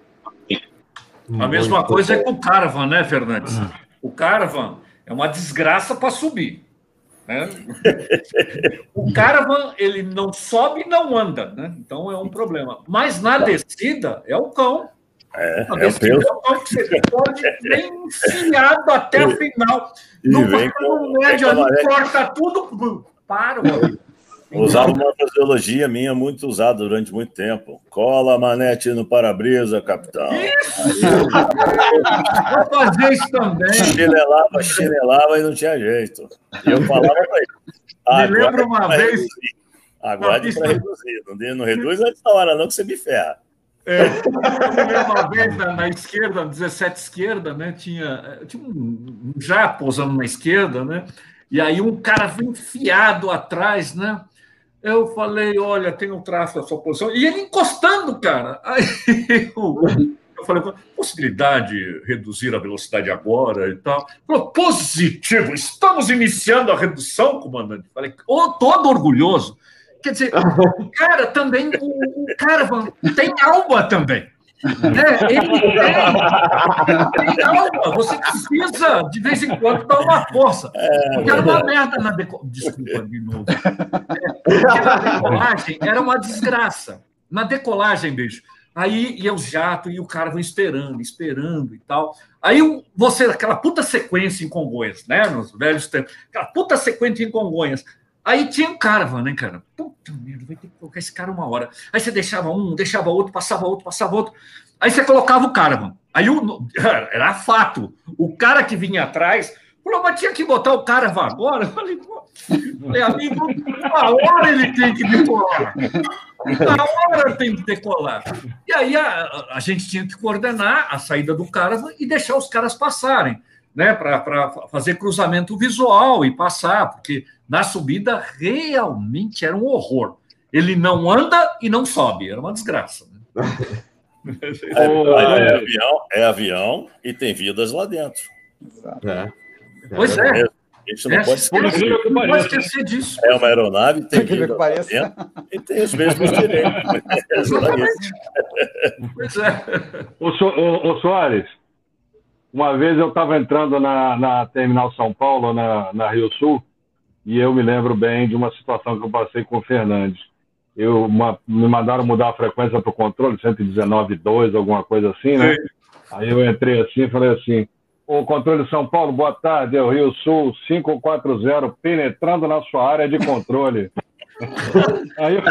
A mesma coisa é com o Caravan, né, Fernandes? O Caravan é uma desgraça para subir. Né? o Caravan, ele não sobe e não anda, né? então é um problema. Mas na descida é o cão. É, na é o. É o cão que você pode bem enfiado até a final. E no vem médio ali, corta tudo, para, meu Usava uma fraseologia minha muito usada durante muito tempo. Cola a manete no para-brisa, capitão. Isso! Vou fazer isso também. Chinelava, chinelava e não tinha jeito. E eu falava para ele. Me lembro uma vez. Reduzir. Aguarde para reduzir. Não, não reduz antes da hora, não, que você me ferra. É, eu me uma vez na, na, esquerda, 17 esquerda, né? Tinha, tinha um, um já posando na esquerda, né? E aí um cara vem enfiado atrás, né? Eu falei, olha, tem um traço da sua posição. E ele encostando, cara. Aí eu, eu falei, possibilidade de reduzir a velocidade agora e tal. Falou, positivo, estamos iniciando a redução, comandante. Falei, oh, todo orgulhoso. Quer dizer, o cara também, o, o cara tem alma também. É, ele tem, tem alma. Você precisa, de vez em quando, dar uma força. Porque era uma merda na decolagem. Desculpa, de novo. É, na decolagem era uma desgraça. Na decolagem, bicho. Aí ia o jato e o cara vai esperando, esperando e tal. Aí você, aquela puta sequência em Congonhas, né? Nos velhos tempos, aquela puta sequência em Congonhas. Aí tinha um caravan, né, cara? Puta merda, vai ter que colocar esse cara uma hora. Aí você deixava um, deixava outro, passava outro, passava outro. Aí você colocava o caravan. Aí o, era fato. O cara que vinha atrás falou, mas tinha que botar o caravan agora? Eu falei, falei amigo, uma hora ele tem que decolar. Na hora tem que decolar. E aí a, a gente tinha que coordenar a saída do caravan e deixar os caras passarem, né? Para fazer cruzamento visual e passar, porque na subida realmente era um horror. Ele não anda e não sobe, era uma desgraça. Né? É, é, avião, é avião e tem vidas lá dentro. É. Pois é. A gente não, é, pode, esquecer, não pode esquecer disso. É uma aeronave, tem vida lá dentro e tem os mesmos direitos. pois é. O, so, o, o Soares, uma vez eu estava entrando na, na Terminal São Paulo, na, na Rio Sul, e eu me lembro bem de uma situação que eu passei com o Fernandes. Eu, uma, me mandaram mudar a frequência para o controle, 119.2, alguma coisa assim, né? Sim. Aí eu entrei assim e falei assim, o controle de São Paulo, boa tarde, é o Rio Sul 540, penetrando na sua área de controle. aí,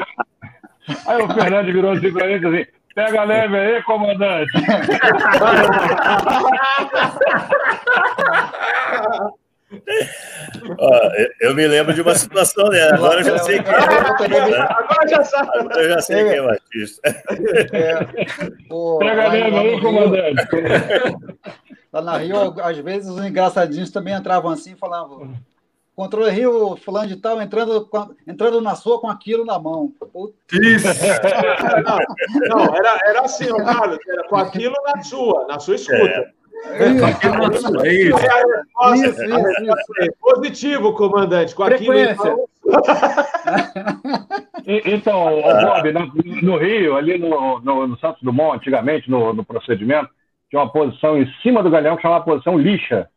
aí o Fernandes virou assim para ele assim, pega leve aí, comandante. eu me lembro de uma situação, né? Agora eu já sei quem é. Agora já sabe. Agora eu já sei quem é o artista. É. Pega leve aí, comandante. Lá na Rio, às vezes os engraçadinhos também entravam assim e falavam. Controle Rio, fulano de tal, entrando, entrando na sua com aquilo na mão. Isso! não, não, era, era assim, Carlos, era com aquilo na sua, na sua escuta. É. Isso, isso, isso, isso, Positivo, comandante. Com Frequência. então, Bob, no, Rio, ali no, no, no, Santos Dumont, antigamente, no, no, procedimento, tinha uma posição em cima do galhão que chamava posição lixa.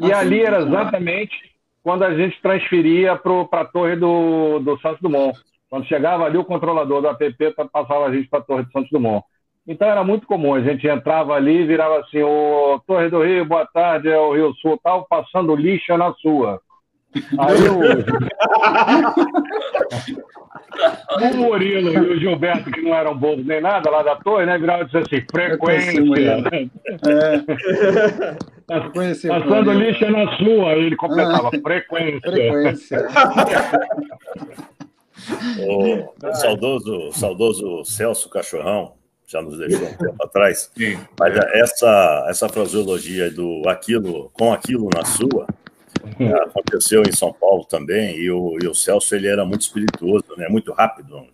E ah, ali sim, era exatamente quando a gente transferia para a torre do, do Santos Dumont. Quando chegava ali, o controlador do APP passava a gente para a torre do Santos Dumont. Então era muito comum, a gente entrava ali e virava assim, o Torre do Rio, boa tarde, é o Rio Sul, tal, passando lixo na sua. Aí o... o Murilo e o Gilberto, que não eram bobos nem nada lá da torre, né? Viravam e disseram assim, frequência. É. Passando lixo na sua, ele completava, ah. frequência. Frequência. o saudoso, saudoso Celso Cachorrão, já nos deixou um tempo atrás. Sim. Mas essa, essa fraseologia do aquilo com aquilo na sua aconteceu em São Paulo também, e o, e o Celso ele era muito espirituoso, né? muito rápido.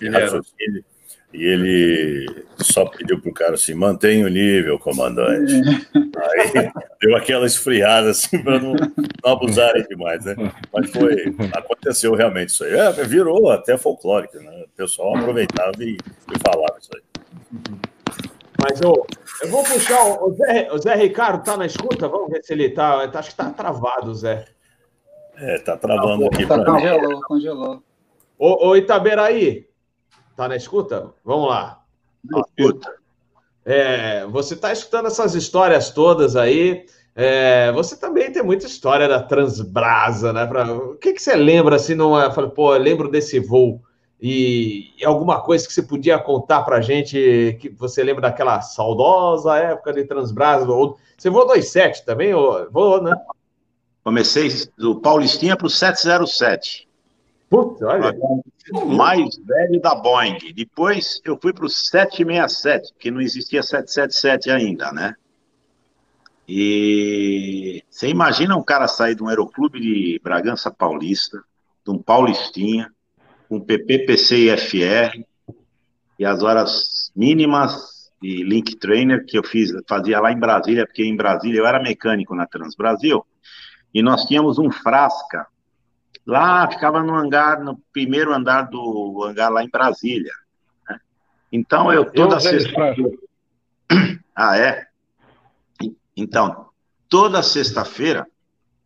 Ele raciocínio, e ele só pediu para o cara assim: mantenha o nível, comandante. Aí deu aquela esfriada assim para não, não, abusarem demais, né? Mas foi, aconteceu realmente isso aí. É, virou até folclórico, né? O pessoal aproveitava e, e falava isso aí. Mas eu, eu vou puxar o Zé, o Zé Ricardo, tá na escuta? Vamos ver se ele tá. Acho que tá travado, Zé. É, tá travando aqui. Tá, congelou, congelou. Ô, ô Itaberaí, tá na escuta? Vamos lá. Escuta. É, você está escutando essas histórias todas aí. É, você também tem muita história da Transbrasa, né? Pra, o que, que você lembra assim? Numa, fala, pô, eu lembro desse voo e, e alguma coisa que você podia contar para a gente, que você lembra daquela saudosa época de Transbrasa? Ou, você voou 27 também? Ou, voou, né? Comecei do Paulistinha para o 707. Puta, olha. O mais velho da Boeing. Depois eu fui para o 767, que não existia 777 ainda, né? E você imagina um cara sair de um aeroclube de Bragança Paulista, de um Paulistinha, com PPPC e FR, e as horas mínimas de Link Trainer que eu fiz, fazia lá em Brasília, porque em Brasília eu era mecânico na Transbrasil, e nós tínhamos um Frasca, lá ficava no hangar, no primeiro andar do hangar lá em Brasília. Né? Então, eu toda sexta-feira. Ah, é? Então, toda sexta-feira,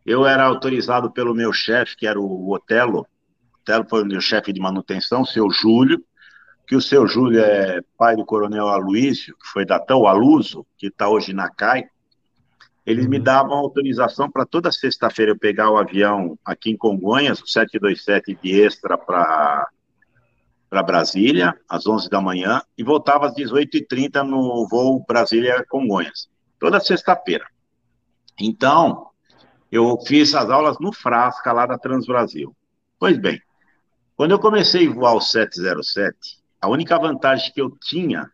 eu era autorizado pelo meu chefe, que era o Otelo. O Otelo foi o meu chefe de manutenção, o seu Júlio, que o seu Júlio é pai do coronel Aloysio, que foi da TAM, Aluso, que está hoje na CAI. Eles me uhum. davam autorização para toda sexta-feira eu pegar o avião aqui em Congonhas, o 727 de extra para para Brasília, às 11 da manhã, e voltava às 18h30 no voo Brasília-Congonhas, toda sexta-feira. Então, eu fiz as aulas no Frasca, lá da Transbrasil. Pois bem, quando eu comecei a voar o 707, a única vantagem que eu tinha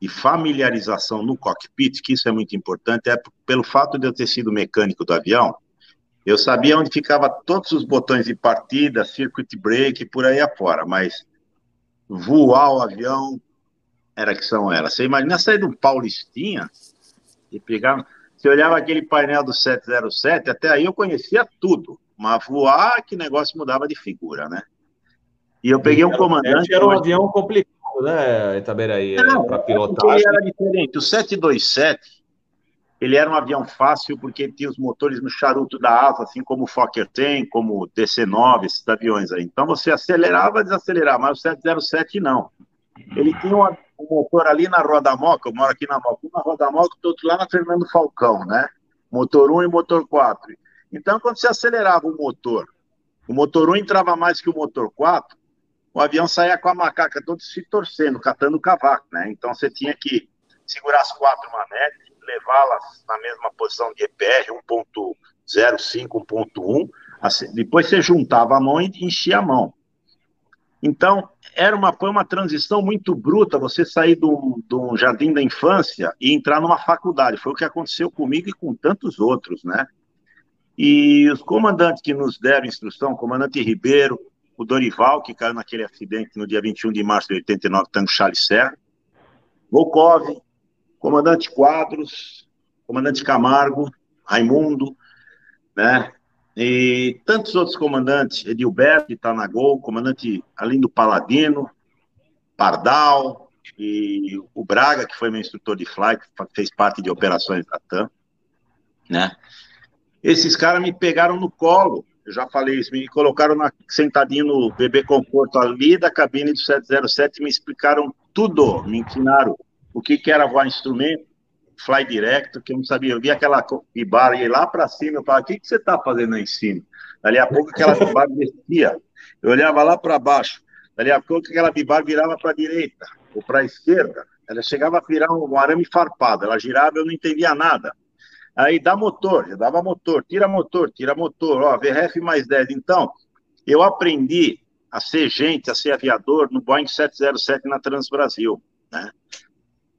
de familiarização no cockpit, que isso é muito importante, é pelo fato de eu ter sido mecânico do avião, eu sabia onde ficava todos os botões de partida, circuit break, por aí afora, mas voar o avião era que são elas. Você imagina sair do Paulistinha e pegar. Você olhava aquele painel do 707, até aí eu conhecia tudo, mas voar, que negócio mudava de figura, né? E eu peguei um comandante. Era um avião complicado, né, Itaberaí, para pilotar. Ele era diferente. O 727 ele era um avião fácil porque tinha os motores no charuto da asa, assim como o Fokker tem, como o DC-9, esses aviões aí. Então você acelerava, desacelerava, mas o 707 não. Ele tinha um, um motor ali na Roda Moca, eu moro aqui na Moca, uma Roda Moca, outro lá na Fernando Falcão, né? Motor 1 e motor 4. Então, quando você acelerava o motor, o motor 1 entrava mais que o motor 4, o avião saía com a macaca todo se torcendo, catando cavaco, né? Então você tinha que segurar as quatro manetes, levá-las na mesma posição de EPR, 1.05, 1.1, assim, depois você juntava a mão e enchia a mão. Então, era uma, foi uma transição muito bruta você sair de um, jardim da infância e entrar numa faculdade. Foi o que aconteceu comigo e com tantos outros, né? E os comandantes que nos deram instrução, comandante Ribeiro, o Dorival, que caiu naquele acidente no dia 21 de março de 89, tanto Charles Serra, Volkov, comandante Quadros, comandante Camargo, Raimundo, né? E tantos outros comandantes, Edilberto, que está na Gol, comandante além do Paladino, Pardal, e o Braga, que foi meu instrutor de flight, fez parte de operações da TAM, né? Esses caras me pegaram no colo, eu já falei isso, me colocaram na, sentadinho no bebê conforto ali da cabine do 707 me explicaram tudo, me ensinaram o que, que era voar instrumento, fly direct, que eu não sabia. Eu vi aquela bibar ir lá para cima, eu falava, o que, que você está fazendo aí em cima? Dali a pouco aquela bibar descia, eu olhava lá para baixo, dali a pouco aquela bibar virava para a direita ou para a esquerda, ela chegava a virar um arame farpado, ela girava, eu não entendia nada. Aí dá motor, eu dava motor, tira motor, tira motor, ó, VRF mais 10. Então, eu aprendi a ser gente, a ser aviador no Boeing 707 na Transbrasil, né?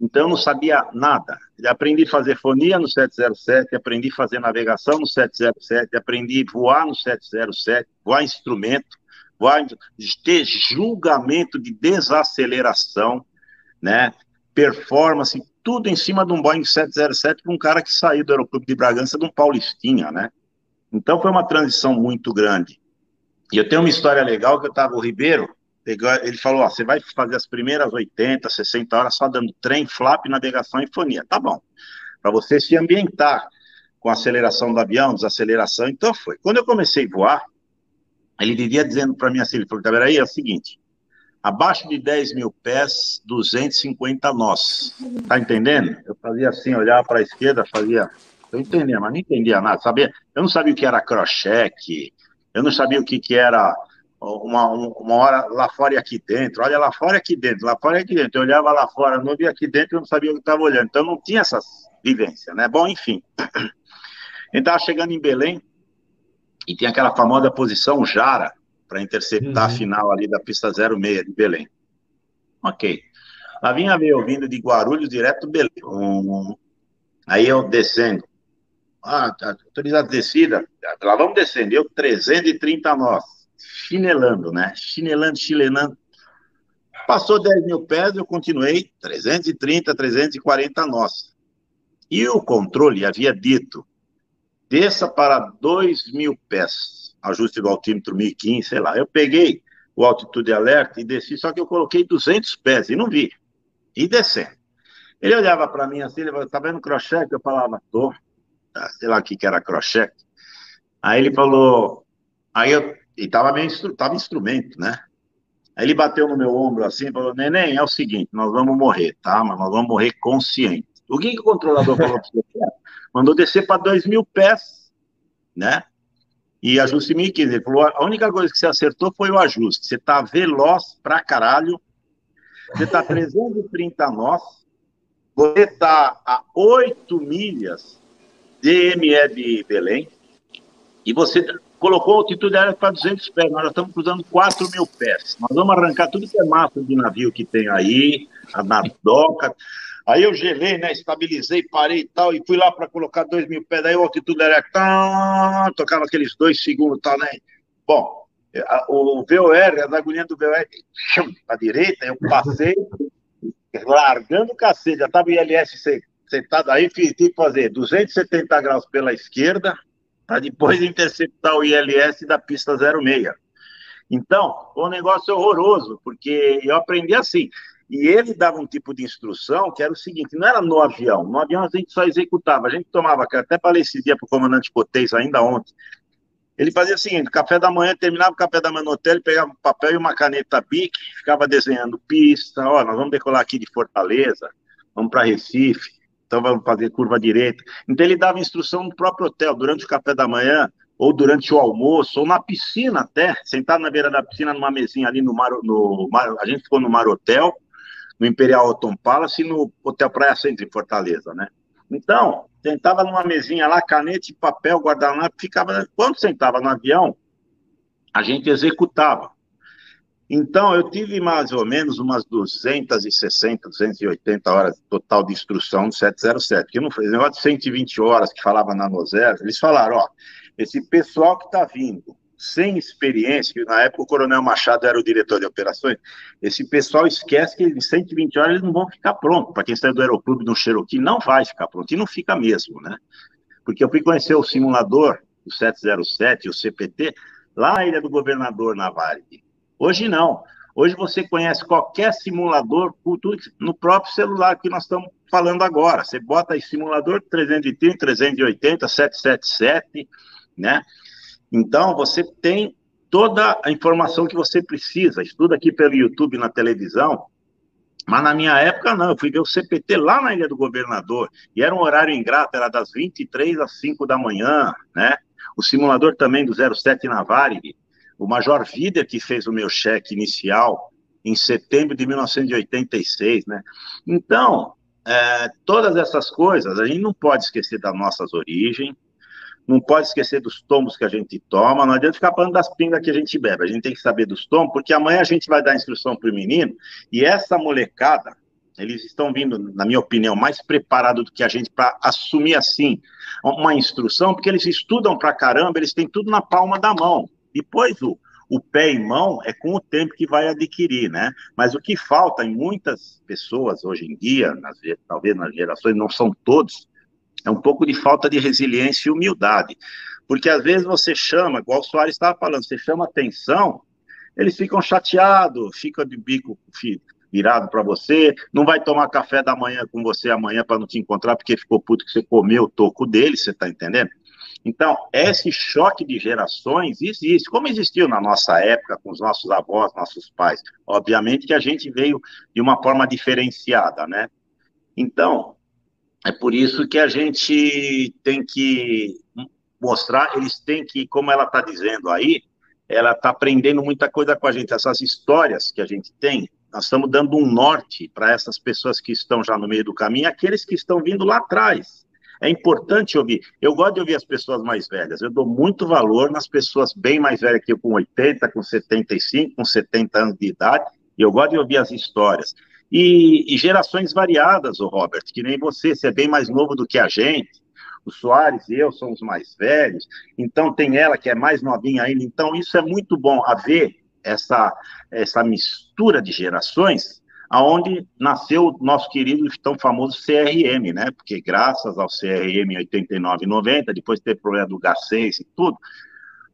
Então, eu não sabia nada. Aprendi a fazer fonia no 707, aprendi a fazer navegação no 707, aprendi a voar no 707, voar instrumento, voar, ter julgamento de desaceleração, né? performance, tudo em cima de um Boeing 707 com um cara que saiu do Aeroclube de Bragança de um Paulistinha, né? Então, foi uma transição muito grande. E eu tenho uma história legal que eu estava, o Ribeiro, ele falou: ó, você vai fazer as primeiras 80, 60 horas só dando trem, flap, navegação e fonia. Tá bom. Para você se ambientar com a aceleração do avião, desaceleração. Então foi. Quando eu comecei a voar, ele vivia dizendo para mim assim: ele falou, tá aí, é o seguinte. Abaixo de 10 mil pés, 250 nós. Tá entendendo? Eu fazia assim, olhava para a esquerda, fazia. Eu entendia, mas não entendia nada. Sabia? Eu não sabia o que era crochê, eu não sabia o que, que era uma, uma hora lá fora e aqui dentro, olha lá fora e aqui dentro, lá fora e aqui dentro. Eu olhava lá fora, não via aqui dentro, eu não sabia o que estava olhando. Então não tinha essas vivências, né? Bom, enfim. A gente estava chegando em Belém e tem aquela famosa posição Jara para interceptar uhum. a final ali da pista 06 de Belém. Ok. Lá vinha eu vindo de Guarulhos direto do Belém. Um, aí eu descendo. Ah, tá, autorizado descida. Lá vamos descendo. Eu 330 nós chinelando, né? Chinelando, chilenando. Passou 10 mil pés, eu continuei 330, 340 nós. E o controle havia dito, desça para 2 mil pés, ajuste do altímetro 1015, sei lá. Eu peguei o altitude alerta e desci, só que eu coloquei 200 pés e não vi. e descendo. Ele olhava para mim assim, ele falava, tá vendo crochê? Eu falava, tô. Ah, sei lá o que, que era crochê. Aí ele falou, aí eu, e tava meio, tava instrumento, né? Aí ele bateu no meu ombro assim falou, neném, é o seguinte, nós vamos morrer, tá? Mas nós vamos morrer consciente. O que, que o controlador falou para você? Mandou descer para dois mil pés, né? E ajuste 1.015. Ele falou, a única coisa que você acertou foi o ajuste. Você tá veloz pra caralho, você tá 330 nós, você tá a 8 milhas DME de Belém, e você colocou a altitude aérea para 200 pés, nós já estamos cruzando 4 mil pés. Nós vamos arrancar tudo que é massa de navio que tem aí, na doca. Aí eu gelei, né, estabilizei, parei e tal, e fui lá para colocar 2 mil pés, daí a altitude aérea, tá, tocava aqueles dois segundos tal, né? Bom, o VOR, as agulhinhas do VOR, para a direita, eu passei, largando o cacete, já estava o ILS sentado aí, tive que fazer 270 graus pela esquerda, para depois interceptar o ILS da pista 06. Então, foi um negócio horroroso, porque eu aprendi assim. E ele dava um tipo de instrução que era o seguinte: não era no avião, no avião a gente só executava, a gente tomava, até falei esse dia para o comandante Cotês ainda ontem. Ele fazia o seguinte: café da manhã, terminava o café da manhã no hotel, ele pegava um papel e uma caneta BIC, ficava desenhando pista, ó, nós vamos decolar aqui de Fortaleza, vamos para Recife, então vamos fazer curva direita. Então ele dava instrução no próprio hotel, durante o café da manhã, ou durante o almoço, ou na piscina até, sentado na beira da piscina, numa mesinha ali no Mar, no Mar a gente ficou no Mar Hotel, no Imperial Autumn Palace e no Hotel Praia Centro, em Fortaleza, né? Então, sentava numa mesinha lá, caneta papel, guardanapo, ficava... Quando sentava no avião, a gente executava. Então, eu tive mais ou menos umas 260, 280 horas total de instrução no 707, que não fez negócio de 120 horas que falava na Nozer, eles falaram, ó, esse pessoal que está vindo sem experiência, que na época o Coronel Machado era o diretor de operações, esse pessoal esquece que em 120 horas eles não vão ficar prontos. Para quem está do aeroclube no Cherokee, não vai ficar pronto, e não fica mesmo, né? Porque eu fui conhecer o simulador, o 707, o CPT, lá na Ilha do Governador, na Varig. Hoje não. Hoje você conhece qualquer simulador no próprio celular que nós estamos falando agora. Você bota aí simulador 330, 380, 777, né? Então você tem toda a informação que você precisa. Estuda aqui pelo YouTube, na televisão. Mas na minha época, não. Eu fui ver o CPT lá na Ilha do Governador. E era um horário ingrato, era das 23 às 5 da manhã, né? O simulador também do 07 na Varig o Major Vida que fez o meu cheque inicial em setembro de 1986, né? Então, é, todas essas coisas, a gente não pode esquecer das nossas origens, não pode esquecer dos tombos que a gente toma, não adianta ficar falando das pingas que a gente bebe, a gente tem que saber dos tombos, porque amanhã a gente vai dar instrução para o menino, e essa molecada, eles estão vindo, na minha opinião, mais preparados do que a gente para assumir assim uma instrução, porque eles estudam para caramba, eles têm tudo na palma da mão. Depois, o, o pé e mão é com o tempo que vai adquirir, né? Mas o que falta em muitas pessoas hoje em dia, nas, talvez nas gerações, não são todos, é um pouco de falta de resiliência e humildade. Porque às vezes você chama, igual o Soares estava falando, você chama atenção, eles ficam chateados, ficam de bico virado para você, não vai tomar café da manhã com você amanhã para não te encontrar porque ficou puto que você comeu o toco dele, você está entendendo? Então, esse choque de gerações existe, como existiu na nossa época com os nossos avós, nossos pais. Obviamente que a gente veio de uma forma diferenciada, né? Então, é por isso que a gente tem que mostrar, eles têm que, como ela está dizendo aí, ela está aprendendo muita coisa com a gente. Essas histórias que a gente tem, nós estamos dando um norte para essas pessoas que estão já no meio do caminho, aqueles que estão vindo lá atrás. É importante ouvir. Eu gosto de ouvir as pessoas mais velhas. Eu dou muito valor nas pessoas bem mais velhas que eu, com 80, com 75, com 70 anos de idade. E eu gosto de ouvir as histórias. E, e gerações variadas, o Robert, que nem você, você é bem mais novo do que a gente. O Soares e eu somos mais velhos. Então tem ela que é mais novinha ainda. Então isso é muito bom haver essa, essa mistura de gerações aonde nasceu o nosso querido e tão famoso CRM, né? Porque graças ao CRM 89 e 90, depois teve problema do G6 e tudo,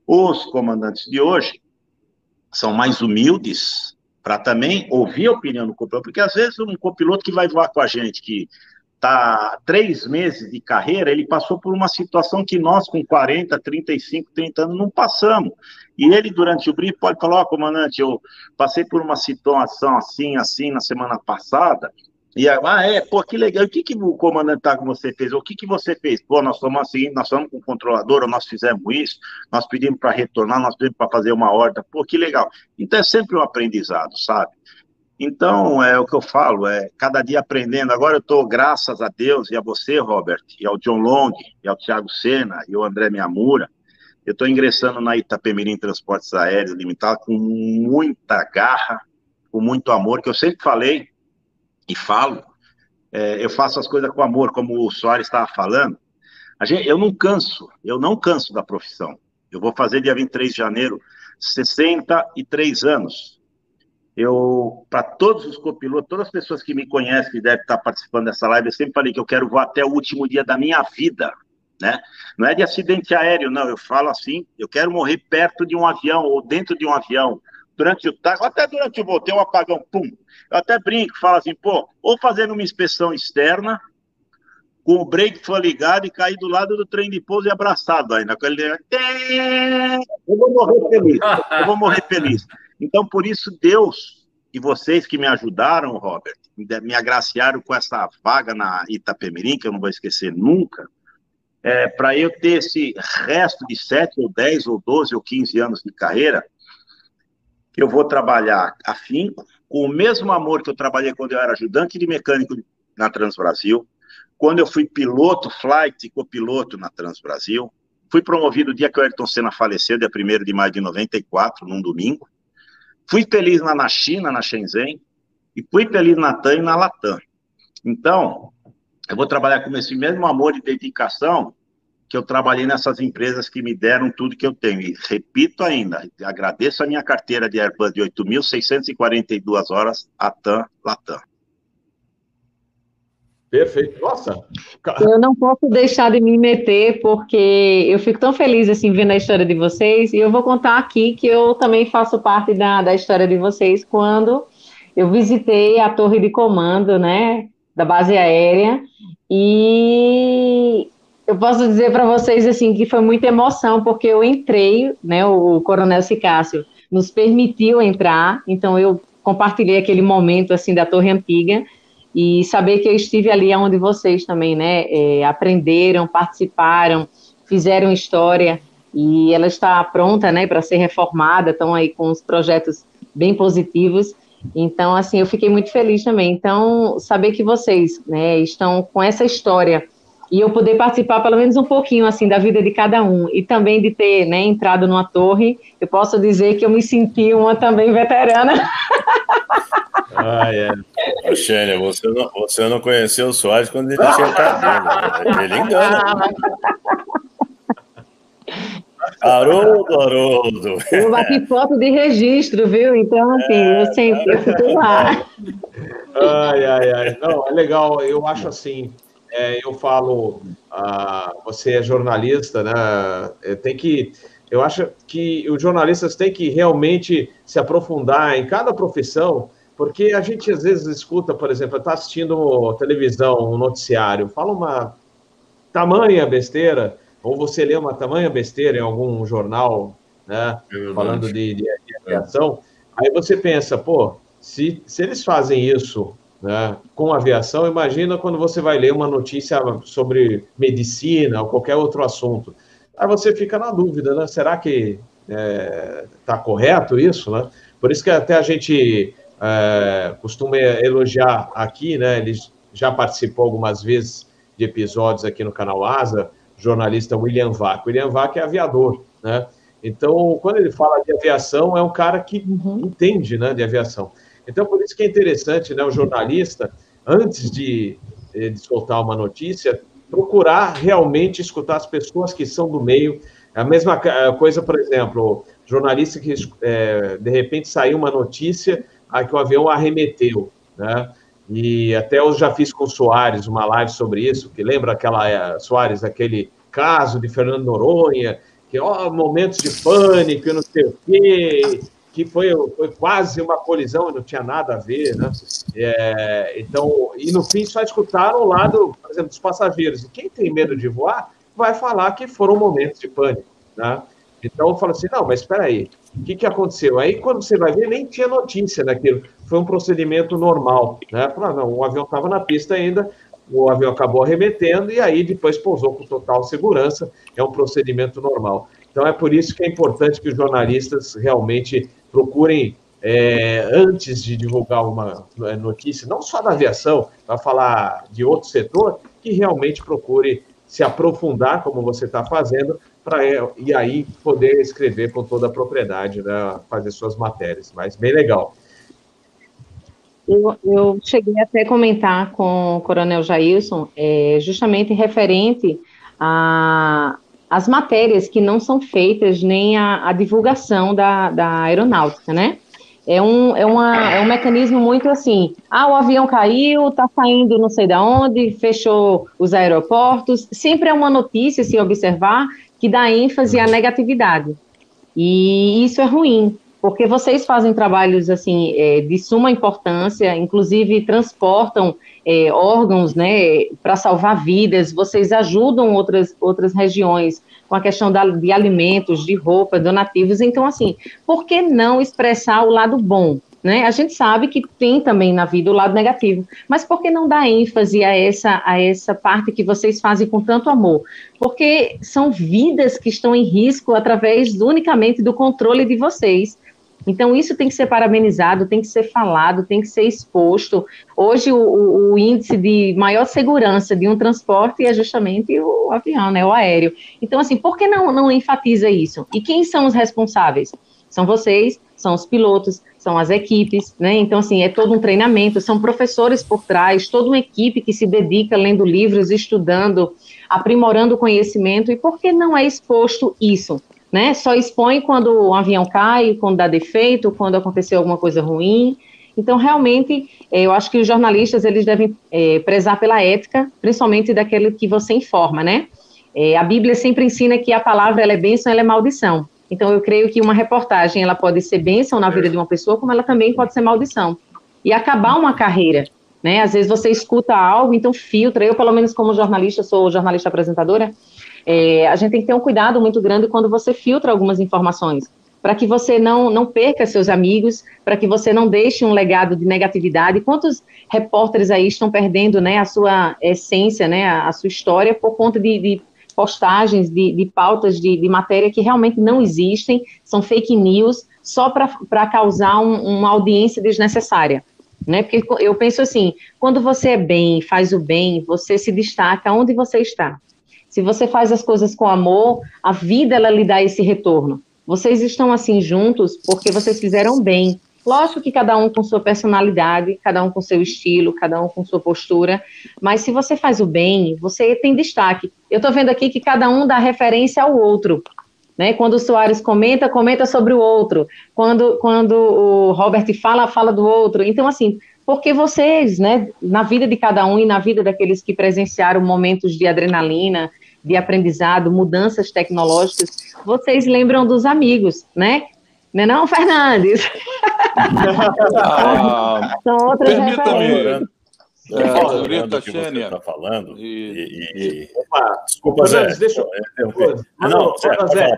os comandantes de hoje são mais humildes, para também ouvir a opinião do copiloto, porque às vezes um copiloto que vai voar com a gente, que está três meses de carreira, ele passou por uma situação que nós, com 40, 35, 30 anos, não passamos. E ele, durante o brief, pode falar, ó, oh, comandante, eu passei por uma situação assim, assim, na semana passada, e aí, ah, é, pô, que legal. O que, que o comandante tá com você fez? O que, que você fez? Pô, nós somos assim, nós somos com o controlador, nós fizemos isso, nós pedimos para retornar, nós pedimos para fazer uma horta. Pô, que legal. Então é sempre um aprendizado, sabe? Então, é o que eu falo, é cada dia aprendendo. Agora eu estou, graças a Deus e a você, Robert, e ao John Long, e ao Thiago Sena, e ao André Miamura, eu estou ingressando na Itapemirim Transportes Aéreos Limitada com muita garra, com muito amor, que eu sempre falei e falo, é, eu faço as coisas com amor, como o Soares estava falando. Gente, eu não canso, eu não canso da profissão. Eu vou fazer dia 23 de janeiro 63 anos. Eu, para todos os copilotos, todas as pessoas que me conhecem, que devem estar participando dessa live, eu sempre falei que eu quero voar até o último dia da minha vida, né? Não é de acidente aéreo, não. Eu falo assim, eu quero morrer perto de um avião ou dentro de um avião durante o táxi, até durante o voo, tem um apagão, pum. Eu até brinco, falo assim, pô, ou fazendo uma inspeção externa, com o brake foi ligado e cair do lado do trem de pouso e abraçado ainda. Eu vou morrer feliz, eu vou morrer feliz. Então, por isso, Deus e vocês que me ajudaram, Robert, me agraciaram com essa vaga na Itapemirim, que eu não vou esquecer nunca, é, para eu ter esse resto de 7 ou 10 ou 12 ou 15 anos de carreira, eu vou trabalhar afinco, com o mesmo amor que eu trabalhei quando eu era ajudante de mecânico na Transbrasil, quando eu fui piloto, flight e copiloto na Transbrasil, fui promovido o dia que o Ayrton Senna faleceu, dia 1 de maio de 94, num domingo, fui feliz na, na China, na Shenzhen, e fui feliz na TAM e na Latam. Então, eu vou trabalhar com esse mesmo amor e dedicação que eu trabalhei nessas empresas que me deram tudo que eu tenho. E repito ainda, agradeço a minha carteira de Airbus de 8.642 horas, a TAM, Latam. Perfeito. Nossa. Eu não posso deixar de me meter, porque eu fico tão feliz assim vendo a história de vocês, e eu vou contar aqui que eu também faço parte da, da história de vocês quando eu visitei a torre de comando, né, da base aérea, e eu posso dizer para vocês assim que foi muita emoção, porque eu entrei, né, o Coronel Sicácio nos permitiu entrar, então eu compartilhei aquele momento assim da Torre Antiga e saber que eu estive ali onde vocês também, né, é, aprenderam, participaram, fizeram história e ela está pronta, né, para ser reformada, estão aí com os projetos bem positivos. Então, assim, eu fiquei muito feliz também. Então, saber que vocês, né, estão com essa história e eu poder participar pelo menos um pouquinho assim da vida de cada um e também de ter né, entrado numa torre, eu posso dizer que eu me senti uma também veterana. Ah, é. Xênia, você não, você não conheceu o Soares quando ele tinha cabelo. Ele engana. Haroldo, Haroldo. Eu bati foto de registro, viu? Então, assim, é, eu sempre eu fico lá. Ai, ai, ai. Não, é legal. Eu acho assim, é, eu falo, ah, você é jornalista, né? É, tem que, eu acho que os jornalistas têm que realmente se aprofundar em cada profissão, porque a gente às vezes escuta, por exemplo, está assistindo televisão, um noticiário, fala uma tamanha besteira, ou você lê uma tamanha besteira em algum jornal, né? Falando de, de, de aviação, aí você pensa, pô, se, se eles fazem isso né, com aviação, imagina quando você vai ler uma notícia sobre medicina ou qualquer outro assunto. Aí você fica na dúvida, né? Será que está é, tá correto isso, né? Por isso que até a gente é, costuma elogiar aqui, né? Ele já participou algumas vezes de episódios aqui no canal Asa, jornalista William Vac. William Vac é aviador, né? Então, quando ele fala de aviação, é um cara que uhum. entende, né, de aviação. Então, por isso que é interessante, né, o jornalista, antes de, eh, de soltar uma notícia, procurar realmente escutar as pessoas que são do meio. A mesma coisa, por exemplo, jornalista que é, de repente saiu uma notícia a que o avião arremeteu, né? E até eu já fiz com o Soares uma live sobre isso, que lembra aquela é, Soares, aquele caso de Fernando Noronha, que ó, momentos de pânico, não sei o quê, que foi, foi quase uma colisão, não tinha nada a ver, né? É, então, e no fim só escutaram o lado, por exemplo, dos passageiros. E quem tem medo de voar vai falar que foram momentos de pânico, né? Então, eu falo assim, não, mas espera aí, o que, que aconteceu? Aí, quando você vai ver, nem tinha notícia daquilo. Foi um procedimento normal, né? Falar, não, o avião estava na pista ainda, o avião acabou arremetendo e aí depois pousou com total segurança. É um procedimento normal. Então é por isso que é importante que os jornalistas realmente procurem, é, antes de divulgar uma é, notícia, não só da aviação, para falar de outro setor, que realmente procure se aprofundar, como você está fazendo, para e aí poder escrever com toda a propriedade, né, fazer suas matérias. Mas bem legal. Eu, eu, cheguei até a comentar com o Coronel Jailson, é, justamente referente a, as matérias que não são feitas, nem a, a divulgação da, da, aeronáutica, né? É um, é, uma, é um mecanismo muito assim, ah, o avião caiu, está saindo não sei de onde, fechou os aeroportos, sempre é uma notícia, se observar, que dá ênfase à negatividade. E isso é ruim, porque vocês fazem trabalhos assim é, de suma importância, inclusive transportam é, órgãos, né, para salvar vidas. Vocês ajudam outras outras regiões com a questão da, de alimentos, de roupa, donativos. Então, assim, por que não expressar o lado bom? Né? A gente sabe que tem também na vida o lado negativo, mas por que não dar ênfase a essa, a essa parte que vocês fazem com tanto amor? Porque são vidas que estão em risco através unicamente do controle de vocês. Então, isso tem que ser parabenizado, tem que ser falado, tem que ser exposto. Hoje, o, o, índice de maior segurança de um transporte é justamente o avião, né, o aéreo. Então, assim, por que não, não enfatiza isso? E quem são os responsáveis? São vocês, são os pilotos, são as equipes, né? Então, assim, é todo um treinamento, são professores por trás, toda uma equipe que se dedica lendo livros, estudando, aprimorando o conhecimento. E por que não é exposto isso? Né? Só expõe quando o avião cai, quando dá defeito, quando aconteceu alguma coisa ruim. Então, realmente, eh, eu acho que os jornalistas eles devem é, prezar pela ética, principalmente daquele que você informa, né? É, a Bíblia sempre ensina que a palavra ela é bênção, ela é maldição. Então, eu creio que uma reportagem ela pode ser bênção na vida de uma pessoa, como ela também pode ser maldição e acabar uma carreira. Né? Às vezes você escuta algo, então filtra. Eu, pelo menos como jornalista, sou jornalista apresentadora, é, a gente tem que ter um cuidado muito grande quando você filtra algumas informações, para que você não, não perca seus amigos, para que você não deixe um legado de negatividade. Quantos repórteres aí estão perdendo né, a sua essência, né, a, a sua história, por conta de, de postagens, de, de pautas de, de, matéria que realmente não existem, são fake news, só para causar um, uma audiência desnecessária. Né? Porque eu penso assim, quando você é bem, faz o bem, você se destaca onde você está. Se você faz as coisas com amor, a vida ela lhe dá esse retorno. Vocês estão assim juntos porque vocês fizeram bem. Lógico que cada um com sua personalidade, cada um com seu estilo, cada um com sua postura, mas se você faz o bem, você tem destaque. Eu estou vendo aqui que cada um dá referência ao outro. Né? Quando o Soares comenta, comenta sobre o outro. Quando, quando o Robert fala, fala do outro. Então, assim, porque vocês, né, na vida de cada um e na vida daqueles que presenciaram momentos de adrenalina, de aprendizado, mudanças tecnológicas, vocês lembram dos amigos, né? Não é não, Fernandes? Ah, São outras referências. É, a senhorita Xênia. está falando. E, e, e... Opa, desculpa, Zé. Deixa eu. Não, não, Zé, fala, Zé.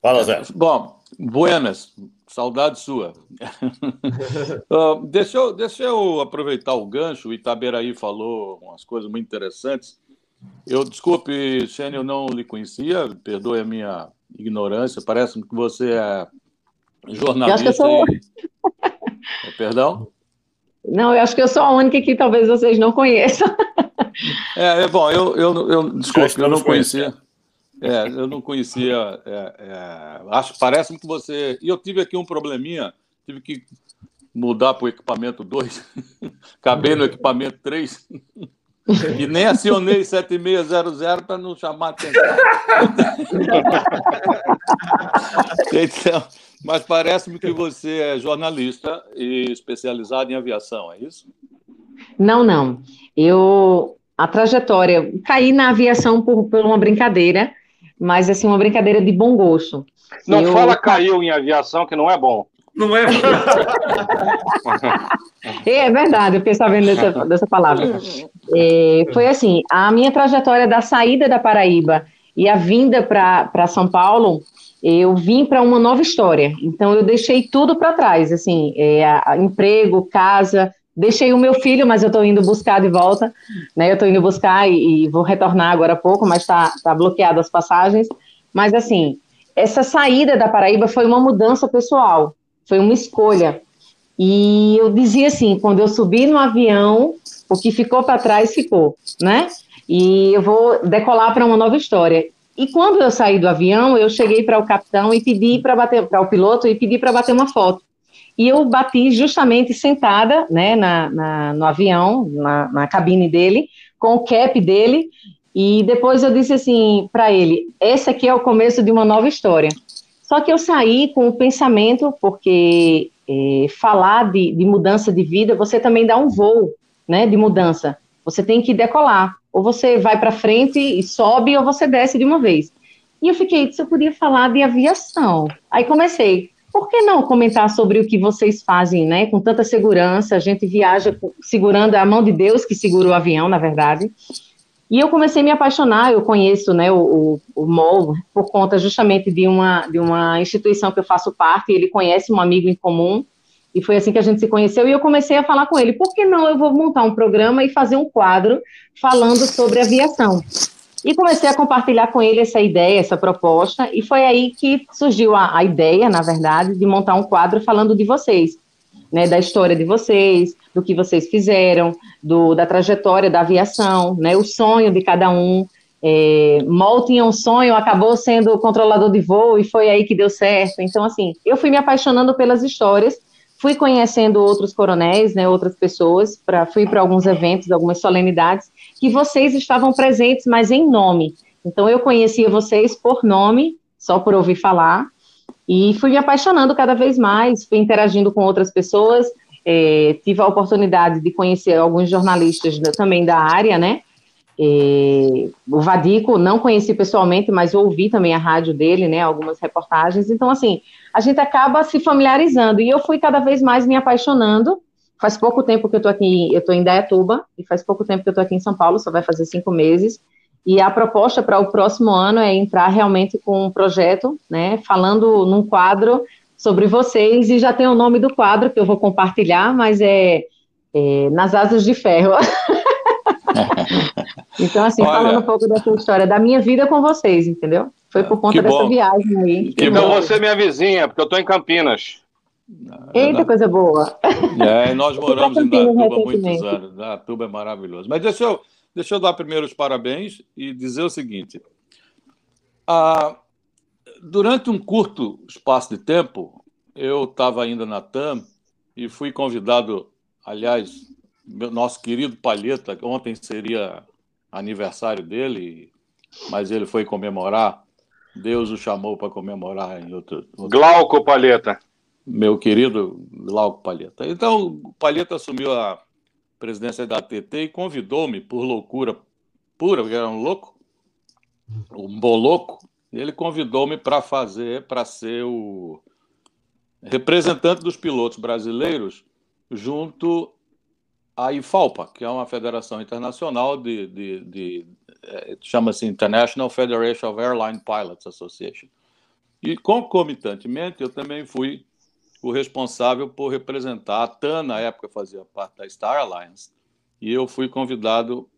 Fala, Zé. Bom, buenas, saudade sua. uh, deixa, eu, deixa eu aproveitar o gancho. O Itaberaí falou umas coisas muito interessantes. Eu, desculpe, Xênia, eu não lhe conhecia, perdoe a minha ignorância, parece-me que você é jornalista. Eu acho que eu sou... e... Perdão? Não, eu acho que eu sou a única que talvez vocês não conheçam. É, é bom, eu, eu, eu desculpe, eu não conhecia. É, eu não conhecia. É, é, acho, parece-me que você. E eu tive aqui um probleminha, tive que mudar para o equipamento 2, caber no equipamento 3. E nem acionei 7600 para não chamar atenção. então, mas parece-me que você é jornalista e especializado em aviação, é isso? Não, não. Eu a trajetória, caí na aviação por, por uma brincadeira, mas assim uma brincadeira de bom gosto. Não eu... fala caiu em aviação que não é bom. Não é? é verdade, eu pensava dessa, dessa palavra. É, foi assim, a minha trajetória da saída da Paraíba e a vinda para São Paulo, eu vim para uma nova história. Então eu deixei tudo para trás, assim, é, a, emprego, casa, deixei o meu filho, mas eu estou indo buscar de volta, né? Eu estou indo buscar e, e, vou retornar agora há pouco, mas está tá bloqueado as passagens. Mas assim, essa saída da Paraíba foi uma mudança pessoal, foi uma escolha. E eu dizia assim, quando eu subi no avião, o que ficou para trás ficou, né? E eu vou decolar para uma nova história. E quando eu saí do avião, eu cheguei para o capitão e pedi para bater, para o piloto e pedi para bater uma foto. E eu bati justamente sentada, né, na, na no avião, na, na cabine dele, com o cap dele, e depois eu disse assim para ele: esse aqui é o começo de uma nova história. Só que eu saí com o pensamento, porque é, falar de, de, mudança de vida, você também dá um voo né, de mudança. Você tem que decolar. Ou você vai para frente e sobe, ou você desce de uma vez. E eu fiquei, se eu podia falar de aviação. Aí comecei, por que não comentar sobre o que vocês fazem, né? Com tanta segurança, a gente viaja segurando a mão de Deus que segura o avião, na verdade. E eu comecei a me apaixonar, eu conheço né, o, o, o MOL por conta justamente de uma, de uma instituição que eu faço parte, ele conhece um amigo em comum, e foi assim que a gente se conheceu, e eu comecei a falar com ele, por que não eu vou montar um programa e fazer um quadro falando sobre aviação? E comecei a compartilhar com ele essa ideia, essa proposta, e foi aí que surgiu a, a ideia, na verdade, de montar um quadro falando de vocês, né, da história de vocês, do que vocês fizeram, do, da trajetória da aviação, né, o sonho de cada um. É, tinha um sonho, acabou sendo controlador de voo e foi aí que deu certo. Então, assim, eu fui me apaixonando pelas histórias, fui conhecendo outros coronéis, né, outras pessoas, pra, fui para alguns eventos, algumas solenidades, que vocês estavam presentes, mas em nome. Então, eu conhecia vocês por nome, só por ouvir falar, e fui me apaixonando cada vez mais, fui interagindo com outras pessoas, é, tive a oportunidade de conhecer alguns jornalistas também da área, né? É, o Vadico não conheci pessoalmente, mas ouvi também a rádio dele, né? Algumas reportagens. Então, assim, a gente acaba se familiarizando e eu fui cada vez mais me apaixonando. Faz pouco tempo que eu tô aqui, eu tô em Dayatuba, e faz pouco tempo que eu tô aqui em São Paulo, só vai fazer cinco meses. E a proposta para o próximo ano é entrar realmente com um projeto, né, falando num quadro sobre vocês, e já tem o nome do quadro que eu vou compartilhar, mas é, é Nas Asas de Ferro. então, assim, Olha, falando um pouco dessa história, da minha vida com vocês, entendeu? Foi por conta dessa viagem aí. Que então, você é minha vizinha, porque eu estou em Campinas. Eita, coisa boa. É, nós moramos em Datuba há muitos anos. Datuba é maravilhoso. Mas deixa eu, Deixa eu dar primeiro os parabéns e dizer o seguinte: ah, durante um curto espaço de tempo, eu estava ainda na TAM e fui convidado, aliás, nosso querido Palheta, ontem seria aniversário dele, mas ele foi comemorar. Deus o chamou para comemorar em outro, outro. Glauco Palheta. Meu querido Glauco Palheta. Então, o Palheta assumiu a presidência da ATT e convidou-me, por loucura pura, porque era um louco, um boloco, ele convidou-me para fazer, para ser o representante dos pilotos brasileiros junto à IFALPA, que é uma federação internacional de, de, de, é, chama-se International Federation of Airline Pilots Association. E concomitantemente eu também fui o responsável por representar a TAN, na época fazia parte da Star Alliance, e eu fui convidado,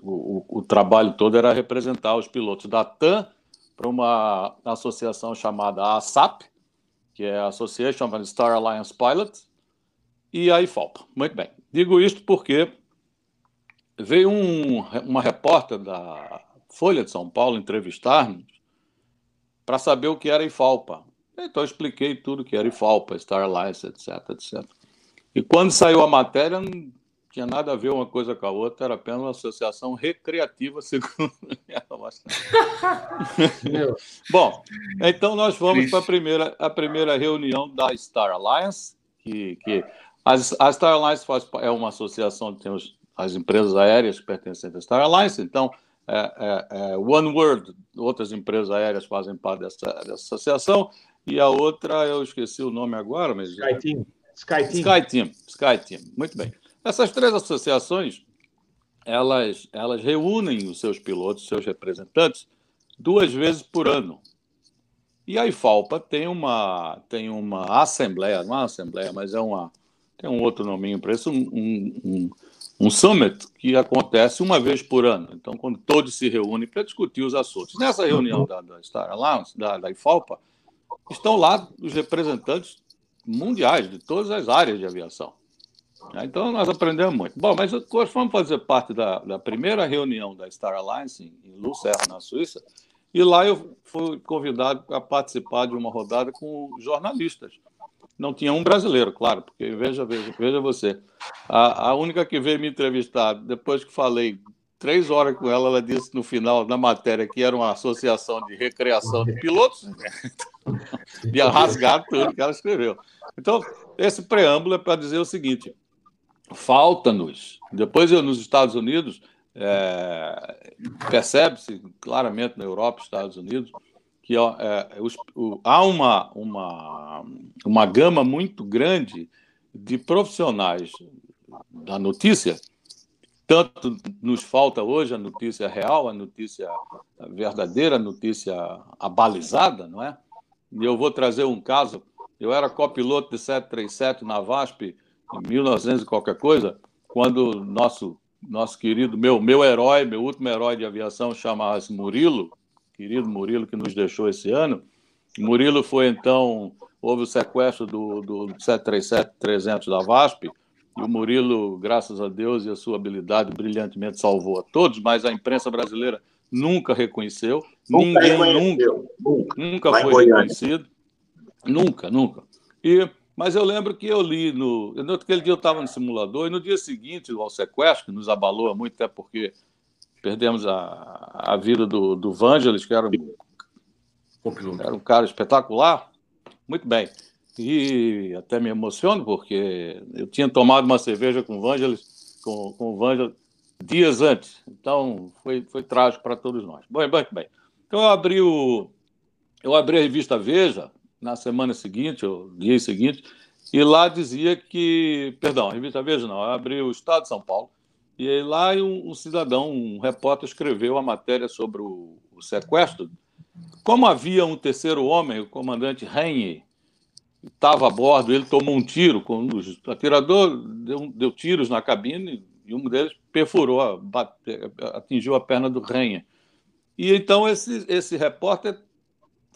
o, o, o trabalho todo era representar os pilotos da TAN para uma associação chamada ASAP, que é a Association of Star Alliance Pilots, e a IFOP. Muito bem. Digo isto porque veio um, uma repórter da Folha de São Paulo entrevistar-nos para saber o que era IFALPA. Então eu expliquei tudo que era IFALPA, Starlight, etc, etc. E quando saiu a matéria, tinha nada a ver uma coisa com a outra, era apenas uma associação recreativa, segundo Bom, então nós vamos para a primeira, a primeira reunião da Star Alliance, que, que a, a Star Alliance faz, é uma associação que tem os, as empresas aéreas pertencentes à Star Alliance, então é, é, é One World, outras empresas aéreas fazem parte dessa, dessa associação, e a outra eu esqueci o nome agora, mas. SkyTeam. SkyTeam. SkyTeam. SkyTeam. Muito bem. Essas três associações, elas, elas reúnem os seus pilotos, os seus representantes, duas vezes por ano. E a IFALPA tem uma, tem uma assembleia, não é uma assembleia, mas é uma, tem um outro nominho para isso, um, um, um, summit que acontece uma vez por ano. Então, quando todos se reúnem para discutir os assuntos. Nessa reunião da, da Star Alliance, da, da IFALPA, estão lá os representantes mundiais de todas as áreas de aviação. Então, nós aprendemos muito. Bom, mas nós fomos fazer parte da, da primeira reunião da Star Alliance em Lucerne, na Suíça, e lá eu fui convidado para participar de uma rodada com jornalistas. Não tinha um brasileiro, claro, porque veja, veja, veja você. A, a única que veio me entrevistar, depois que falei três horas com ela, ela disse no final, na matéria, que era uma associação de recreação de pilotos. Ia rasgar tudo que ela escreveu. Então, esse preâmbulo é para dizer o seguinte: falta-nos. Depois, eu, nos Estados Unidos, é, percebe-se claramente na Europa, Estados Unidos, que é, os, o, há uma, uma, uma gama muito grande de profissionais da notícia. Tanto nos falta hoje a notícia real, a notícia verdadeira, a notícia abalizada, não é? E eu vou trazer um caso. Eu era copiloto de 737 na VASP em 1900 e qualquer coisa, quando nosso nosso querido, meu, meu herói, meu último herói de aviação, chamava-se Murilo, querido Murilo, que nos deixou esse ano. Murilo foi, então, houve o sequestro do, do 737-300 da VASP, e o Murilo, graças a Deus e a sua habilidade, brilhantemente salvou a todos, mas a imprensa brasileira nunca reconheceu, nunca ninguém nunca, nunca foi reconhecido, nunca, nunca. E mas eu lembro que eu li no. Naquele dia eu estava no simulador e no dia seguinte, ao sequestro, que nos abalou muito, até porque perdemos a, a vida do, do Vangelis, que era um, era um cara espetacular. Muito bem. E até me emociono, porque eu tinha tomado uma cerveja com o Vangelis, com, com o Vangelis dias antes. Então, foi, foi trágico para todos nós. Bom, muito bem. Então, eu abri, o, eu abri a revista Veja, na semana seguinte, ou dia seguinte, e lá dizia que, perdão, a revista Veja não, abriu o Estado de São Paulo, e aí lá um, um cidadão, um repórter, escreveu a matéria sobre o, o, sequestro. Como havia um terceiro homem, o comandante Renhe, estava a bordo, ele tomou um tiro, com o atirador deu, deu tiros na cabine e um deles perfurou, bate, atingiu a perna do Renhe. E então esse, esse repórter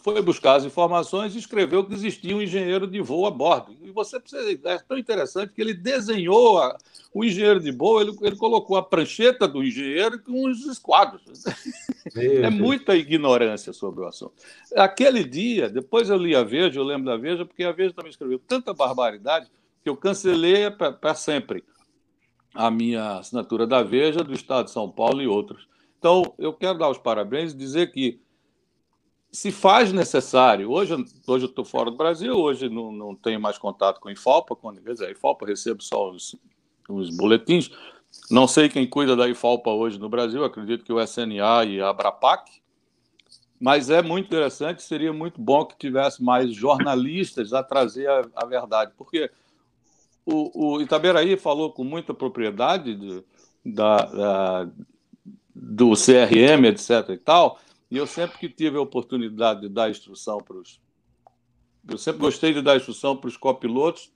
foi buscar as informações e escreveu que existia um engenheiro de voo a bordo. E você precisa, é tão interessante que ele desenhou a, o engenheiro de voo, ele, ele, colocou a prancheta do engenheiro com os esquadros. é muita ignorância sobre o assunto. Aquele dia, depois eu li a Veja, eu lembro da Veja, porque a Veja também escreveu tanta barbaridade que eu cancelei para sempre a minha assinatura da Veja, do Estado de São Paulo e outros. Então, eu quero dar os parabéns e dizer que se faz necessário. Hoje, hoje eu estou fora do Brasil, hoje não, não tenho mais contato com a IFALPA, quando, quer dizer, a IFALPA recebo só os, os boletins. Não sei quem cuida da IFALPA hoje no Brasil, acredito que o SNA e a Abrapac, mas é muito interessante, seria muito bom que tivesse mais jornalistas a trazer a, a verdade, porque o, o Itaberaí falou com muita propriedade de, da, da, do CRM, etc. e tal, e eu sempre que tive a oportunidade de dar instrução para os. Eu sempre gostei de dar instrução para os copilotos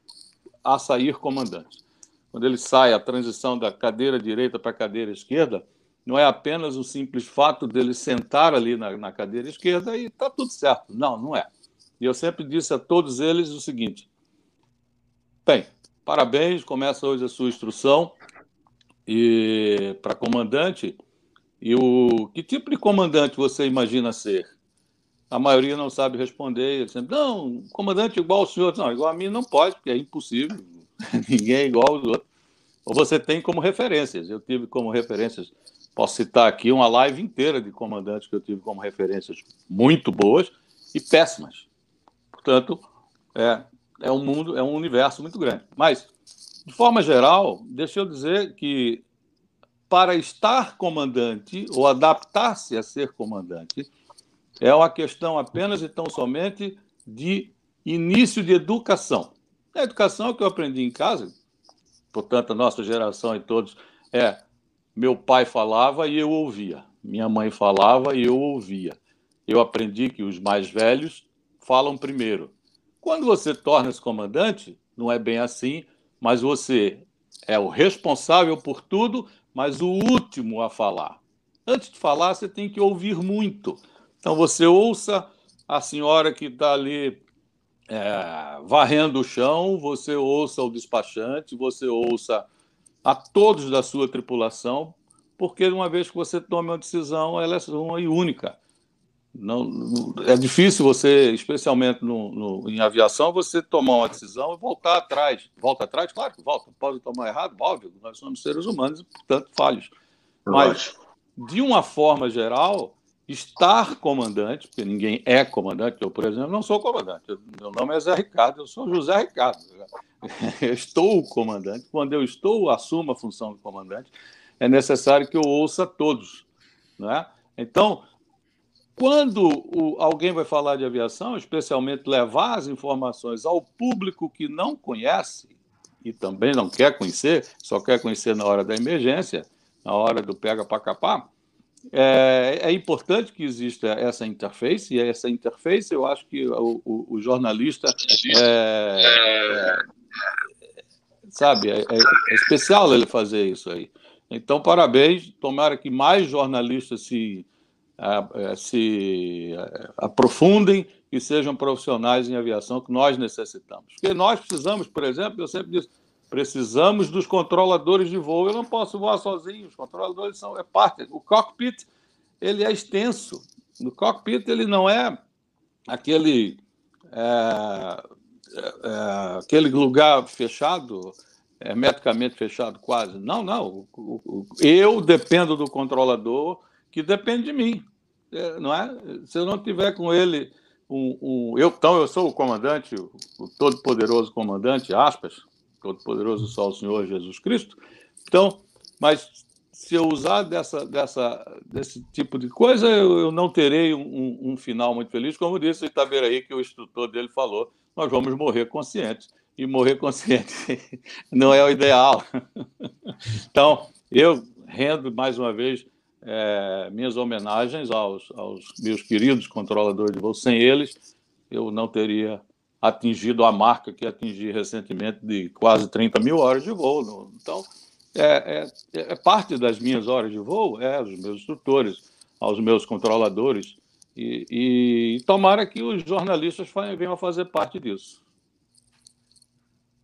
a sair comandantes. Quando ele sai, a transição da cadeira direita para a cadeira esquerda, não é apenas o simples fato dele sentar ali na, na cadeira esquerda e está tudo certo. Não, não é. E eu sempre disse a todos eles o seguinte: bem, parabéns, começa hoje a sua instrução e para comandante e o que tipo de comandante você imagina ser? A maioria não sabe responder. Ele sempre, não, comandante igual ao senhor. Não, igual a mim não pode, porque é impossível. Ninguém é igual aos outros. Ou você tem como referências. Eu tive como referências, posso citar aqui uma live inteira de comandantes que eu tive como referências muito boas e péssimas. Portanto, é, é um mundo, é um universo muito grande. Mas, de forma geral, deixa eu dizer que para estar comandante ou adaptar-se a ser comandante é uma questão apenas e tão somente de início de educação. A educação que eu aprendi em casa, portanto, a nossa geração e todos, é meu pai falava e eu ouvia, minha mãe falava e eu ouvia. Eu aprendi que os mais velhos falam primeiro. Quando você torna-se comandante, não é bem assim, mas você é o responsável por tudo, mas o último a falar. Antes de falar, você tem que ouvir muito. Então você ouça a senhora que está ali é, varrendo o chão, você ouça o despachante, você ouça a todos da sua tripulação, porque uma vez que você tome uma decisão, ela é uma e única. Não, é difícil você, especialmente no, no, em aviação, você tomar uma decisão e voltar atrás. Volta atrás? Claro que volta. Pode tomar errado, óbvio. Nós somos seres humanos e, portanto, falhos. Mas, de uma forma geral, estar comandante, porque ninguém é comandante, eu, por exemplo, não sou comandante. Meu nome é Zé Ricardo, eu sou José Ricardo. Eu estou comandante. Quando eu estou, assumo a função de comandante, é necessário que eu ouça todos. Né? Então, quando o, alguém vai falar de aviação, especialmente levar as informações ao público que não conhece e também não quer conhecer, só quer conhecer na hora da emergência, na hora do pega para capar, é, é, importante que exista essa interface, e essa interface eu acho que o, o, o jornalista é, é, sabe, é, é, especial ele fazer isso aí. Então, parabéns, tomara que mais jornalistas se é, se é, aprofundem e sejam profissionais em aviação que nós necessitamos. Porque nós precisamos, por exemplo, eu sempre disse, precisamos dos controladores de voo. Eu não posso voar sozinho, os controladores são é parte. O cockpit ele é extenso. No cockpit ele não é aquele é, é, aquele lugar fechado, hermeticamente fechado quase. Não, não. Eu dependo do controlador que depende de mim, é, não é? Se eu não tiver com ele um, um eu então eu sou o comandante, o, todo-poderoso comandante, aspas, todo-poderoso só o Senhor Jesus Cristo. Então, mas se eu usar dessa, dessa, desse tipo de coisa, eu, eu não terei um, um, final muito feliz. Como disse o Itaberaí, que o instrutor dele falou, nós vamos morrer conscientes. E morrer consciente não é o ideal. Então, eu rendo mais uma vez é, minhas homenagens aos, aos, meus queridos controladores de voo. Sem eles, eu não teria atingido a marca que atingi recentemente de quase 30 mil horas de voo. Então, é, é, é parte das minhas horas de voo, é aos meus instrutores, aos meus controladores, e, e tomara que os jornalistas venham a fazer parte disso.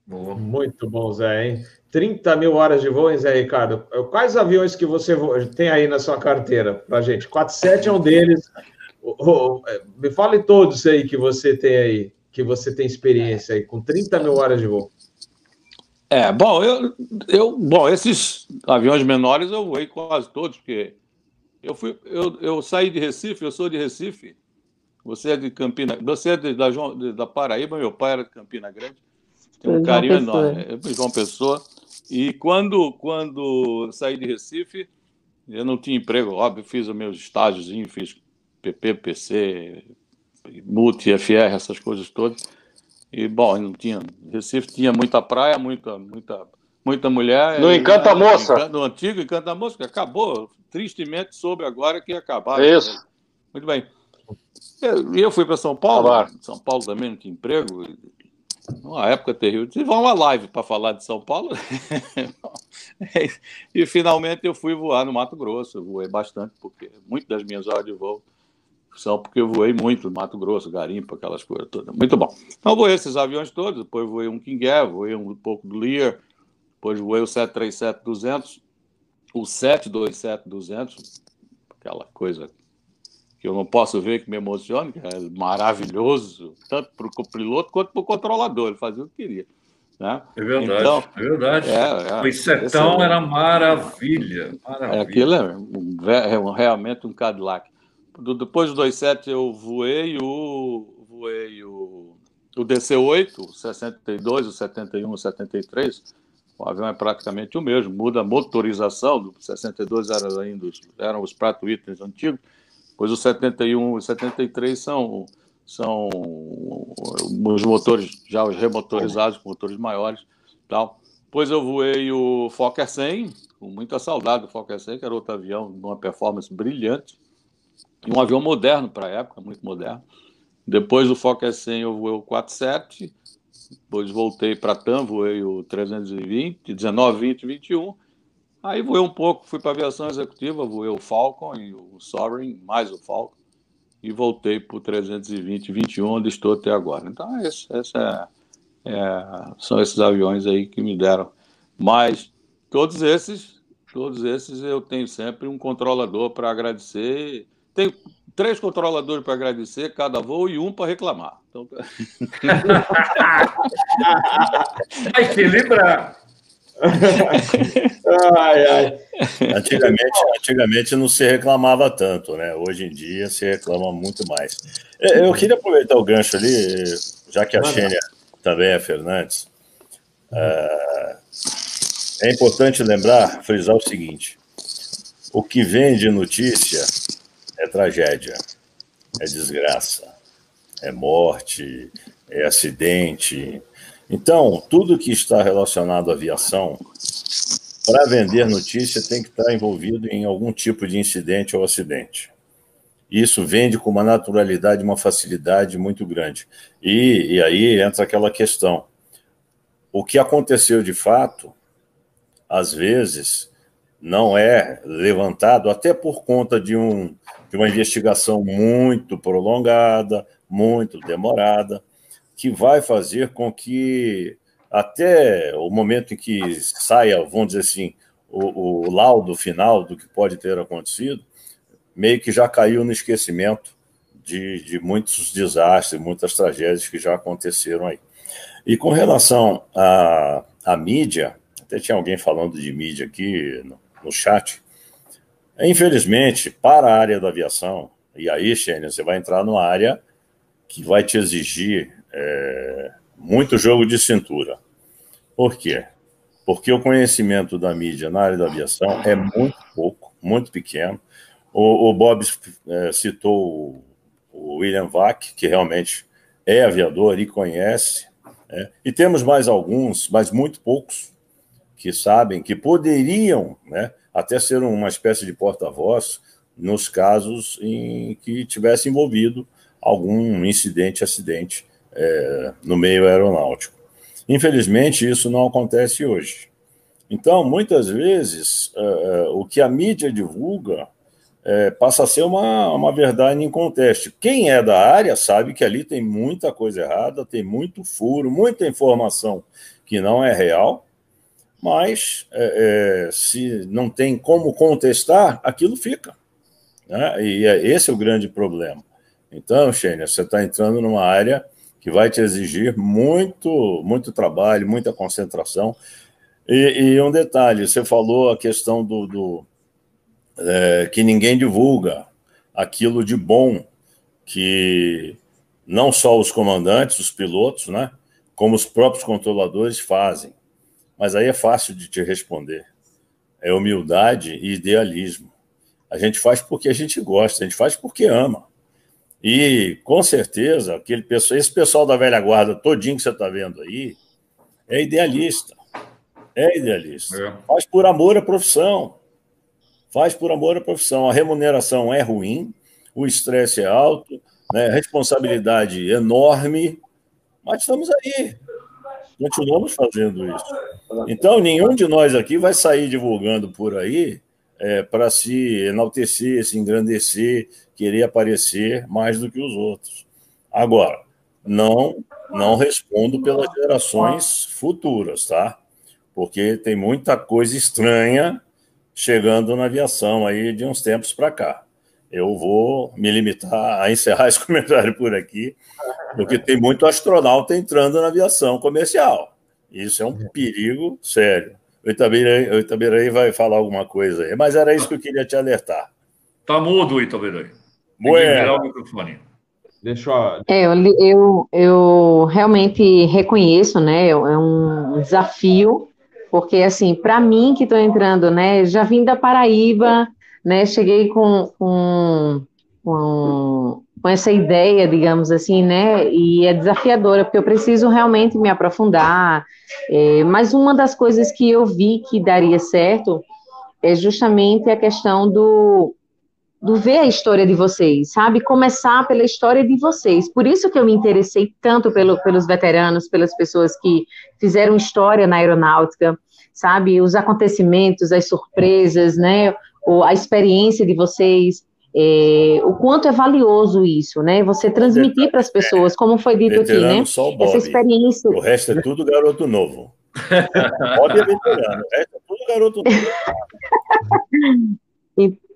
Boa. Muito bom, Zé, hein? 30 mil horas de voo, hein, Zé Ricardo? Quais aviões que você tem aí na sua carteira para gente? 47 é um deles. Me fale todos aí que você tem aí, que você tem experiência aí, com 30 mil horas de voo. É, bom, eu, eu, bom, esses aviões menores eu voei quase todos, porque eu fui, eu, eu saí de Recife, eu sou de Recife, você é de Campina, você é de, da, da Paraíba, meu pai era de Campina Grande. Tem um carinho enorme. É João Pessoa. E quando, quando saí de Recife, eu não tinha emprego, óbvio, fiz os meus estágios, fiz PP, PC, MUT, FR, essas coisas todas. E, bom, não tinha. Recife tinha muita praia, muita, muita, muita mulher. No Encanta a Moça. No antigo Encanta a Moça, que acabou. Tristemente soube agora que ia acabar. Isso. Muito bem. E eu, fui para São Paulo. São Paulo também não tinha emprego. Uma época terrível. Tive uma live para falar de São Paulo. e finalmente eu fui voar no Mato Grosso. Eu voei bastante, porque muitas das minhas horas de voo são porque eu voei muito no Mato Grosso, garimpo, aquelas coisas todas. Muito bom. Então, voei esses aviões todos. Depois voei um King Air, voei um pouco do Lear. Depois voei o 737-200, o 727-200, aquela coisa que eu não posso ver que me emociona, que é maravilhoso, tanto para o piloto quanto para o controlador, ele fazia o que queria. Né? É verdade, então, é verdade. É, é, o Sertão é, era maravilha. maravilha. Aquilo é, um, é realmente um Cadillac. Depois do 27 eu voei o, voei o, o DC-8, o 62, o 71, o 73. O avião é praticamente o mesmo, muda a motorização. Do 62 era ainda, eram os Pratt Whitney antigos Pois o 71 e o 73 são, são os motores, já os remotorizados, motores maiores tal. Depois eu voei o Fokker 100, com muita saudade do Fokker 100, que era outro avião de uma performance brilhante. E um avião moderno para a época, muito moderno. Depois do Fokker 100 eu voei o 47, depois voltei para TAM, voei o 320, 19, 20, 21. Aí voei um pouco, fui para a aviação executiva, voei o Falcon e o Sovereign, mais o Falcon, e voltei para o 320, 21, onde estou até agora. Então, esse, esse é, é, são esses aviões aí que me deram. Mas todos esses, todos esses eu tenho sempre um controlador para agradecer. Tenho três controladores para agradecer cada voo e um para reclamar. Então... Equilibrar. Ai, ai. Antigamente, antigamente não se reclamava tanto, né? Hoje em dia se reclama muito mais. Eu queria aproveitar o gancho ali, já que a Xênia também é Fernandes. É, é importante lembrar, frisar o seguinte: o que vem de notícia é tragédia, é desgraça, é morte, é acidente. Então, tudo que está relacionado à aviação, para vender notícia, tem que estar envolvido em algum tipo de incidente ou acidente. Isso vende com uma naturalidade, uma facilidade muito grande. E, e aí entra aquela questão. O que aconteceu de fato, às vezes, não é levantado, até por conta de, um, de uma investigação muito prolongada, muito demorada, que vai fazer com que, até o momento em que saia, vamos dizer assim, o, o laudo final do que pode ter acontecido, meio que já caiu no esquecimento de, de muitos desastres, muitas tragédias que já aconteceram aí. E com relação à, à mídia, até tinha alguém falando de mídia aqui no, no chat. Infelizmente, para a área da aviação, e aí, Xênia, você vai entrar numa área que vai te exigir é, muito jogo de cintura. Por quê? Porque o conhecimento da mídia na área da aviação é muito pouco, muito pequeno. O, o Bob é, citou o, William Vac, que realmente é aviador e conhece. É, e temos mais alguns, mas muito poucos, que sabem que poderiam né, até ser uma espécie de porta-voz nos casos em que tivesse envolvido algum incidente, acidente é, no meio aeronáutico. Infelizmente, isso não acontece hoje. Então, muitas vezes, é, o que a mídia divulga é, passa a ser uma, uma verdade em conteste. Quem é da área sabe que ali tem muita coisa errada, tem muito furo, muita informação que não é real, mas é, é, se não tem como contestar, aquilo fica. Né? E é, esse é o grande problema. Então, Xênia, você está entrando numa área que vai te exigir muito, muito trabalho, muita concentração. E, e um detalhe, você falou a questão do, do é, que ninguém divulga aquilo de bom que não só os comandantes, os pilotos, né, como os próprios controladores fazem. Mas aí é fácil de te responder. É humildade e idealismo. A gente faz porque a gente gosta, a gente faz porque ama. E com certeza, aquele pessoal, esse pessoal da velha guarda todinho que você está vendo aí é idealista. É idealista. É. Faz por amor à profissão faz por amor à profissão. A remuneração é ruim, o estresse é alto, né? responsabilidade enorme, mas estamos aí. Continuamos fazendo isso. Então, nenhum de nós aqui vai sair divulgando por aí é, para se enaltecer, se engrandecer, querer aparecer mais do que os outros. Agora, não, não respondo pelas gerações futuras, tá? Porque tem muita coisa estranha chegando na aviação aí de uns tempos para cá. Eu vou me limitar a encerrar esse comentário por aqui, porque tem muito astronauta entrando na aviação comercial. Isso é um perigo sério. O Itabiraí, o Itabiraí vai falar alguma coisa aí, mas era isso que eu queria te alertar. Tá mudo, Itabiraí. Bueno. o microfone. Deixa eu... É, eu, eu, eu realmente reconheço, né? É um desafio porque assim, para mim que estou entrando, né, já vim da Paraíba, né, cheguei com, com, com com essa ideia, digamos assim, né? E é desafiadora, porque eu preciso realmente me aprofundar. É, mas uma das coisas que eu vi que daria certo é justamente a questão do, do ver a história de vocês, sabe? Começar pela história de vocês. Por isso que eu me interessei tanto pelo, pelos veteranos, pelas pessoas que fizeram história na aeronáutica, sabe? Os acontecimentos, as surpresas, né? a experiência de vocês é, o quanto é valioso isso, né? Você transmitir para as pessoas, como foi dito veterano, aqui, né? Só o Bob. Essa experiência. O resto é tudo garoto novo. Bob é veterano, o resto é tudo garoto novo.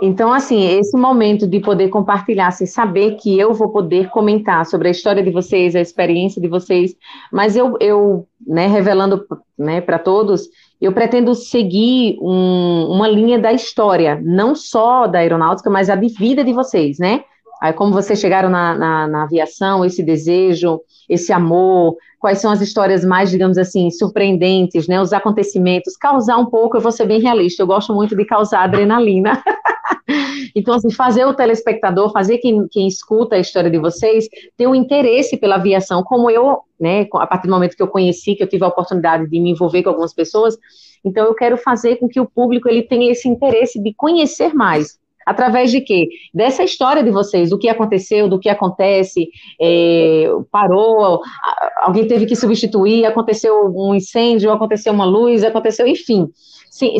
Então, assim, esse momento de poder compartilhar, assim, saber que eu vou poder comentar sobre a história de vocês, a experiência de vocês, mas eu, eu né, revelando né, para todos, eu pretendo seguir um, uma linha da história, não só da aeronáutica, mas a de vida de vocês, né? Aí, como vocês chegaram na, na, na, aviação, esse desejo, esse amor, quais são as histórias mais, digamos assim, surpreendentes, né? Os acontecimentos, causar um pouco, eu vou ser bem realista, eu gosto muito de causar adrenalina. então, assim, fazer o telespectador, fazer quem, quem escuta a história de vocês, ter um interesse pela aviação, como eu, né, a partir do momento que eu conheci, que eu tive a oportunidade de me envolver com algumas pessoas, então eu quero fazer com que o público ele tenha esse interesse de conhecer mais. Através de quê? Dessa história de vocês, do que aconteceu, do que acontece, é, parou, alguém teve que substituir, aconteceu um incêndio, aconteceu uma luz, aconteceu, enfim,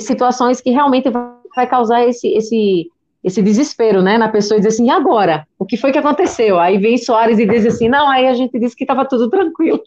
situações que realmente vai causar esse, esse, esse desespero, né, na pessoa e dizer assim, e agora? O que foi que aconteceu? Aí vem Soares e diz assim, não, aí a gente disse que estava tudo tranquilo.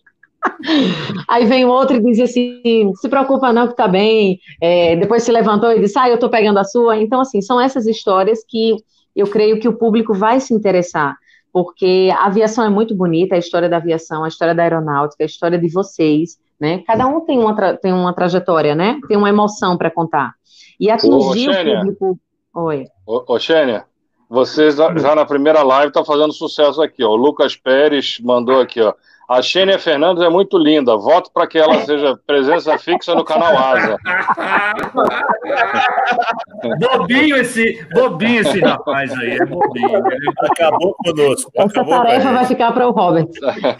Aí vem o outro e diz assim: se preocupa não que tá bem. É, depois se levantou e disse: ah, eu tô pegando a sua. Então, assim, são essas histórias que eu creio que o público vai se interessar, porque a aviação é muito bonita, a história da aviação, a história da aeronáutica, a história de vocês, né? Cada um tem uma, tem uma trajetória, né? Tem uma emoção para contar. E atingir o público. Oi. Ô, ô Xênia, vocês já na primeira live estão tá fazendo sucesso aqui, ó. O Lucas Pérez mandou aqui, ó. A Xênia Fernandes é muito linda. Voto para que ela seja presença fixa no canal Asa. bobinho esse, bobinho esse rapaz aí, é bobinho. Acabou conosco. Essa acabou tarefa vai ficar para o Robert.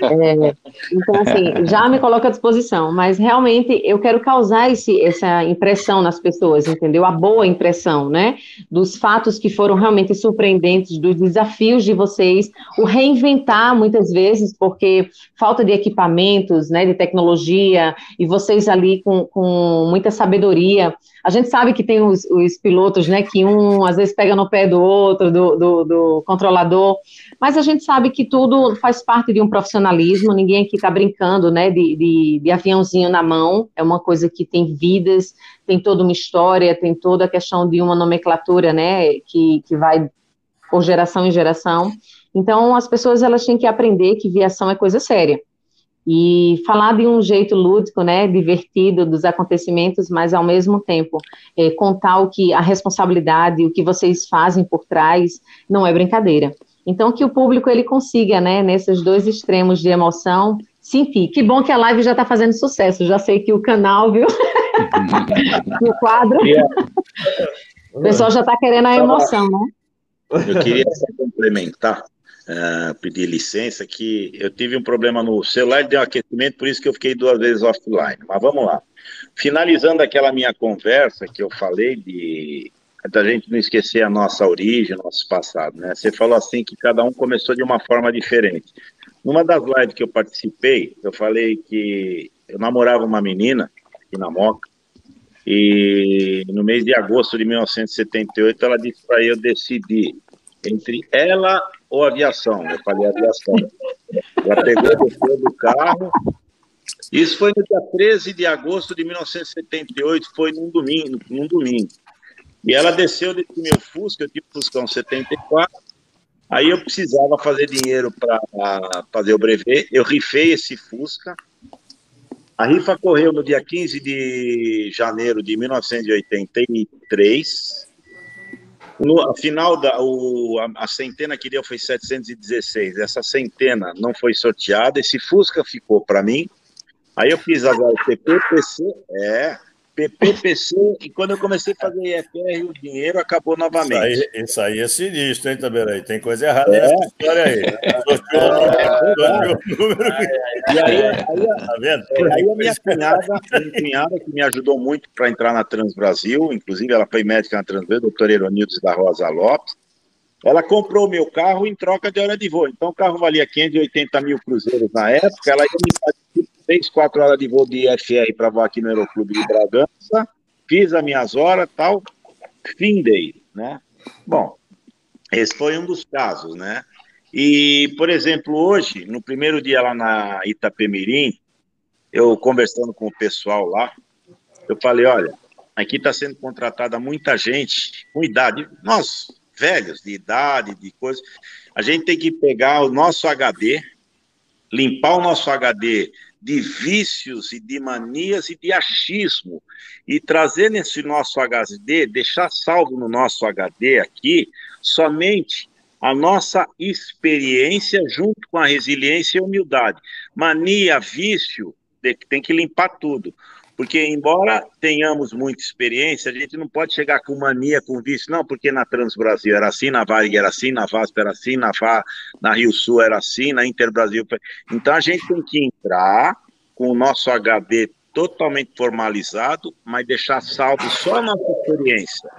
É, então, assim, já me coloca à disposição, mas realmente eu quero causar esse, essa impressão nas pessoas, entendeu? A boa impressão, né? Dos fatos que foram realmente surpreendentes, dos desafios de vocês, o reinventar muitas vezes, porque falta de equipamentos, né, de tecnologia, e vocês ali com, com muita sabedoria. A gente sabe que tem os, os, pilotos, né, que um às vezes pega no pé do outro, do, do, do controlador, mas a gente sabe que tudo faz parte de um profissionalismo, ninguém aqui está brincando, né, de, de, de aviãozinho na mão, é uma coisa que tem vidas, tem toda uma história, tem toda a questão de uma nomenclatura, né, que, que vai por geração em geração. Então, as pessoas elas têm que aprender que viação é coisa séria. E falar de um jeito lúdico, né, divertido dos acontecimentos, mas ao mesmo tempo é, contar o que a responsabilidade, o que vocês fazem por trás, não é brincadeira. Então, que o público ele consiga, né, nesses dois extremos de emoção, sentir. Que bom que a live já está fazendo sucesso. Já sei que o canal, viu? o quadro. o pessoal já está querendo a emoção, né? Eu queria só complementar uh, pedir licença, que eu tive um problema no celular, deu um aquecimento, por isso que eu fiquei duas vezes offline. Mas vamos lá. Finalizando aquela minha conversa que eu falei de da gente não esquecer a nossa origem, nosso passado, né? Você falou assim que cada um começou de uma forma diferente. Numa das lives que eu participei, eu falei que eu namorava uma menina aqui na Moca, e no mês de agosto de 1978 ela disse para eu decidir entre ela ou aviação. Eu falei aviação. Ela pegou, desceu do carro. Isso foi no dia 13 de agosto de 1978, foi num domingo. Num domingo. E ela desceu desse meu Fusca, eu tive Fuscão 74. Aí eu precisava fazer dinheiro para fazer o brevet. Eu rifei esse Fusca. A rifa correu no dia 15 de janeiro de 1983. No, final, da, o, a, a, centena que deu foi 716. Essa centena não foi sorteada. Esse Fusca ficou para mim. Aí eu fiz as LTP, PC, é, PPPC, e quando eu comecei a fazer IFR, o dinheiro acabou novamente. Isso aí, isso aí é sinistro, hein, Tabeiraí? Tem coisa errada é. nessa história aí. E aí, aí, tá vendo? aí a minha cunhada, minha cunhada, que me ajudou muito para entrar na Trans Brasil, inclusive ela foi médica na Trans Brasil, doutora Eronildes da Rosa Lopes, ela comprou o meu carro em troca de hora de voo. Então o carro valia 580 mil cruzeiros na época, ela ia me 3, 4 horas de voo de IFR para voar aqui no Aeroclube de Bragança, fiz as minhas horas tal, findei, né? Bom, esse foi um dos casos, né? E, por exemplo, hoje, no primeiro dia lá na Itapemirim, eu conversando com o pessoal lá, eu falei, olha, aqui está sendo contratada muita gente com idade, nós, velhos, de idade, de coisa, a gente tem que pegar o nosso HD, limpar o nosso HD de vícios e de manias e de achismo, e trazer nesse nosso HD, deixar salvo no nosso HD aqui, somente a nossa experiência junto com a resiliência e a humildade. Mania, vício, tem que limpar tudo. Porque, embora tenhamos muita experiência, a gente não pode chegar com mania, com vício, não, porque na Transbrasil era assim, na Varig era assim, na VASP era assim, na, Va, na Rio Sul era assim, na Interbrasil. Então, a gente tem que entrar com o nosso HD totalmente formalizado, mas deixar salvo só a nossa experiência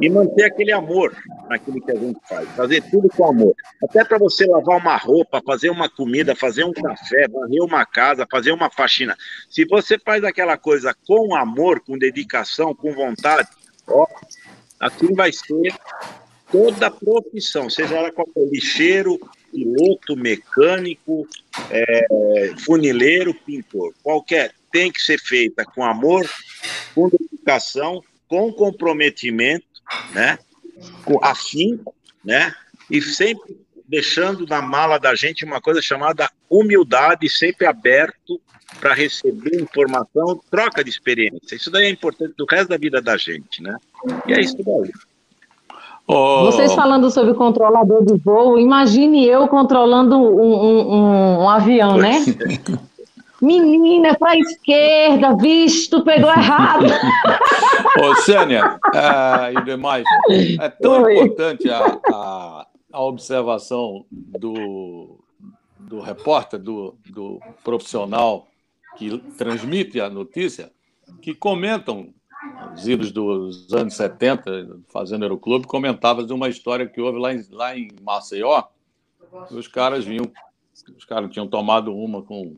e manter aquele amor naquilo que a gente faz, fazer tudo com amor. Até para você lavar uma roupa, fazer uma comida, fazer um café, varrer uma casa, fazer uma faxina. Se você faz aquela coisa com amor, com dedicação, com vontade, ó, aquilo vai ser toda a profissão, seja ela qualquer lixeiro, piloto, mecânico, é, funileiro, pintor, qualquer, tem que ser feita com amor, com dedicação, com comprometimento né? Assim, né? E sempre deixando na mala da gente uma coisa chamada humildade, sempre aberto para receber informação, troca de experiência. Isso daí é importante do resto da vida da gente, né? E é isso daí. Oh. Vocês falando sobre controlador de voo, imagine eu controlando um, um, um, um avião, né? Menina, para a esquerda, visto, pegou errado. Ô, Sênia, é, e demais, é tão Oi. importante a, a, a, observação do, do repórter, do, do profissional que transmite a notícia, que comentam, os idos dos anos 70, fazendo Aeroclube, comentava de uma história que houve lá em, lá em Maceió, os caras vinham, os caras tinham tomado uma com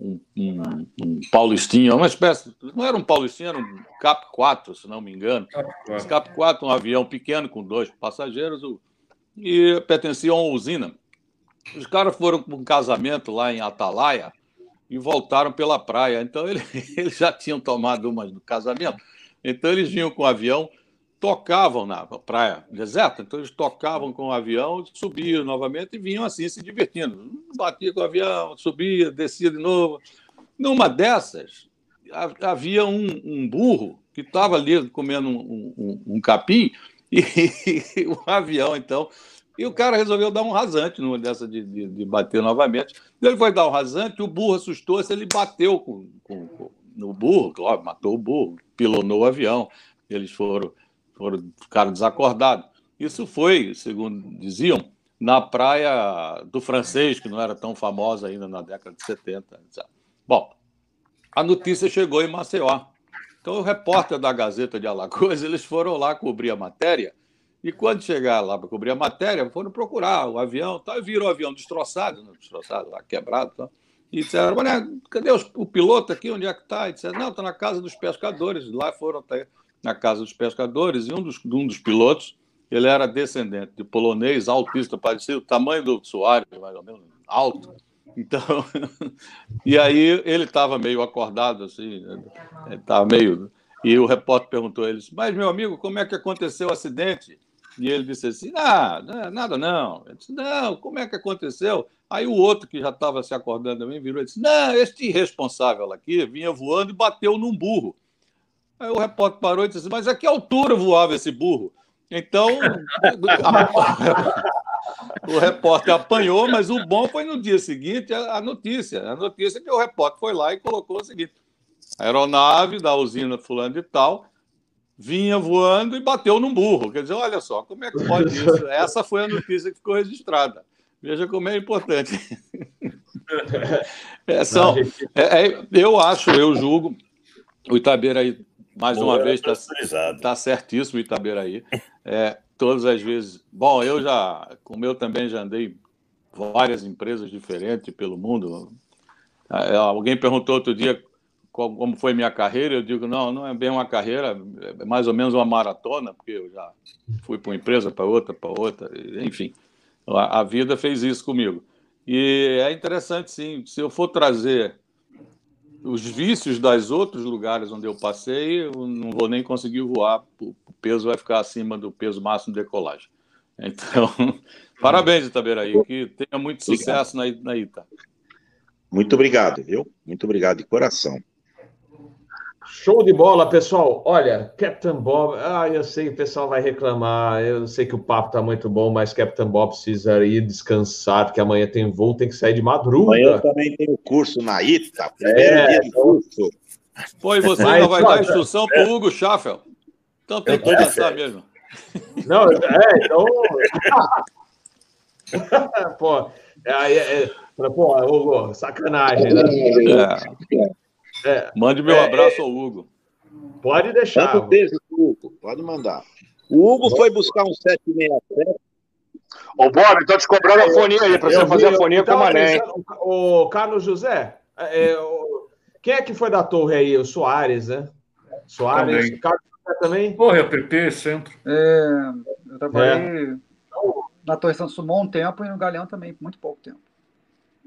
um, um, um paulistinha, uma espécie, não era um paulistinha, era um Cap 4, se não me engano. Esse Cap 4, um avião pequeno com dois passageiros, e pertencia a uma usina. Os caras foram para um casamento lá em Atalaia e voltaram pela praia. Então ele, eles já tinham tomado uma do casamento. Então eles vinham com o avião tocavam na praia deserta, então eles tocavam com o avião, subiam novamente e vinham assim se divertindo. Batia com o avião, subia, descia de novo. Numa dessas, havia um, um burro que estava ali comendo um, um, um capim e, o avião, então. E o cara resolveu dar um rasante numa dessa de, de, de bater novamente. Ele foi dar um rasante, o burro assustou-se, ele bateu com, com, com, no burro, claro, matou o burro, pilonou o avião. Eles foram foram, ficaram desacordados. Isso foi, segundo diziam, na praia do francês, que não era tão famosa ainda na década de 70. Bom, a notícia chegou em Maceió. Então, o repórter da Gazeta de Alagoas, eles foram lá cobrir a matéria, e quando chegaram lá para cobrir a matéria, foram procurar o avião, tal, e viram o avião destroçado, né, destroçado, lá, quebrado, tal, e disseram, cadê os, o piloto aqui, onde é que está? E disseram, não, está na casa dos pescadores, lá foram até na Casa dos Pescadores, e um dos, um dos pilotos, ele era descendente de polonês, autista, parecido, o tamanho do Soares, mais ou menos, alto. Então, e aí ele estava meio acordado, assim, estava meio. E o repórter perguntou a ele: Mas, meu amigo, como é que aconteceu o acidente? E ele disse assim: Ah, nada não. Ele disse: Não, como é que aconteceu? Aí o outro, que já estava se acordando também, virou e disse: Não, este irresponsável aqui vinha voando e bateu num burro. Aí o repórter parou e disse assim, mas a que altura voava esse burro? Então, o repórter apanhou, mas o bom foi no dia seguinte a notícia. A notícia que o repórter foi lá e colocou o seguinte: aeronave da usina fulano de tal vinha voando e bateu num burro. Quer dizer, olha só, como é que pode isso? Essa foi a notícia que ficou registrada. Veja como é importante. É, são, é, é, eu acho, eu julgo, o Itaberaí, mais Boa, uma vez, está tá certíssimo Itaberaí. É, todas as vezes. Bom, eu já, como eu também já andei várias empresas diferentes pelo mundo. É, alguém perguntou outro dia como foi minha carreira, eu digo, não, não é bem uma carreira, é mais ou menos uma maratona, porque eu já fui para uma empresa, para outra, para outra, enfim. A, a, vida fez isso comigo. E é interessante, sim, se eu for trazer os vícios das outros lugares onde eu passei, eu não vou nem conseguir voar, o peso vai ficar acima do peso máximo de decolagem. Então, parabéns, Itaberaí, que tenha muito sucesso na, na Ita. Muito obrigado, viu? Muito obrigado de coração. Show de bola, pessoal. Olha, Captain Bob. Ah, eu sei que o pessoal vai reclamar. Eu sei que o papo tá muito bom, mas Captain Bob precisa ir descansar, porque amanhã tem voo, tem que sair de madrugada. Amanhã também tem o curso na ITA, primeiro é, dia de curso. Pô, e você ainda vai dar instrução para o Hugo Schaffel. Então tem que descansar mesmo. Não, é, então. pô, é, é, pô, Hugo, sacanagem, né? É. É, Mande meu é, abraço ao Hugo. Pode deixar. Tanto beijo, Hugo. Pode mandar. O Hugo foi buscar um 767. Ô, Bob, estou te cobrando a fonia aí, para você fazer a fonia com o Mané. O Carlos José, é, o, quem é que foi da torre aí? O Soares, né? Soares, também. Carlos José também? Porra, é o PP, centro. É, eu trabalhei é. na Torre Santos Sumon um tempo e no Galeão também, muito pouco tempo.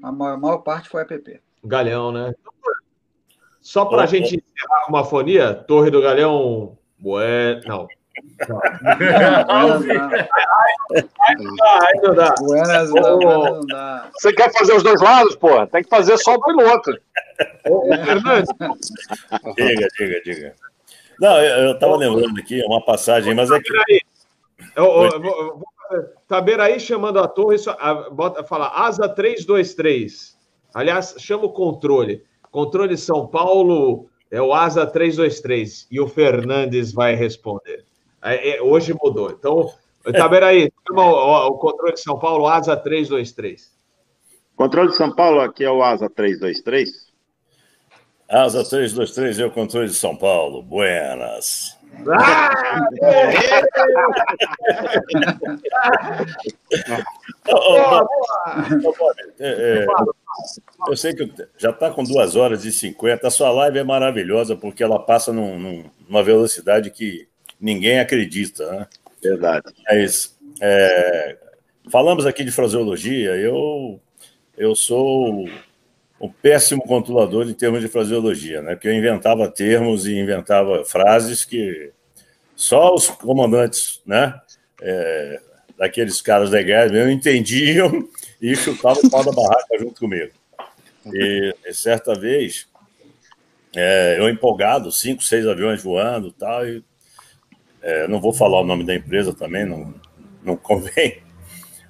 A maior, a maior parte foi a PP. Galeão, né? Só para a gente encerrar uma fonia, Torre do Galhão. Bué... Não. Não. não dá. Buenas, não dá. Você quer fazer os dois lados, pô? Tem que fazer só o piloto. diga, diga, diga. Não, eu estava lembrando aqui, é uma passagem, mas é que. Eu, eu, eu, vou, Taberaí chamando a torre, bota, fala asa 323. Aliás, chama o controle. Controle São Paulo é o Asa 323 e o Fernandes vai responder. É, é, hoje mudou. Então, Itaberaí, chama o, o controle de São Paulo, Asa 323. Controle de São Paulo, aqui é o Asa 323. Asa 323 é o controle de São Paulo. Buenas. Ah, eu sei que já está com duas horas e cinquenta. A sua live é maravilhosa porque ela passa num, num, numa velocidade que ninguém acredita, né? Verdade. Mas é, falamos aqui de fraseologia. Eu eu sou um péssimo controlador em termos de fraseologia, né? Porque eu inventava termos e inventava frases que só os comandantes, né? É, daqueles caras da guerra não entendiam e chutavam o pau da barraca junto comigo. E, e certa vez, é, eu empolgado, cinco, seis aviões voando tal, e é, não vou falar o nome da empresa também, não, não convém,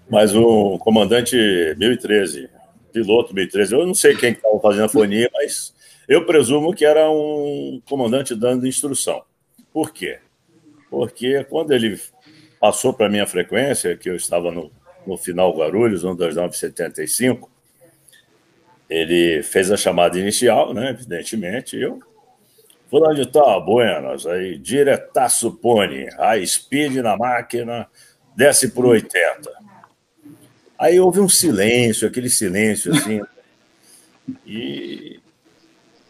mas o comandante 1013 piloto B-13. Eu não sei quem estava fazendo a fonia, mas eu presumo que era um comandante dando instrução. Por quê? Porque quando ele passou para a minha frequência, que eu estava no, no final Guarulhos, 12975, ele fez a chamada inicial, né, evidentemente, eu Fulano de tal, Buenas, aí, diretaço Pony, high speed na máquina, desce por 80. Aí houve um silêncio, aquele silêncio assim. e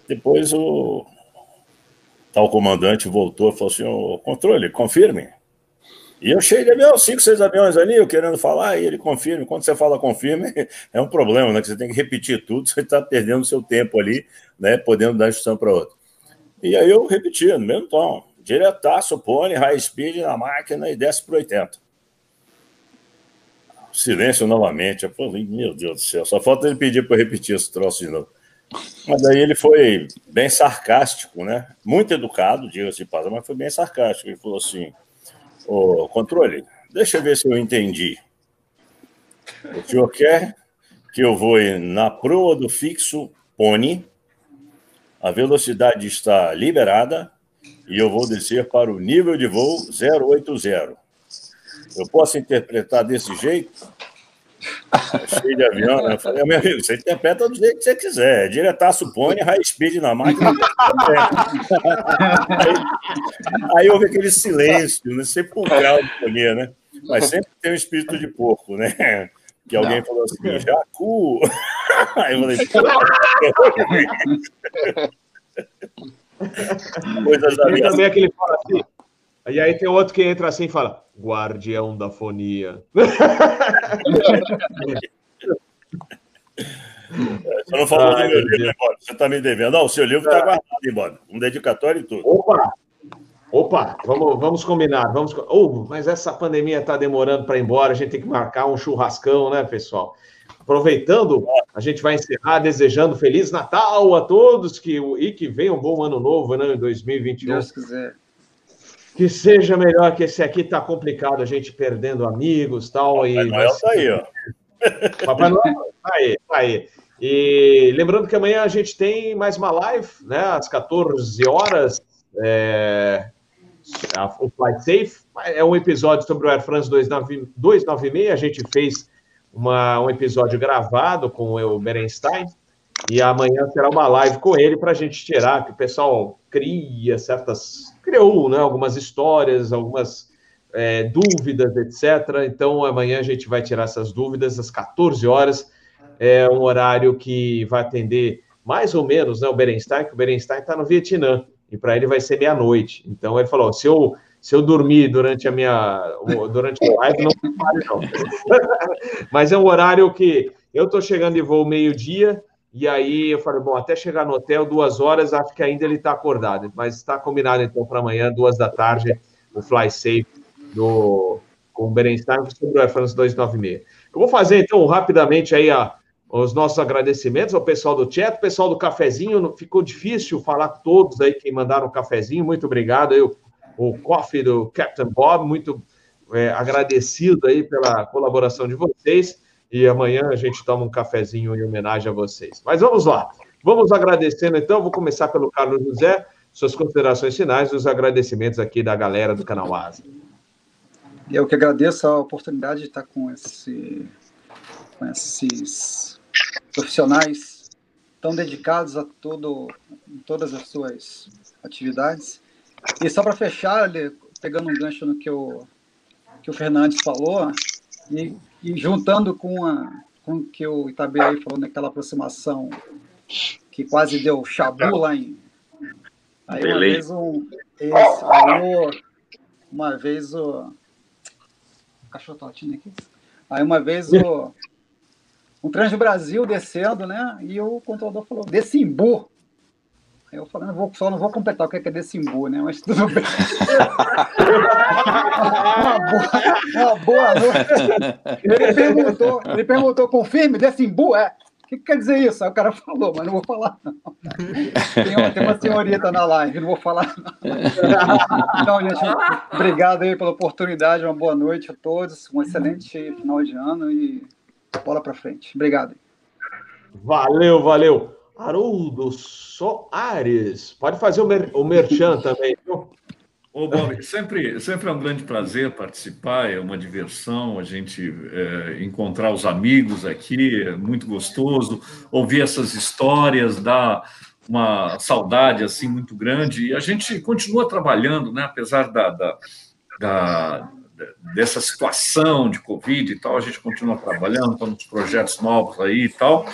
depois o tal comandante voltou e falou assim: o controle, confirme. E eu cheio de avião, cinco, seis aviões ali, eu querendo falar, e ele confirme. Quando você fala confirme, é um problema, né? Que você tem que repetir tudo, você está perdendo seu tempo ali, né? Podendo dar instrução para outro. E aí eu repeti, no mesmo tom, diretaço, pone, high speed na máquina e desce para 80 silêncio novamente. Eu falei, meu Deus do céu, só falta ele pedir para eu repetir esse troço de novo. Mas aí ele foi bem sarcástico, né? Muito educado, diga-se de passagem, mas foi bem sarcástico. Ele falou assim: Ô, controle, deixa eu ver se eu entendi. O senhor quer que eu vou na proa do fixo Pony, a velocidade está liberada e eu vou descer para o nível de voo 080. Eu posso interpretar desse jeito? Cheio de avião, né? Eu falei, meu amigo, você interpreta do jeito que você quiser. Diretaço põe, high speed na máquina. aí, aí houve aquele silêncio, né? sepulcral de ponia, né? Mas sempre tem um espírito de porco, né? Que alguém Não. falou assim, Jacu! Aí eu falei, Coisas da minha... também aquele fala assim, e aí tem outro que entra assim e fala: Guardião da Fonia. Você não falou Ai, do meu livro, embora. Você está me devendo. Não, o seu livro está é. guardado, embora. Um dedicatório e tudo. Opa! Opa, vamos, vamos combinar. Vamos... Oh, mas essa pandemia está demorando para ir embora. A gente tem que marcar um churrascão, né, pessoal? Aproveitando, a gente vai encerrar desejando Feliz Natal a todos que, e que venha um bom ano novo né, em 2021. Deus quiser que seja melhor que esse aqui está complicado, a gente perdendo amigos tal. Papai e Noel tá aí, ó. Papai Noel tá aí, tá aí. E lembrando que amanhã a gente tem mais uma live, né? Às 14 horas. É, o Flight Safe. É um episódio sobre o Air France 296. A gente fez uma, um episódio gravado com o Berenstein. E amanhã será uma live com ele para a gente tirar, que o pessoal cria certas criou né, algumas histórias, algumas é, dúvidas, etc. Então, amanhã a gente vai tirar essas dúvidas às 14 horas. É um horário que vai atender mais ou menos né, o Berenstein, que o Berenstein está no Vietnã, e para ele vai ser meia-noite. Então, ele falou: se eu, se eu dormir durante a minha. durante o live, não vale, não. Mas é um horário que eu estou chegando de voo meio-dia e aí eu falei, bom, até chegar no hotel, duas horas, acho que ainda ele está acordado. Mas está combinado então para amanhã, duas da tarde, o Fly Safe do, com o Berenstein sobre o Air France 296. Eu vou fazer então rapidamente aí a, os nossos agradecimentos ao pessoal do chat, pessoal do cafezinho. Ficou difícil falar com todos aí que mandaram o cafezinho. Muito obrigado. Eu, o coffee do Captain Bob, muito é, agradecido aí pela colaboração de vocês e amanhã a gente toma um cafezinho em homenagem a vocês. Mas vamos lá. Vamos agradecendo então. Vou começar pelo Carlos José, suas considerações finais e os agradecimentos aqui da galera do canal Asa. Eu que agradeço a oportunidade de estar com, esse, com esses profissionais tão dedicados a todo, todas as suas atividades. E só para fechar, pegando um gancho no que o, que o Fernandes falou, e e juntando com, a, com o que o Itabiaí falou naquela aproximação que quase deu chabu lá em. Aí uma vez um. Esse, uma vez o. cachorro tá latindo aqui. Aí uma vez o. Um Transbrasil descendo, né? E o controlador falou: Decimbu. Eu falei, não vou, só não vou completar o que é, que é Decimbu, né? Mas tudo bem. uma boa, uma boa noite. Ele perguntou, ele perguntou, confirme, Decimbu? É. O que, que, quer dizer isso? Aí o cara falou, mas não vou falar, não. Tem uma, tem uma senhorita na live, não vou falar, não. Então, gente, obrigado aí pela oportunidade, uma boa noite a todos, um excelente final de ano e bola para frente. Obrigado. Valeu, valeu. Haroldo Soares. Pode fazer o, mer o merchan também, viu? Ô, Bob, sempre, sempre é um grande prazer participar, é uma diversão a gente é, encontrar os amigos aqui, é muito gostoso, ouvir essas histórias, dá uma saudade assim muito grande. E a gente continua trabalhando, né? apesar da, da, da dessa situação de Covid e tal, a gente continua trabalhando, estamos projetos novos aí e tal.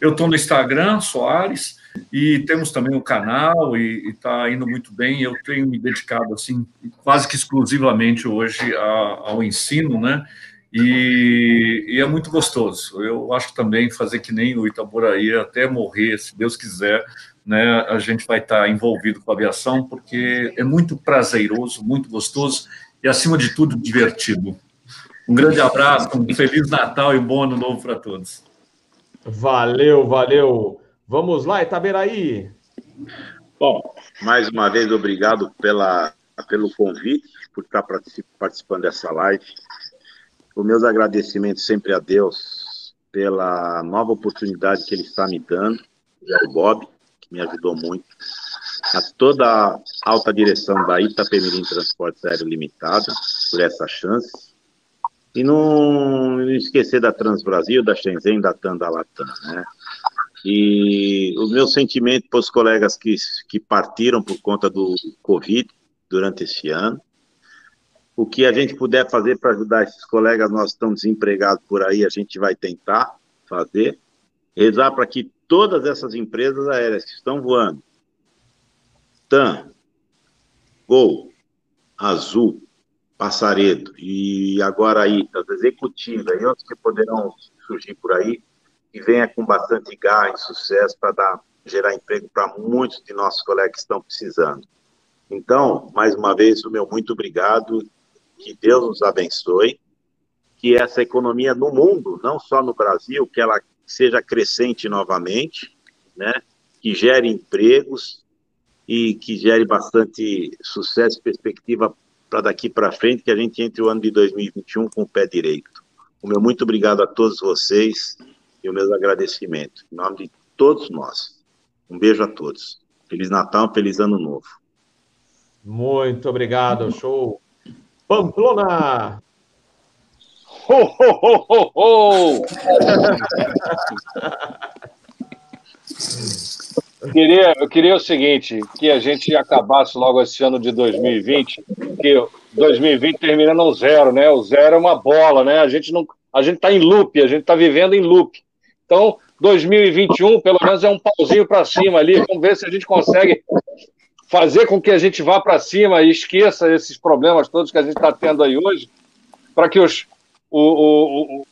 Eu estou no Instagram, Soares, e temos também o canal e está indo muito bem. Eu tenho me dedicado assim quase que exclusivamente hoje a, ao ensino, né? E, e, é muito gostoso. Eu acho também fazer que nem o Itaboraí até morrer, se Deus quiser, né? A gente vai estar tá envolvido com a aviação porque é muito prazeroso, muito gostoso e acima de tudo divertido. Um grande abraço, um feliz Natal e um bom ano novo para todos. Valeu, valeu. Vamos lá, Itaberaí. Bom, mais uma vez, obrigado pela, pelo convite, por estar participando dessa live. Os meus agradecimentos sempre a Deus pela nova oportunidade que Ele está me dando, ao Bob, me ajudou muito. A toda a alta direção da Itapemirim Transportes Aéreo Limitada, por essa chance. E não esquecer da Transbrasil, da Shenzhen, da TAM, da Latam, né? E o meu sentimento para os colegas que, que partiram por conta do Covid durante esse ano. O que a gente puder fazer para ajudar esses colegas, nós estamos desempregados por aí, a gente vai tentar fazer. Rezar para que todas essas empresas aéreas que estão voando, TAM, Gol, Azul, Passaredo e agora aí, as executivas e outros que poderão surgir por aí, que venha com bastante gás e sucesso para dar gerar emprego para muitos de nossos colegas que estão precisando. Então, mais uma vez, o meu muito obrigado, que Deus nos abençoe, que essa economia no mundo, não só no Brasil, que ela seja crescente novamente, né? Que gere empregos e que gere bastante sucesso e perspectiva para daqui para frente, que a gente entre o ano de 2021 com o pé direito. O meu muito obrigado a todos vocês e o meu agradecimento, em nome de todos nós. Um beijo a todos. Feliz Natal, feliz Ano Novo. Muito obrigado, show. Pamplona! Ho, ho, ho, ho, ho! queria, eu queria o seguinte, que a gente acabasse logo esse ano de 2020, que 2020 termina no zero, né? O zero é uma bola, né? A gente não, a gente está em loop, a gente está vivendo em loop. Então, 2021, pelo menos é um pauzinho para cima ali. Vamos ver se a gente consegue fazer com que a gente vá para cima e esqueça esses problemas todos que a gente está tendo aí hoje, para que os, o, o, o,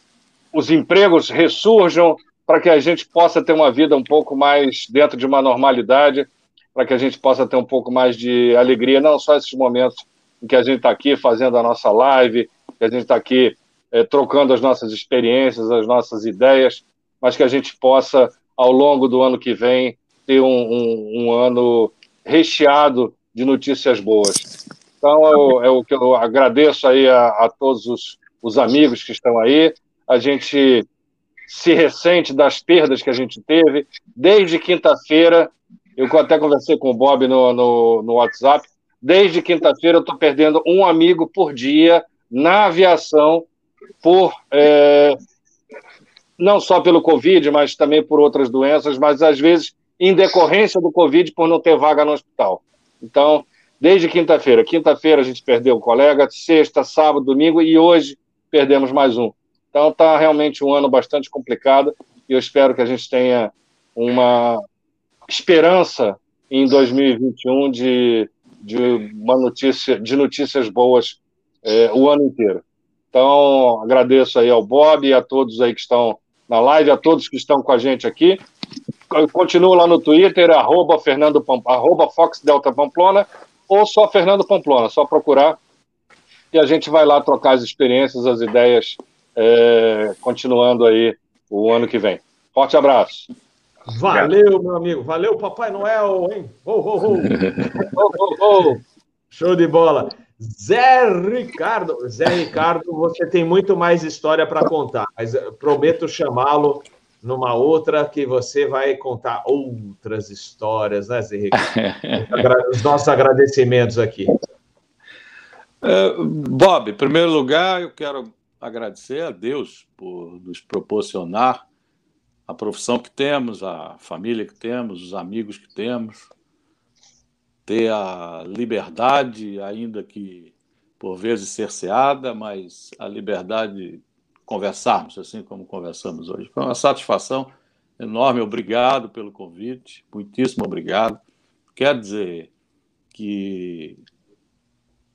os empregos ressurjam, para que a gente possa ter uma vida um pouco mais dentro de uma normalidade, para que a gente possa ter um pouco mais de alegria, não só esses momentos em que a gente está aqui fazendo a nossa live, que a gente está aqui é, trocando as nossas experiências, as nossas ideias, mas que a gente possa, ao longo do ano que vem, ter um, um, um ano recheado de notícias boas. Então, é o que eu agradeço aí a, a todos os, os, amigos que estão aí. A gente se ressente das perdas que a gente teve. Desde quinta-feira, eu até conversei com o Bob no, no, no WhatsApp, desde quinta-feira eu estou perdendo um amigo por dia na aviação por... É, não só pelo Covid, mas também por outras doenças, mas às vezes em decorrência do Covid por não ter vaga no hospital. Então, desde quinta-feira. Quinta-feira a gente perdeu um colega, sexta, sábado, domingo e hoje perdemos mais um. Então está realmente um ano bastante complicado e eu espero que a gente tenha uma esperança em 2021 de, de uma notícia, de notícias boas é, o ano inteiro. Então agradeço aí ao Bob e a todos aí que estão na live, a todos que estão com a gente aqui continuo lá no Twitter, arroba, Fernando arroba Fox Delta Pamplona, ou só Fernando Pamplona, só procurar e a gente vai lá trocar as experiências, as ideias, é, continuando aí o ano que vem. Forte abraço. Valeu, meu amigo. Valeu, Papai Noel, hein? Oh, oh, oh. oh, oh Show de bola. Zé Ricardo. Zé Ricardo, você tem muito mais história para contar, mas prometo chamá-lo numa outra que você vai contar outras histórias, né, Zé Os nossos agradecimentos aqui. Uh, Bob, em primeiro lugar, eu quero agradecer a Deus por nos proporcionar a profissão que temos, a família que temos, os amigos que temos, ter a liberdade, ainda que por vezes cerceada, mas a liberdade conversarmos, assim como conversamos hoje. Foi uma satisfação enorme. Obrigado pelo convite, muitíssimo obrigado. Quer dizer que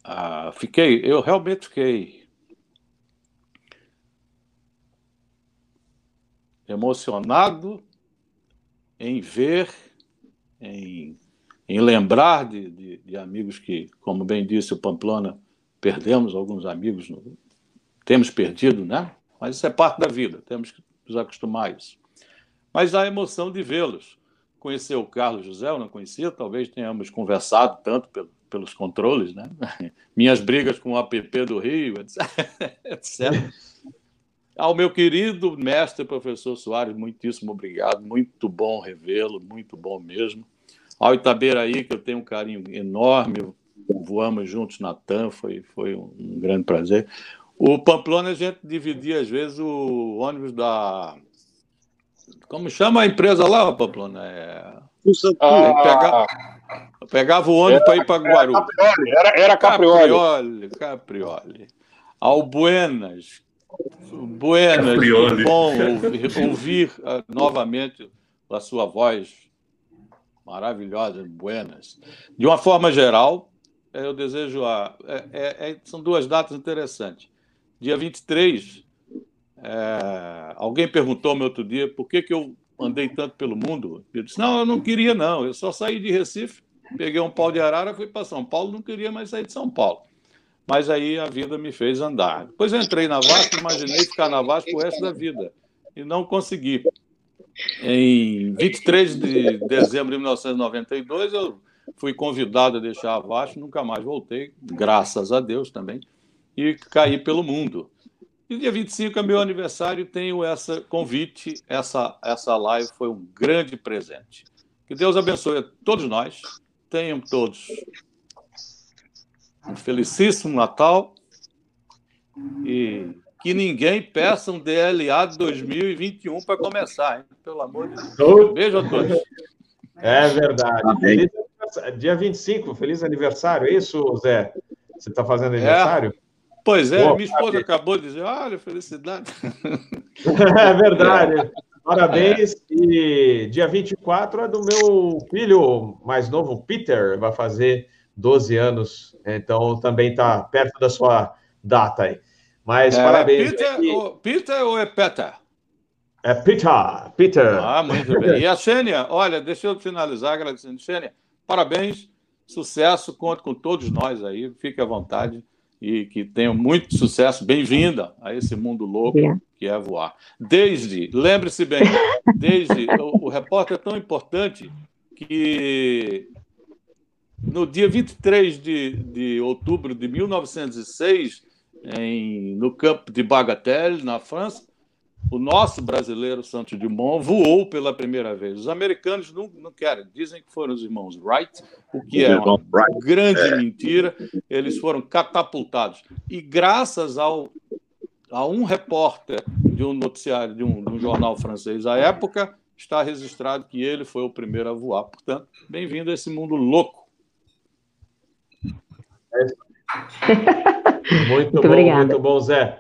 ah, fiquei, eu realmente fiquei emocionado em ver, em, em lembrar de, de, de, amigos que, como bem disse o Pamplona, perdemos alguns amigos, no, temos perdido, né? Mas isso é parte da vida, temos que nos acostumar a isso. Mas a emoção de vê-los. Conhecer o Carlos José, eu não conhecia, talvez tenhamos conversado tanto pelo, pelos controles, né? Minhas brigas com o app do Rio, etc. Ao meu querido mestre, professor Soares, muitíssimo obrigado. Muito bom revê-lo, muito bom mesmo. Ao Itaberaí, que eu tenho um carinho enorme, voamos juntos na TAM, foi, foi um, grande prazer. O Pamplona, a gente dividia, às vezes, o ônibus da. Como chama a empresa lá, Pamplona? É... Ah, pegava, pegava o ônibus para ir para Guarulhos. Era, era Caprioli. Caprioli. Caprioli. Albuenas. Buenas. Caprioli. Bom ouvir, ouvir uh, novamente a sua voz maravilhosa, Buenas. De uma forma geral, eu desejo a. É, é, é são duas datas interessantes. Dia 23, é, alguém perguntou-me outro dia por que, que eu andei tanto pelo mundo. Eu disse: não, eu não queria, não. Eu só saí de Recife, peguei um pau de arara, fui para São Paulo, não queria mais sair de São Paulo. Mas aí a vida me fez andar. Depois eu entrei na Vasco, imaginei ficar na Vasco o resto da vida. E não consegui. Em 23 de dezembro de 1992, eu fui convidado a deixar a Vasco, nunca mais voltei, graças a Deus também, e caí pelo mundo. E dia 25 é meu aniversário, tenho essa convite, essa, essa live foi um grande presente. Que Deus abençoe a todos nós, tenham todos um felicíssimo Natal e que ninguém peça um DLA de 2021 para começar, hein? pelo amor de Deus. Beijo a todos. É verdade. Feliz, dia 25, feliz aniversário, é isso, Zé? Você está fazendo aniversário? É. Pois é, Boa, minha esposa acabou de dizer, olha, felicidade. É verdade. Parabéns. E dia 24 é do meu filho mais novo, Peter, vai fazer 12 anos. Então também está perto da sua data aí. Mas é, parabéns. Peter, ou, Peter ou é Peter? É Peter, Peter. Ah, muito bem. E a Xênia, olha, deixa eu finalizar agradecendo. Xênia, parabéns, sucesso, conto com todos nós aí, fique à vontade e que tenham muito sucesso. Bem-vinda a esse mundo louco que é voar. Desde, lembre-se bem, desde, o, o repórter é tão importante que no dia 23 de, de outubro de 1906, em, no campo de Bagatelle, na França, o nosso brasileiro Santos Dumont voou pela primeira vez. Os americanos não, não querem, dizem que foram os irmãos Wright, o que é uma grande é. mentira. Eles foram catapultados. E graças ao, a um repórter de um noticiário, de um, de um jornal francês à época, está registrado que ele foi o primeiro a voar. Portanto, bem-vindo a esse mundo louco. Muito, muito bom, obrigada. muito bom, Zé.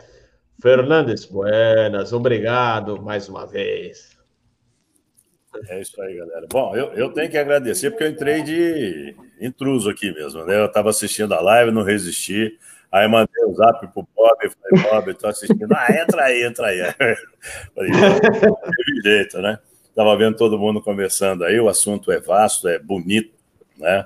Fernandes, buenas, obrigado mais uma vez. É isso aí, galera. Bom, eu, eu tenho que agradecer porque eu entrei de intruso aqui mesmo, né? Eu estava assistindo a live, não resisti. Aí mandei o um zap pro Bob, falei, Bob, tô assistindo. Ah, entra aí, entra aí. Falei, teve jeito, né? Tava vendo todo mundo conversando aí, o assunto é vasto, é bonito, né?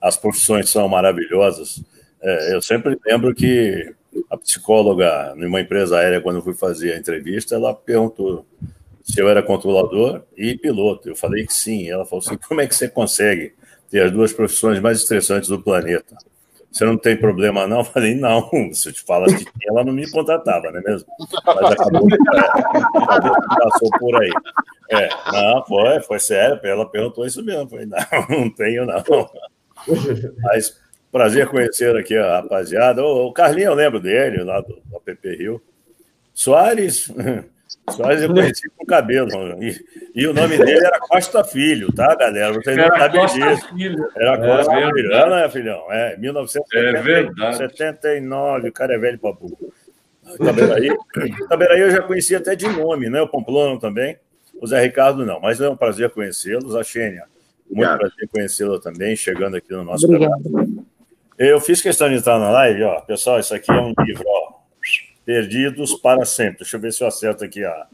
As profissões são maravilhosas. É, eu sempre lembro que a psicóloga numa empresa aérea, quando eu fui fazer a entrevista, ela perguntou se eu era controlador e piloto. Eu falei que sim. Ela falou assim: como é que você consegue ter as duas profissões mais estressantes do planeta? Você não tem problema, não? Eu falei, não. Se eu te falasse que tinha, ela não me contratava, não é mesmo? Mas acabou que passou por aí. É, não, foi, foi sério. Ela perguntou isso mesmo. Falei, não, não tenho, não. Mas Prazer conhecer aqui a rapaziada. O Carlinho, eu lembro dele, lá do, do APP Rio. Soares, Soares eu conheci com cabelo. E, e, o nome dele era Costa Filho, tá, galera? Vocês não sabem disso. Filho. Era é Costa é, Filho, não, né, filhão? É, 1979, é o cara é velho pra burro. Itaberaí, Itaberaí eu já conhecia até de nome, né? O Pamplona também. O Zé Ricardo não, mas é um prazer conhecê-los. A Xênia, muito Obrigado. prazer conhecê-la também, chegando aqui no nosso Obrigado. canal. Eu fiz questão de entrar na live, ó. Pessoal, isso aqui é um livro, ó. Perdidos para sempre. Deixa eu ver se eu acerto aqui, ó.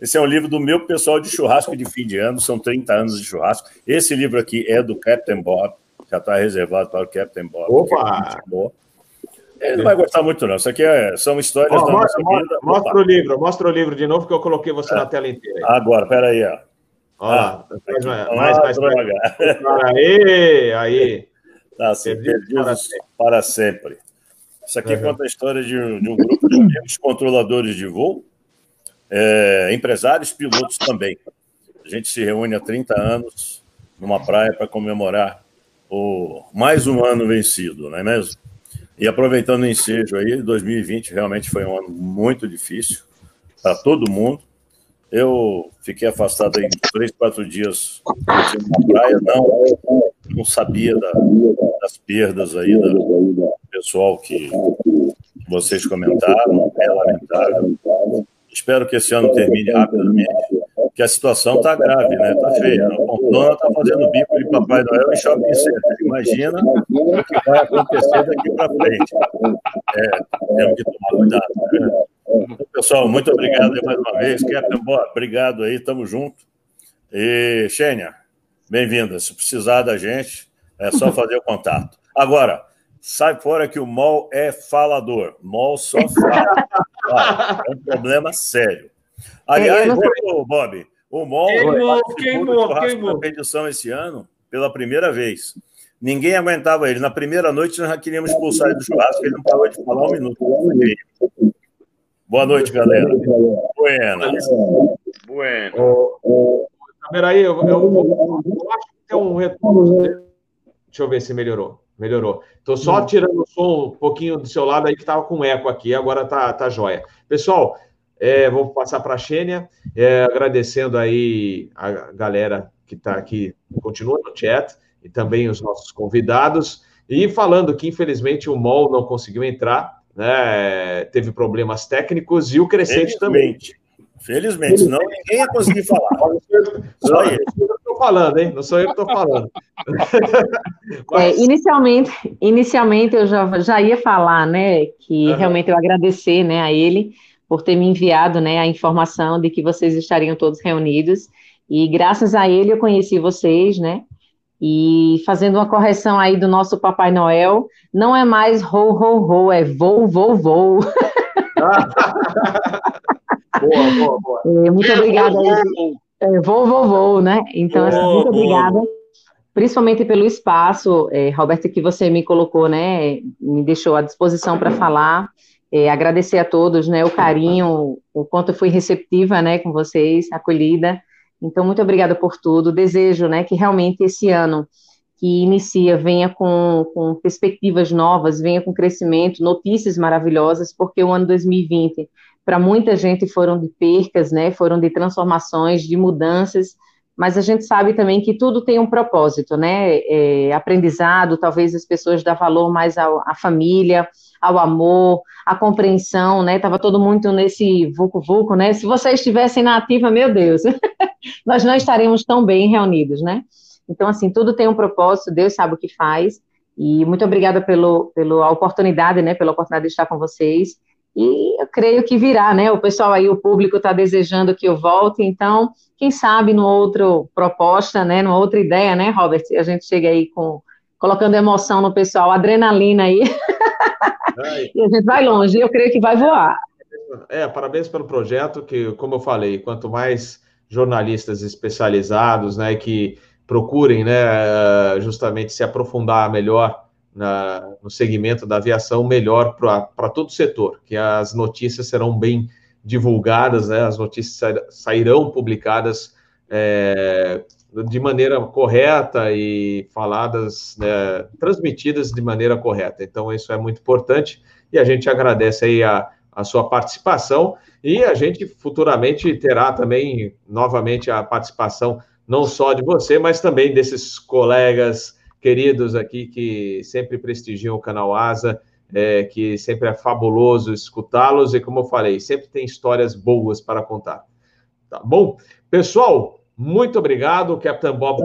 Esse é um livro do meu pessoal de churrasco de fim de ano, são 30 anos de churrasco. Esse livro aqui é do Captain Bob, já está reservado para o Captain Bob. Opa! Ele não vai gostar muito, não. Isso aqui é, são histórias oh, da mostra. Mostra Opa. o livro, mostra o livro de novo, que eu coloquei você é. na tela inteira. Agora, peraí, ó. Ó, ah, mais, mais, mais, mais. Aí, aí. Tá, assim, perdidos para sempre. para sempre. Isso aqui uhum. conta a história de, de um grupo de amigos controladores de voo é, empresários, pilotos também. A gente se reúne há 30 anos numa praia para comemorar o mais um ano vencido, não é mesmo? E aproveitando o ensejo aí, 2020 realmente foi um ano muito difícil para todo mundo. Eu fiquei afastado aí três, quatro dias na praia, não, não sabia da, das perdas aí do pessoal que vocês comentaram, é lamentável. Espero que esse ano termine rapidamente, que a situação está grave, né? Está feia. A Pontona está fazendo bico de Papai Noel e shopping center. Imagina o que vai acontecer daqui para frente. É, temos que tomar cuidado. Né? Então, pessoal, muito obrigado mais uma vez. Captain Bob, obrigado aí, tamo junto. E, Xênia, bem-vinda. Se precisar da gente, é só fazer o contato. Agora, sai fora que o MOL é falador. MOL só fala. é um problema sério. Aliás, é, Bob, o MOL queimou, queimou, queimou. edição esse ano pela primeira vez. Ninguém aguentava ele. Na primeira noite, nós já queríamos expulsar ele do churrasco, ele não parou de falar um minuto. Boa noite, galera. Buenas. Bueno. Peraí, eu, eu, eu, eu acho que tem um retorno. Deixa eu ver se melhorou. Melhorou. Estou só tirando o som um pouquinho do seu lado aí que estava com eco aqui, agora tá, tá jóia. Pessoal, é, vou passar para a Xênia, é, agradecendo aí a galera que está aqui, continua no chat, e também os nossos convidados, e falando que infelizmente o MOL não conseguiu entrar, né? Teve problemas técnicos e o Crescente também. Felizmente, senão ninguém ia conseguir falar. Só eu estou falando, hein? Não sou eu que estou falando. Mas... É, inicialmente, inicialmente eu já, já ia falar, né, que uhum. realmente eu agradecer, né, a ele por ter me enviado, né, a informação de que vocês estariam todos reunidos e graças a ele eu conheci vocês, né, e fazendo uma correção aí do nosso Papai Noel, não é mais ho, ho, ho, é vou, vou, vou. boa, boa, boa. É, muito obrigada. É, vou, vou, vou, né? Então, assim, muito obrigada. Principalmente pelo espaço, é, Roberto, que você me colocou, né? Me deixou à disposição para falar. É, agradecer a todos, né? O carinho, o quanto eu fui receptiva, né? Com vocês, acolhida. Então, muito obrigada por tudo. Desejo né, que realmente esse ano que inicia venha com, com perspectivas novas, venha com crescimento, notícias maravilhosas, porque o ano 2020, para muita gente, foram de percas, né, foram de transformações, de mudanças, mas a gente sabe também que tudo tem um propósito, né? É, aprendizado, talvez as pessoas dão valor mais à família, ao amor, à compreensão, né? Tava todo mundo nesse vucu-vucu, né? Se vocês estivessem na ativa, meu Deus, nós não estaríamos tão bem reunidos, né? Então, assim, tudo tem um propósito, Deus sabe o que faz, e muito obrigada pelo, pela oportunidade, né? Pela oportunidade de estar com vocês. E eu creio que virá, né? O pessoal aí, o público está desejando que eu volte, então, quem sabe, numa outra proposta, né? Numa outra ideia, né, Robert? A gente chega aí com colocando emoção no pessoal, adrenalina aí. e a gente vai longe, eu creio que vai voar. É, parabéns pelo projeto, que, como eu falei, quanto mais jornalistas especializados, né, que procurem, né, justamente se aprofundar melhor na, no segmento da aviação, melhor para todo o setor, que as notícias serão bem divulgadas, né, as notícias sairão publicadas é, de maneira correta e faladas, né, transmitidas de maneira correta. Então, isso é muito importante e a gente agradece aí a, a sua participação e a gente futuramente terá também novamente a participação não só de você, mas também desses colegas queridos aqui que sempre prestigiam o canal Asa, é, que sempre é fabuloso escutá-los e, como eu falei, sempre tem histórias boas para contar. Tá bom? Pessoal, muito obrigado, Capitão Bob.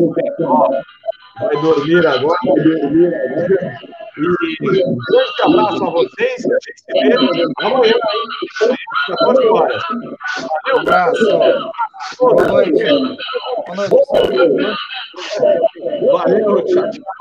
Vai dormir agora. E um grande abraço a vocês. A gente se vê amanhã, às 14 horas. Valeu. Um abraço. Boa noite. Boa noite. Valeu, tchau, tchau.